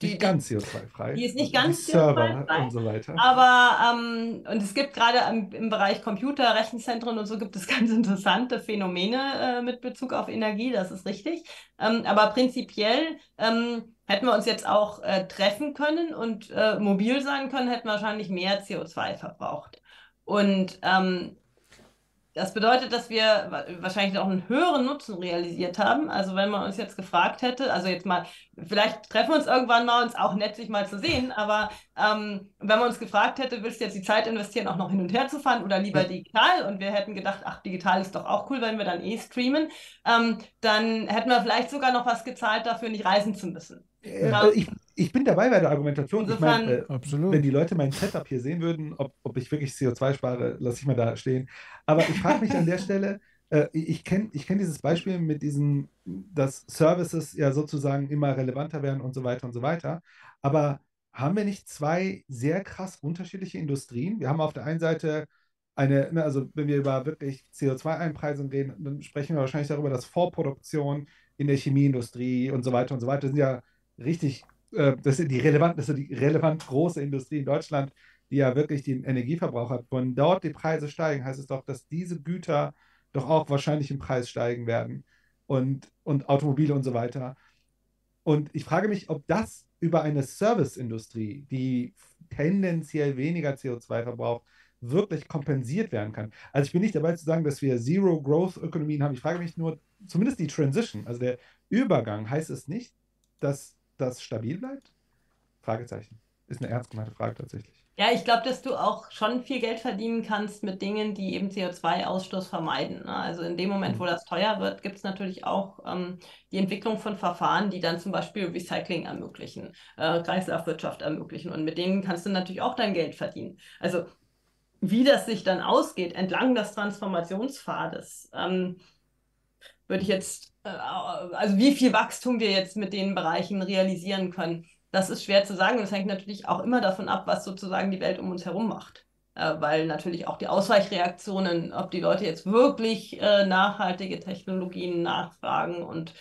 die, nicht ganz CO2-frei. Die ist nicht ganz CO2-frei. und so weiter. Aber, ähm, und es gibt gerade im, im, Bereich Computer, Rechenzentren und so gibt es ganz interessante Phänomene äh, mit Bezug auf Energie, das ist richtig. Ähm, aber prinzipiell ähm, hätten wir uns jetzt auch äh, treffen können und äh, mobil sein können, hätten wir wahrscheinlich mehr CO2 verbraucht. Und ähm, das bedeutet, dass wir wahrscheinlich auch einen höheren Nutzen realisiert haben. Also wenn man uns jetzt gefragt hätte, also jetzt mal, vielleicht treffen wir uns irgendwann mal, uns auch nett, sich mal zu sehen, aber ähm, wenn man uns gefragt hätte, willst du jetzt die Zeit investieren, auch noch hin und her zu fahren oder lieber digital? Und wir hätten gedacht, ach, digital ist doch auch cool, wenn wir dann eh streamen, ähm, dann hätten wir vielleicht sogar noch was gezahlt dafür, nicht reisen zu müssen. Äh, ich, ich, bin dabei bei der Argumentation. Insofern, ich meine, äh, wenn die Leute mein Setup hier sehen würden, ob, ob ich wirklich CO2 spare, lasse ich mal da stehen. Aber ich frage mich an der Stelle, äh, ich kenne ich kenn dieses Beispiel mit diesen, dass Services ja sozusagen immer relevanter werden und so weiter und so weiter. Aber haben wir nicht zwei sehr krass unterschiedliche Industrien? Wir haben auf der einen Seite eine, ne, also wenn wir über wirklich CO2-Einpreisung reden, dann sprechen wir wahrscheinlich darüber, dass Vorproduktion in der Chemieindustrie und so weiter und so weiter sind ja richtig, äh, das sind die relevant, das sind die relevant große Industrie in Deutschland, die ja wirklich den Energieverbrauch hat. Wenn dort die Preise steigen, heißt es doch, dass diese Güter doch auch wahrscheinlich im Preis steigen werden und, und Automobile und so weiter. Und ich frage mich, ob das über eine Serviceindustrie, die tendenziell weniger CO2 verbraucht, wirklich kompensiert werden kann. Also ich bin nicht dabei zu sagen, dass wir Zero-Growth-Ökonomien haben. Ich frage mich nur, zumindest die Transition, also der Übergang, heißt es nicht, dass das stabil bleibt? Fragezeichen. Ist eine ernst gemeinte Frage tatsächlich. Ja, ich glaube, dass du auch schon viel Geld verdienen kannst mit Dingen, die eben CO2-Ausstoß vermeiden. Ne? Also in dem Moment, wo mhm. das teuer wird, gibt es natürlich auch ähm, die Entwicklung von Verfahren, die dann zum Beispiel Recycling ermöglichen, äh, Kreislaufwirtschaft ermöglichen. Und mit denen kannst du natürlich auch dein Geld verdienen. Also wie das sich dann ausgeht entlang des Transformationspfades, ähm, würde ich jetzt, äh, also wie viel Wachstum wir jetzt mit den Bereichen realisieren können, das ist schwer zu sagen. Das hängt natürlich auch immer davon ab, was sozusagen die Welt um uns herum macht. Äh, weil natürlich auch die Ausweichreaktionen, ob die Leute jetzt wirklich äh, nachhaltige Technologien nachfragen und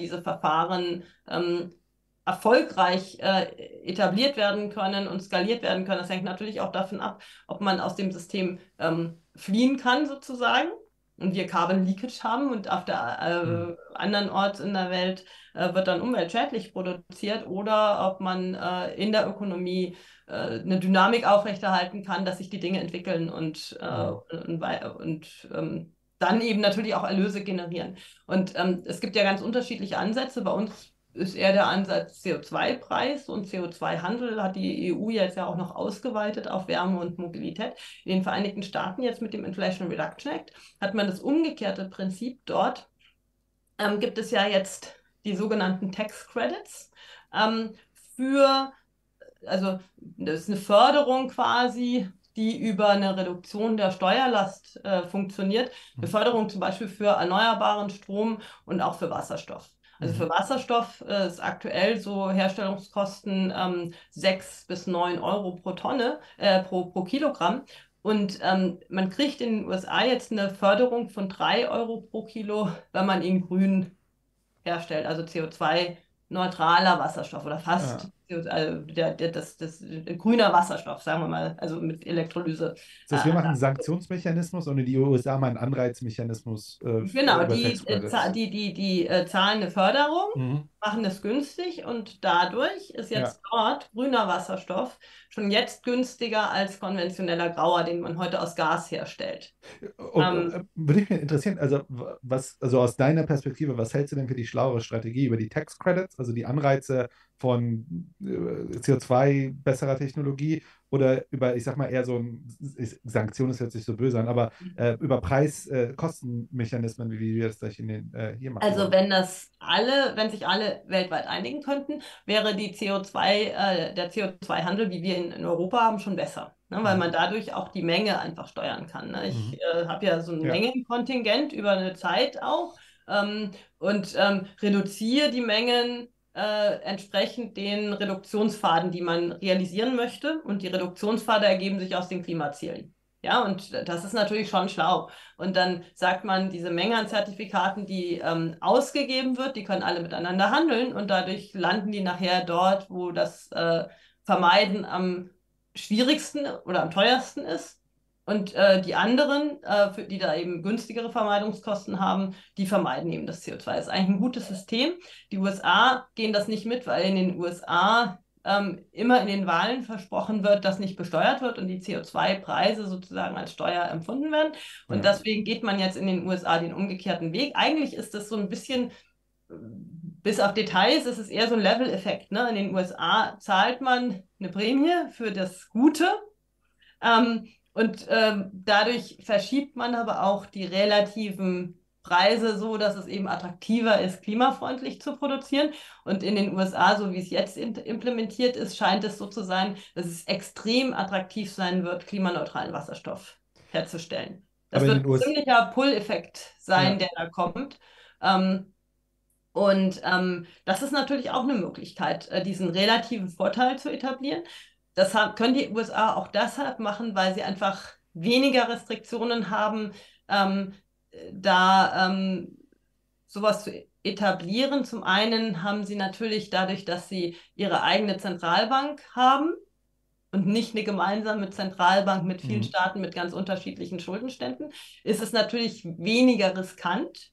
diese Verfahren ähm, erfolgreich etabliert werden können und skaliert werden können. Das hängt natürlich auch davon ab, ob man aus dem System ähm, fliehen kann sozusagen und wir Carbon Leakage haben und auf der äh, mhm. anderen Ort in der Welt äh, wird dann umweltschädlich produziert oder ob man äh, in der Ökonomie äh, eine Dynamik aufrechterhalten kann, dass sich die Dinge entwickeln und, äh, und, und ähm, dann eben natürlich auch Erlöse generieren. Und ähm, es gibt ja ganz unterschiedliche Ansätze. Bei uns ist eher der Ansatz CO2-Preis und CO2-Handel hat die EU jetzt ja auch noch ausgeweitet auf Wärme und Mobilität. In den Vereinigten Staaten jetzt mit dem Inflation Reduction Act hat man das umgekehrte Prinzip. Dort ähm, gibt es ja jetzt die sogenannten Tax Credits ähm, für, also das ist eine Förderung quasi die über eine Reduktion der Steuerlast äh, funktioniert. Eine mhm. Förderung zum Beispiel für erneuerbaren Strom und auch für Wasserstoff. Also für mhm. Wasserstoff äh, ist aktuell so Herstellungskosten ähm, 6 bis 9 Euro pro Tonne, äh, pro, pro Kilogramm. Und ähm, man kriegt in den USA jetzt eine Förderung von 3 Euro pro Kilo, wenn man ihn grün herstellt, also CO2-neutraler Wasserstoff oder fast. Ja also der, der, das, das, grüner Wasserstoff, sagen wir mal, also mit Elektrolyse. Das heißt, wir machen einen Sanktionsmechanismus und die USA machen einen Anreizmechanismus. Äh, genau, die, äh, die, die, die äh, zahlen eine Förderung, mhm. machen es günstig und dadurch ist jetzt ja. dort grüner Wasserstoff schon jetzt günstiger als konventioneller Grauer, den man heute aus Gas herstellt. Und, ähm, äh, würde mich interessieren, also was, also aus deiner Perspektive, was hältst du denn für die schlauere Strategie über die Tax Credits, also die Anreize von CO2 besserer Technologie oder über, ich sag mal, eher so ein, Sanktion ist jetzt nicht so böse an, aber äh, über Preis-Kostenmechanismen, äh, wie wir das gleich in den, äh, hier machen. Also wenn das alle, wenn sich alle weltweit einigen könnten, wäre die CO2, äh, der CO2-Handel, wie wir ihn in Europa haben, schon besser. Ne, weil mhm. man dadurch auch die Menge einfach steuern kann. Ne? Ich mhm. Äh, habe ja so ein ja. Mengenkontingent über eine Zeit auch ähm, und ähm, reduziere die Mengen äh, entsprechend den Reduktionspfaden, die man realisieren möchte. Und die Reduktionspfade ergeben sich aus den Klimazielen. Ja, und das ist natürlich schon schlau. Und dann sagt man, diese Menge an Zertifikaten, die ähm, ausgegeben wird, die können alle miteinander handeln und dadurch landen die nachher dort, wo das äh, Vermeiden am schwierigsten oder am teuersten ist. Und äh, die anderen, äh, für, die da eben günstigere Vermeidungskosten haben, die vermeiden eben das CO2. Das ist eigentlich ein gutes System. Die USA gehen das nicht mit, weil in den USA ähm, immer in den Wahlen versprochen wird, dass nicht besteuert wird und die CO2-Preise sozusagen als Steuer empfunden werden. Und ja. deswegen geht man jetzt in den USA den umgekehrten Weg. Eigentlich ist das so ein bisschen, bis auf Details, ist es eher so ein Level-Effekt. Ne? In den USA zahlt man eine Prämie für das Gute. Ähm, und ähm, dadurch verschiebt man aber auch die relativen Preise so, dass es eben attraktiver ist, klimafreundlich zu produzieren. Und in den USA, so wie es jetzt implementiert ist, scheint es so zu sein, dass es extrem attraktiv sein wird, klimaneutralen Wasserstoff herzustellen. Das aber wird ein ziemlicher Pull-Effekt sein, ja. der da kommt. Ähm, und ähm, das ist natürlich auch eine Möglichkeit, äh, diesen relativen Vorteil zu etablieren. Das können die USA auch deshalb machen, weil sie einfach weniger Restriktionen haben, ähm, da ähm, sowas zu etablieren. Zum einen haben sie natürlich dadurch, dass sie ihre eigene Zentralbank haben und nicht eine gemeinsame Zentralbank mit vielen mhm. Staaten mit ganz unterschiedlichen Schuldenständen, ist es natürlich weniger riskant.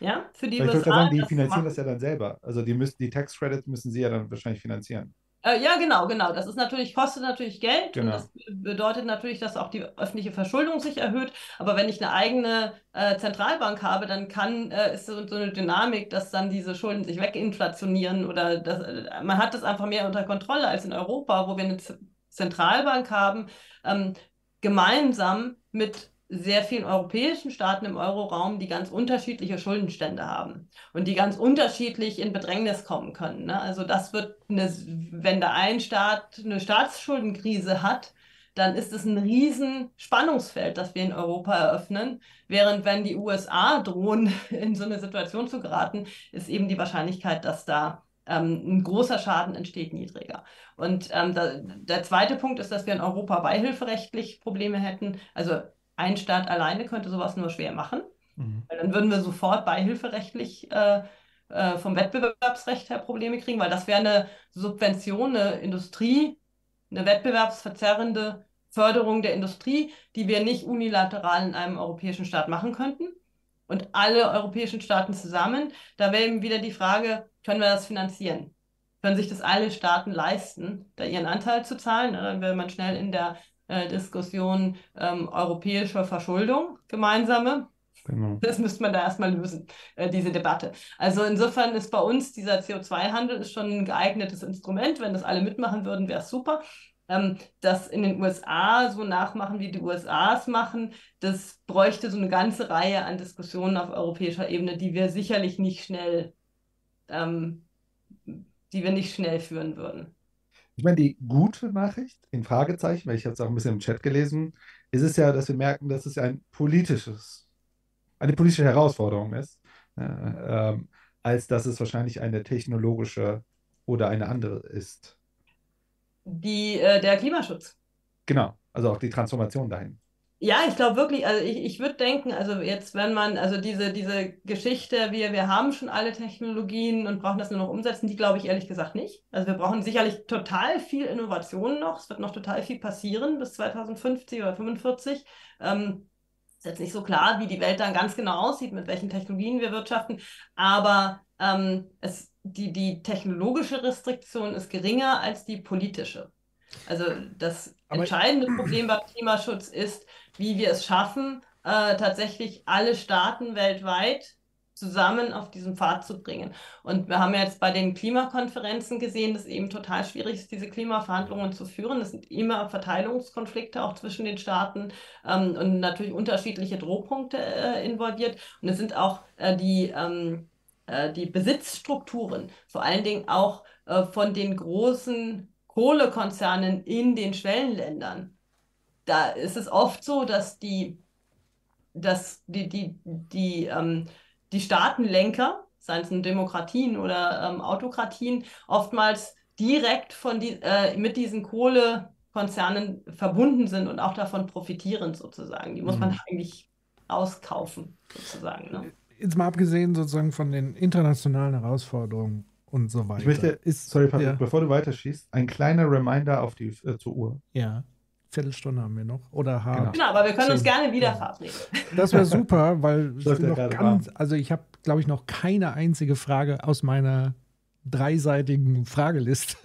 Ja, für die USA. Ich würde sagen, die finanzieren das ja dann selber. Also die müssen die Tax Credits müssen sie ja dann wahrscheinlich finanzieren. Äh, ja, genau, genau. Das ist natürlich, kostet natürlich Geld genau. und das bedeutet natürlich, dass auch die öffentliche Verschuldung sich erhöht. Aber wenn ich eine eigene äh, Zentralbank habe, dann kann, äh, ist so, so, eine Dynamik, dass dann diese Schulden sich weginflationieren oder das, äh, man hat das einfach mehr unter Kontrolle als in Europa, wo wir eine Z Zentralbank haben, ähm, gemeinsam mit sehr vielen europäischen Staaten im Euroraum, die ganz unterschiedliche Schuldenstände haben und die ganz unterschiedlich in Bedrängnis kommen können. Ne? Also das wird, eine, wenn da ein Staat eine Staatsschuldenkrise hat, dann ist es ein riesen Spannungsfeld, das wir in Europa eröffnen. Während wenn die USA drohen, in so eine Situation zu geraten, ist eben die Wahrscheinlichkeit, dass da ähm, ein großer Schaden entsteht, niedriger. Und ähm, da, der zweite Punkt ist, dass wir in Europa beihilferechtlich Probleme hätten. Also ein Staat alleine könnte sowas nur schwer machen. Mhm. Weil dann würden wir sofort beihilferechtlich äh, äh, vom Wettbewerbsrecht her Probleme kriegen, weil das wäre eine Subvention, eine Industrie, eine wettbewerbsverzerrende Förderung der Industrie, die wir nicht unilateral in einem europäischen Staat machen könnten. Und alle europäischen Staaten zusammen, da wäre eben wieder die Frage, können wir das finanzieren? Können sich das alle Staaten leisten, da ihren Anteil zu zahlen? Dann wäre man schnell in der äh, Diskussion ähm, europäischer Verschuldung, gemeinsame. Genau. Das müsste man da erstmal lösen, äh, diese Debatte. Also insofern ist bei uns dieser CO2-Handel schon ein geeignetes Instrument. Wenn das alle mitmachen würden, wäre es super. Ähm, das in den USA so nachmachen, wie die USA es machen, das bräuchte so eine ganze Reihe an Diskussionen auf europäischer Ebene, die wir sicherlich nicht schnell, ähm, die wir nicht schnell führen würden. Ich meine, die gute Nachricht, in Fragezeichen, weil ich habe es auch ein bisschen im Chat gelesen, ist es ja, dass wir merken, dass es ein politisches, eine politische Herausforderung ist, äh, ähm, als dass es wahrscheinlich eine technologische oder eine andere ist. Die, äh, der Klimaschutz. Genau, also auch die Transformation dahin. Ja, ich glaube wirklich, also ich, ich würde denken, also jetzt, wenn man, also diese, diese Geschichte, wir, wir haben schon alle Technologien und brauchen das nur noch umsetzen, die glaube ich ehrlich gesagt nicht. Also wir brauchen sicherlich total viel Innovation noch. Es wird noch total viel passieren bis 2050 oder 2045. Ähm, ist jetzt nicht so klar, wie die Welt dann ganz genau aussieht, mit welchen Technologien wir wirtschaften, aber ähm, es, die, die technologische Restriktion ist geringer als die politische. Also das aber entscheidende Problem beim Klimaschutz ist, wie wir es schaffen, äh, tatsächlich alle Staaten weltweit zusammen auf diesen Pfad zu bringen. Und wir haben jetzt bei den Klimakonferenzen gesehen, dass es eben total schwierig ist, diese Klimaverhandlungen zu führen. Es sind immer Verteilungskonflikte auch zwischen den Staaten ähm, und natürlich unterschiedliche Drohpunkte äh, involviert. Und es sind auch äh, die, ähm, äh, die Besitzstrukturen, vor allen Dingen auch äh, von den großen Kohlekonzernen in den Schwellenländern. Da ist es oft so, dass die, dass die, die, die, ähm, die Staatenlenker, seien es Demokratien oder ähm, Autokratien, oftmals direkt von die, äh, mit diesen Kohlekonzernen verbunden sind und auch davon profitieren sozusagen. Die muss mhm. man eigentlich auskaufen sozusagen. Ne? Jetzt mal abgesehen sozusagen von den internationalen Herausforderungen und so weiter. Ich möchte, ist, sorry, Patrick, ja. bevor du weiterschießt, ein kleiner Reminder auf die äh, zur Uhr. Ja. Viertelstunde haben wir noch. Oder hart. Genau, genau aber wir können uns gerne wieder verabreden. Das wäre super, weil noch ganz, also ich habe, glaube ich, noch keine einzige Frage aus meiner dreiseitigen Frageliste.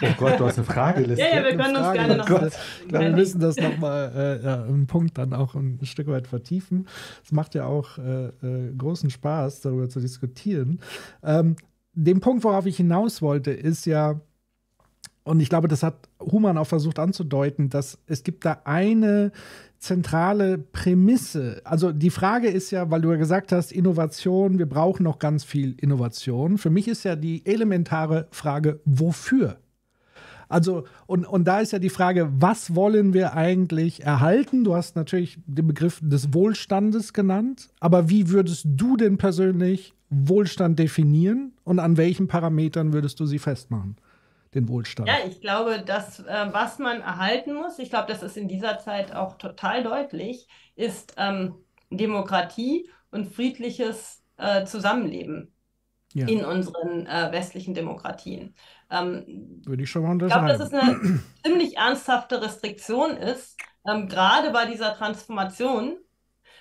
Oh Gott, du hast eine Frageliste. ja, ja, wir können uns gerne noch. Oh ich glaube, wir müssen das nochmal äh, ja, einen Punkt dann auch ein Stück weit vertiefen. Es macht ja auch äh, äh, großen Spaß, darüber zu diskutieren. Ähm, den Punkt, worauf ich hinaus wollte, ist ja, und ich glaube, das hat Human auch versucht anzudeuten, dass es gibt da eine zentrale Prämisse. Also die Frage ist ja, weil du ja gesagt hast, Innovation, wir brauchen noch ganz viel Innovation. Für mich ist ja die elementare Frage, wofür? Also, und, und da ist ja die Frage, was wollen wir eigentlich erhalten? Du hast natürlich den Begriff des Wohlstandes genannt, aber wie würdest du denn persönlich Wohlstand definieren und an welchen Parametern würdest du sie festmachen? Den Wohlstand. Ja, ich glaube, das, äh, was man erhalten muss, ich glaube, das ist in dieser Zeit auch total deutlich, ist ähm, Demokratie und friedliches äh, Zusammenleben ja. in unseren äh, westlichen Demokratien. Ähm, Würde ich schon mal unterschreiben. Ich glaube, dass es eine ziemlich ernsthafte Restriktion ist, ähm, gerade bei dieser Transformation,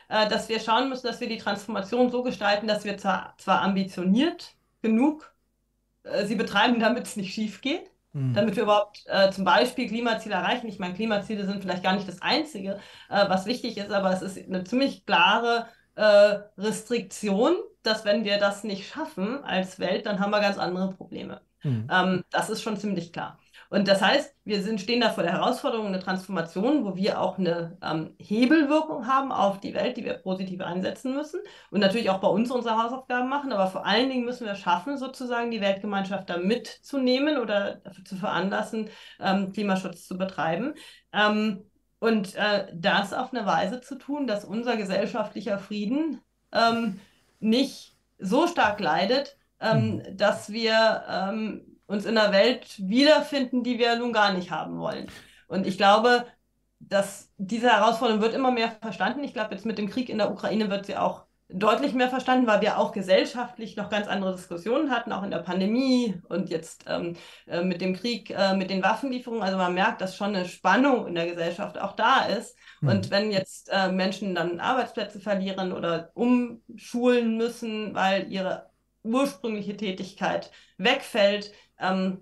äh, dass wir schauen müssen, dass wir die Transformation so gestalten, dass wir zwar, zwar ambitioniert genug äh, sie betreiben, damit es nicht schief geht, mhm. damit wir überhaupt äh, zum Beispiel Klimaziele erreichen. Ich meine, Klimaziele sind vielleicht gar nicht das Einzige, äh, was wichtig ist, aber es ist eine ziemlich klare äh, Restriktion, dass wenn wir das nicht schaffen als Welt, dann haben wir ganz andere Probleme. Mhm. Ähm, das ist schon ziemlich klar. Und das heißt, wir sind, stehen da vor der Herausforderung, eine Transformation, wo wir auch eine ähm, Hebelwirkung haben auf die Welt, die wir positiv einsetzen müssen und natürlich auch bei uns unsere Hausaufgaben machen. Aber vor allen Dingen müssen wir schaffen, sozusagen die Weltgemeinschaft da mitzunehmen oder zu veranlassen, ähm, Klimaschutz zu betreiben. Ähm, und äh, das auf eine Weise zu tun, dass unser gesellschaftlicher Frieden ähm, nicht so stark leidet, ähm, mhm. dass wir ähm, uns in einer Welt wiederfinden, die wir nun gar nicht haben wollen. Und ich glaube, dass diese Herausforderung wird immer mehr verstanden. Ich glaube, jetzt mit dem Krieg in der Ukraine wird sie auch deutlich mehr verstanden, weil wir auch gesellschaftlich noch ganz andere Diskussionen hatten, auch in der Pandemie und jetzt ähm, äh, mit dem Krieg, äh, mit den Waffenlieferungen. Also man merkt, dass schon eine Spannung in der Gesellschaft auch da ist. Mhm. Und wenn jetzt äh, Menschen dann Arbeitsplätze verlieren oder umschulen müssen, weil ihre ursprüngliche Tätigkeit wegfällt, ähm,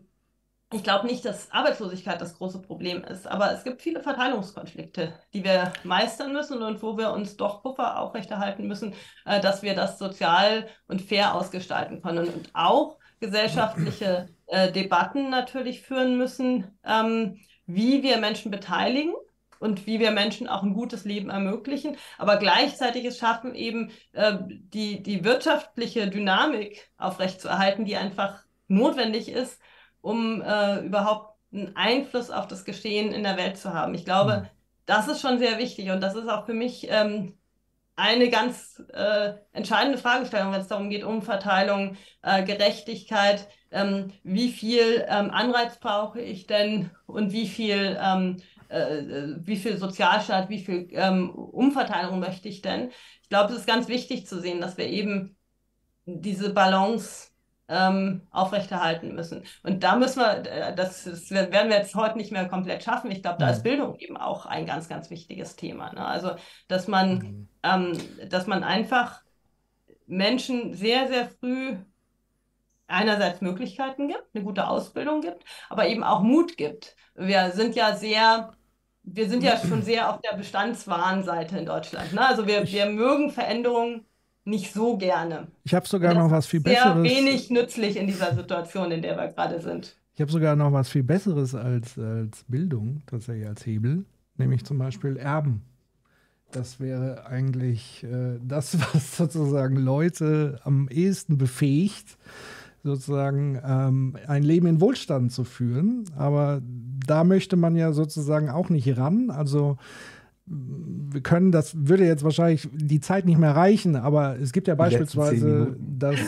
ich glaube nicht, dass Arbeitslosigkeit das große Problem ist, aber es gibt viele Verteilungskonflikte, die wir meistern müssen und wo wir uns doch Puffer aufrechterhalten müssen, äh, dass wir das sozial und fair ausgestalten können und auch gesellschaftliche äh, Debatten natürlich führen müssen, ähm, wie wir Menschen beteiligen und wie wir Menschen auch ein gutes Leben ermöglichen, aber gleichzeitig es schaffen, eben äh, die, die wirtschaftliche Dynamik aufrechtzuerhalten, die einfach notwendig ist, um äh, überhaupt einen Einfluss auf das Geschehen in der Welt zu haben. Ich glaube, mhm. das ist schon sehr wichtig und das ist auch für mich ähm, eine ganz äh, entscheidende Fragestellung, wenn es darum geht, Umverteilung, äh, Gerechtigkeit, ähm, wie viel ähm, Anreiz brauche ich denn und wie viel, ähm, äh, äh, wie viel Sozialstaat, wie viel ähm, Umverteilung möchte ich denn? Ich glaube, es ist ganz wichtig zu sehen, dass wir eben diese Balance ähm, aufrechterhalten müssen. Und da müssen wir, äh, das, das, werden wir jetzt heute nicht mehr komplett schaffen. Ich glaube, da ist mhm. Bildung eben auch ein ganz, ganz wichtiges Thema. Ne? Also, dass man, mhm. ähm, dass man einfach Menschen sehr, sehr früh einerseits Möglichkeiten gibt, eine gute Ausbildung gibt, aber eben auch Mut gibt. Wir sind ja sehr, wir sind ja schon sehr auf der Bestandswahnseite in Deutschland. Ne? Also wir, wir mögen Veränderungen nicht so gerne. Ich habe sogar noch was viel ist sehr Besseres. wenig nützlich in dieser Situation, in der wir gerade sind. Ich habe sogar noch was viel Besseres als, als Bildung, tatsächlich als Hebel, nämlich zum Beispiel Erben. Das wäre eigentlich äh, das, was sozusagen Leute am ehesten befähigt, sozusagen ähm, ein Leben in Wohlstand zu führen. Aber da möchte man ja sozusagen auch nicht ran. Also wir können, das würde jetzt wahrscheinlich die Zeit nicht mehr reichen, aber es gibt ja beispielsweise das,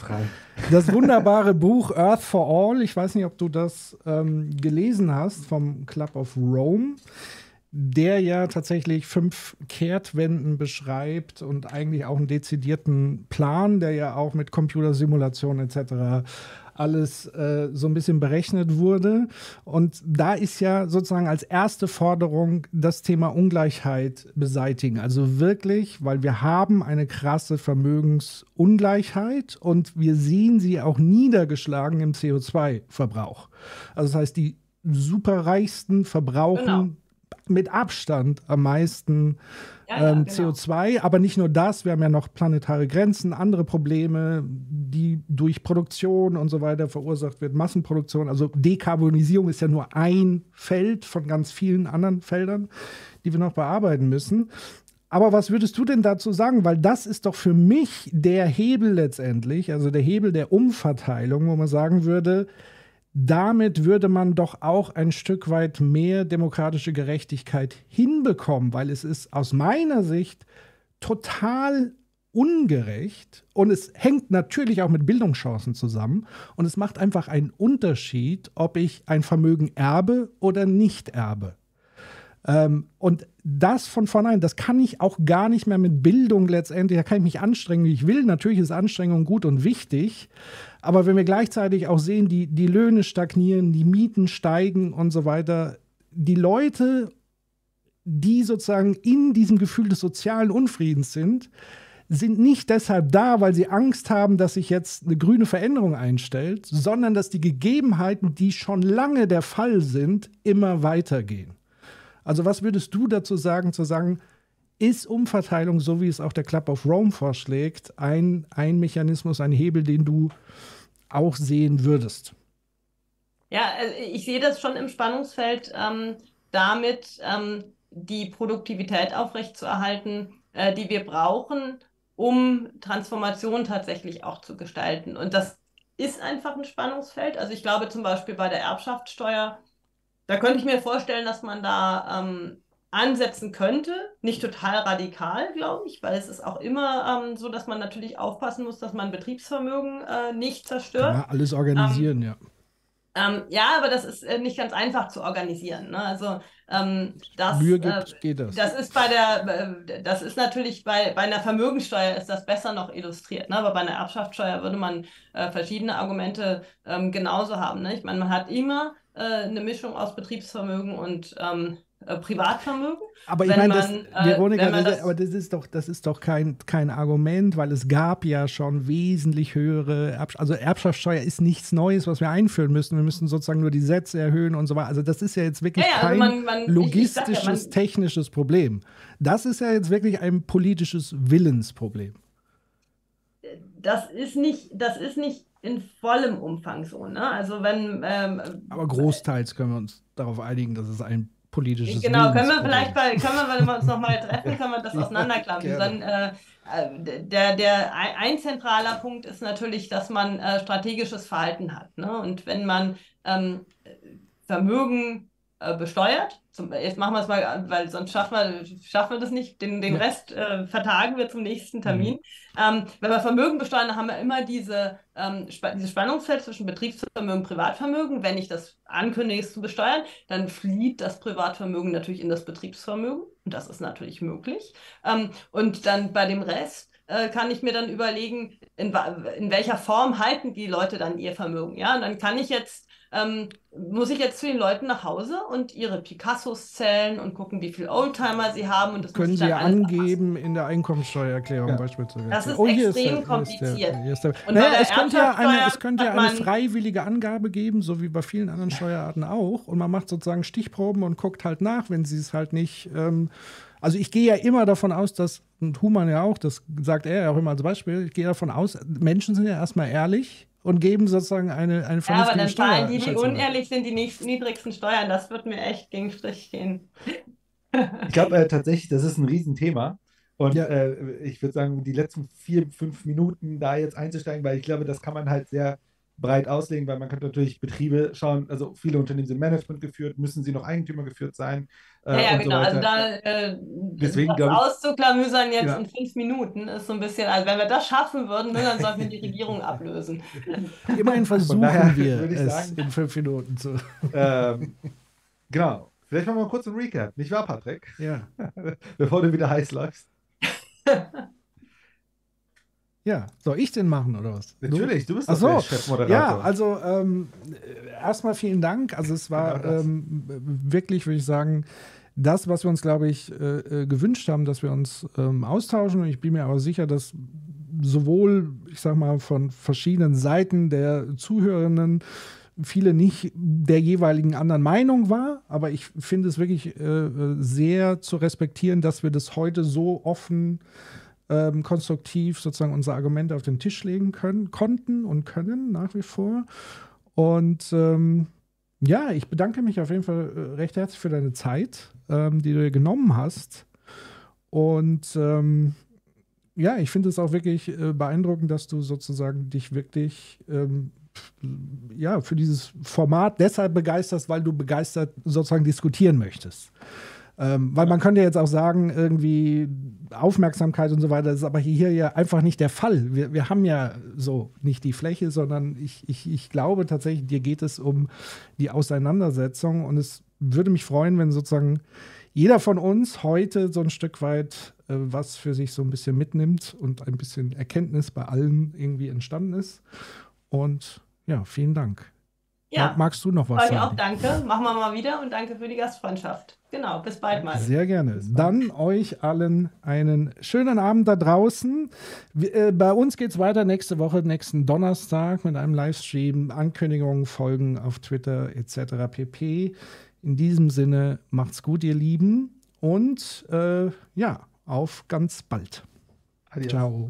das wunderbare Buch Earth for All. Ich weiß nicht, ob du das ähm, gelesen hast vom Club of Rome, der ja tatsächlich fünf Kehrtwenden beschreibt und eigentlich auch einen dezidierten Plan, der ja auch mit Computersimulation etc. alles äh, so ein bisschen berechnet wurde. Und da ist ja sozusagen als erste Forderung das Thema Ungleichheit beseitigen. Also wirklich, weil wir haben eine krasse Vermögensungleichheit und wir sehen sie auch niedergeschlagen im CO2-Verbrauch. Also das heißt, die superreichsten verbrauchen Genau. Mit Abstand am meisten Ja, ja, ähm, genau. CO2. Aber nicht nur das, wir haben ja noch planetare Grenzen, andere Probleme, die durch Produktion und so weiter verursacht wird, Massenproduktion. Also Dekarbonisierung ist ja nur ein Feld von ganz vielen anderen Feldern, die wir noch bearbeiten müssen. Aber was würdest du denn dazu sagen? Weil das ist doch für mich der Hebel letztendlich, also der Hebel der Umverteilung, wo man sagen würde, damit würde man doch auch ein Stück weit mehr demokratische Gerechtigkeit hinbekommen, weil es ist aus meiner Sicht total ungerecht und es hängt natürlich auch mit Bildungschancen zusammen und es macht einfach einen Unterschied, ob ich ein Vermögen erbe oder nicht erbe. Ähm, und das von vornherein, das kann ich auch gar nicht mehr mit Bildung letztendlich, da kann ich mich anstrengen, wie ich will. Natürlich ist Anstrengung gut und wichtig, aber wenn wir gleichzeitig auch sehen, die, die Löhne stagnieren, die Mieten steigen und so weiter, die Leute, die sozusagen in diesem Gefühl des sozialen Unfriedens sind, sind nicht deshalb da, weil sie Angst haben, dass sich jetzt eine grüne Veränderung einstellt, sondern dass die Gegebenheiten, die schon lange der Fall sind, immer weitergehen. Also was würdest du dazu sagen, zu sagen, ist Umverteilung, so wie es auch der Club of Rome vorschlägt, ein, ein Mechanismus, ein Hebel, den du auch sehen würdest? Ja, also ich sehe das schon im Spannungsfeld ähm, damit, ähm, die Produktivität aufrechtzuerhalten, äh, die wir brauchen, um Transformation tatsächlich auch zu gestalten. Und das ist einfach ein Spannungsfeld. Also ich glaube zum Beispiel bei der Erbschaftssteuer, da könnte ich mir vorstellen, dass man da ähm, ansetzen könnte. Nicht total radikal, glaube ich, weil es ist auch immer ähm, so, dass man natürlich aufpassen muss, dass man Betriebsvermögen äh, nicht zerstört. Ja, alles organisieren, ja. Ähm, ja, aber das ist äh, nicht ganz einfach zu organisieren. Ne? Also ähm, das, Mühe äh, gibt, geht das. das ist bei der, äh, das ist natürlich bei, bei einer Vermögensteuer ist das besser noch illustriert, ne? Aber bei einer Erbschaftssteuer würde man äh, verschiedene Argumente ähm, genauso haben. Ne? Ich meine, man hat immer äh, eine Mischung aus Betriebsvermögen und ähm, äh, Privatvermögen. Aber ich meine, das, man, äh, Veronika, das, das- aber das ist doch, das ist doch kein, kein Argument, weil es gab ja schon wesentlich höhere Erbsch also Erbschaftssteuer ist nichts Neues, was wir einführen müssen. Wir müssen sozusagen nur die Sätze erhöhen und so weiter. Also das ist ja jetzt wirklich Ja, ja, also kein man- man- ich- ich sag ja, logistisches, technisches Problem. Das ist ja jetzt wirklich ein politisches Willensproblem. Das ist nicht, das ist nicht in vollem Umfang so. Ne? Also wenn ähm, Aber großteils können wir uns darauf einigen, dass es ein politisches Genau, können wir vielleicht bei, können wir, wenn wir uns nochmal treffen, können wir das auseinanderklappen. Dann, äh, äh, der, der ein, ein zentraler Punkt ist natürlich, dass man äh, strategisches Verhalten hat. Ne? Und wenn man ähm, Vermögen äh, besteuert, zum, jetzt machen wir es mal, weil sonst schaffen wir, schaffen wir das nicht, den, den Ja. Rest äh, vertagen wir zum nächsten Termin. Ähm, wenn wir Vermögen besteuern, dann haben wir immer diese, ähm, spa dieses Spannungsfeld zwischen Betriebsvermögen und Privatvermögen. Wenn ich das ankündige, es zu besteuern, dann flieht das Privatvermögen natürlich in das Betriebsvermögen. Und das ist natürlich möglich. Ähm, und dann bei dem Rest äh, kann ich mir dann überlegen, in, in welcher Form halten die Leute dann ihr Vermögen. Ja, und dann kann ich jetzt ähm, muss ich jetzt zu den Leuten nach Hause und ihre Picassos zählen und gucken, wie viel Oldtimer sie haben und das Können Sie angeben in der Einkommensteuererklärung Ja. beispielsweise. Das ist hier extrem der- hier ist der- kompliziert. hier ist der- Und Naja, bei der es könnte ja eine, es könnte ja eine freiwillige Angabe geben, so wie bei vielen anderen Steuerarten auch. Und man macht sozusagen Stichproben und guckt halt nach, wenn sie es halt nicht. Ähm, also ich gehe ja immer davon aus, dass, und Human ja auch, das sagt er ja auch immer als Beispiel, ich gehe davon aus, Menschen sind ja erstmal ehrlich und geben sozusagen eine, eine Ja, aber vernünftige dann zahlen die, die unehrlich sind, die niedrig- niedrigsten Steuern. Das wird mir echt gegen Strich gehen. Ich glaube äh, tatsächlich, das ist ein Riesenthema. Und Ja. äh, ich würde sagen, die letzten vier, fünf Minuten da jetzt einzusteigen, weil ich glaube, das kann man halt sehr breit auslegen, weil man könnte natürlich Betriebe schauen, also viele Unternehmen sind Management geführt, müssen sie noch Eigentümer geführt sein äh, Ja, ja, und so genau. Also da äh, Deswegen das auszuklamüsern jetzt Ja. in fünf Minuten ist so ein bisschen, also wenn wir das schaffen würden, ne, dann sollten wir die Regierung ablösen. Immerhin versuchen wir würde ich es sagen- in fünf Minuten zu. ähm, genau. Vielleicht machen wir mal kurz einen Recap, nicht wahr, Patrick? Ja. Bevor du wieder heiß läufst. Ja, soll ich den machen oder was? Du? Natürlich, du bist Ach so, der Chefmoderator. Ja, also ähm, äh, erstmal vielen Dank. Also es war Genau das. ähm, wirklich, würde ich sagen, das, was wir uns, glaube ich, äh, äh, gewünscht haben, dass wir uns ähm, austauschen. Und ich bin mir aber sicher, dass sowohl, ich sag mal, von verschiedenen Seiten der Zuhörenden viele nicht der jeweiligen anderen Meinung war, aber ich finde es wirklich äh, äh, sehr zu respektieren, dass wir das heute so offen ähm, konstruktiv sozusagen unsere Argumente auf den Tisch legen können, konnten und können nach wie vor. Und ähm, ja, ich bedanke mich auf jeden Fall äh, recht herzlich für deine Zeit, ähm, die du dir genommen hast. Und ähm, ja, ich finde es auch wirklich äh, beeindruckend, dass du sozusagen dich wirklich ähm, ja, für dieses Format deshalb begeisterst, weil du begeistert sozusagen diskutieren möchtest. Ähm, weil man könnte jetzt auch sagen, irgendwie Aufmerksamkeit und so weiter, das ist aber hier ja einfach nicht der Fall. Wir, wir haben ja so nicht die Fläche, sondern ich, ich, ich glaube tatsächlich, dir geht es um die Auseinandersetzung und es würde mich freuen, wenn sozusagen jeder von uns heute so ein Stück weit äh, was für sich so ein bisschen mitnimmt und ein bisschen Erkenntnis bei allen irgendwie entstanden ist. Und ja, vielen Dank. Ja, Magst du noch was euch auch sagen? danke. Machen wir mal wieder und danke für die Gastfreundschaft. Genau, bis bald mal. Sehr gerne. Dann euch allen einen schönen Abend da draußen. Äh, bei uns geht es weiter nächste Woche, nächsten Donnerstag mit einem Livestream, Ankündigungen, Folgen auf Twitter etc. pp. In diesem Sinne, macht's gut, ihr Lieben. Und äh, ja, auf ganz bald. Adios. Ciao.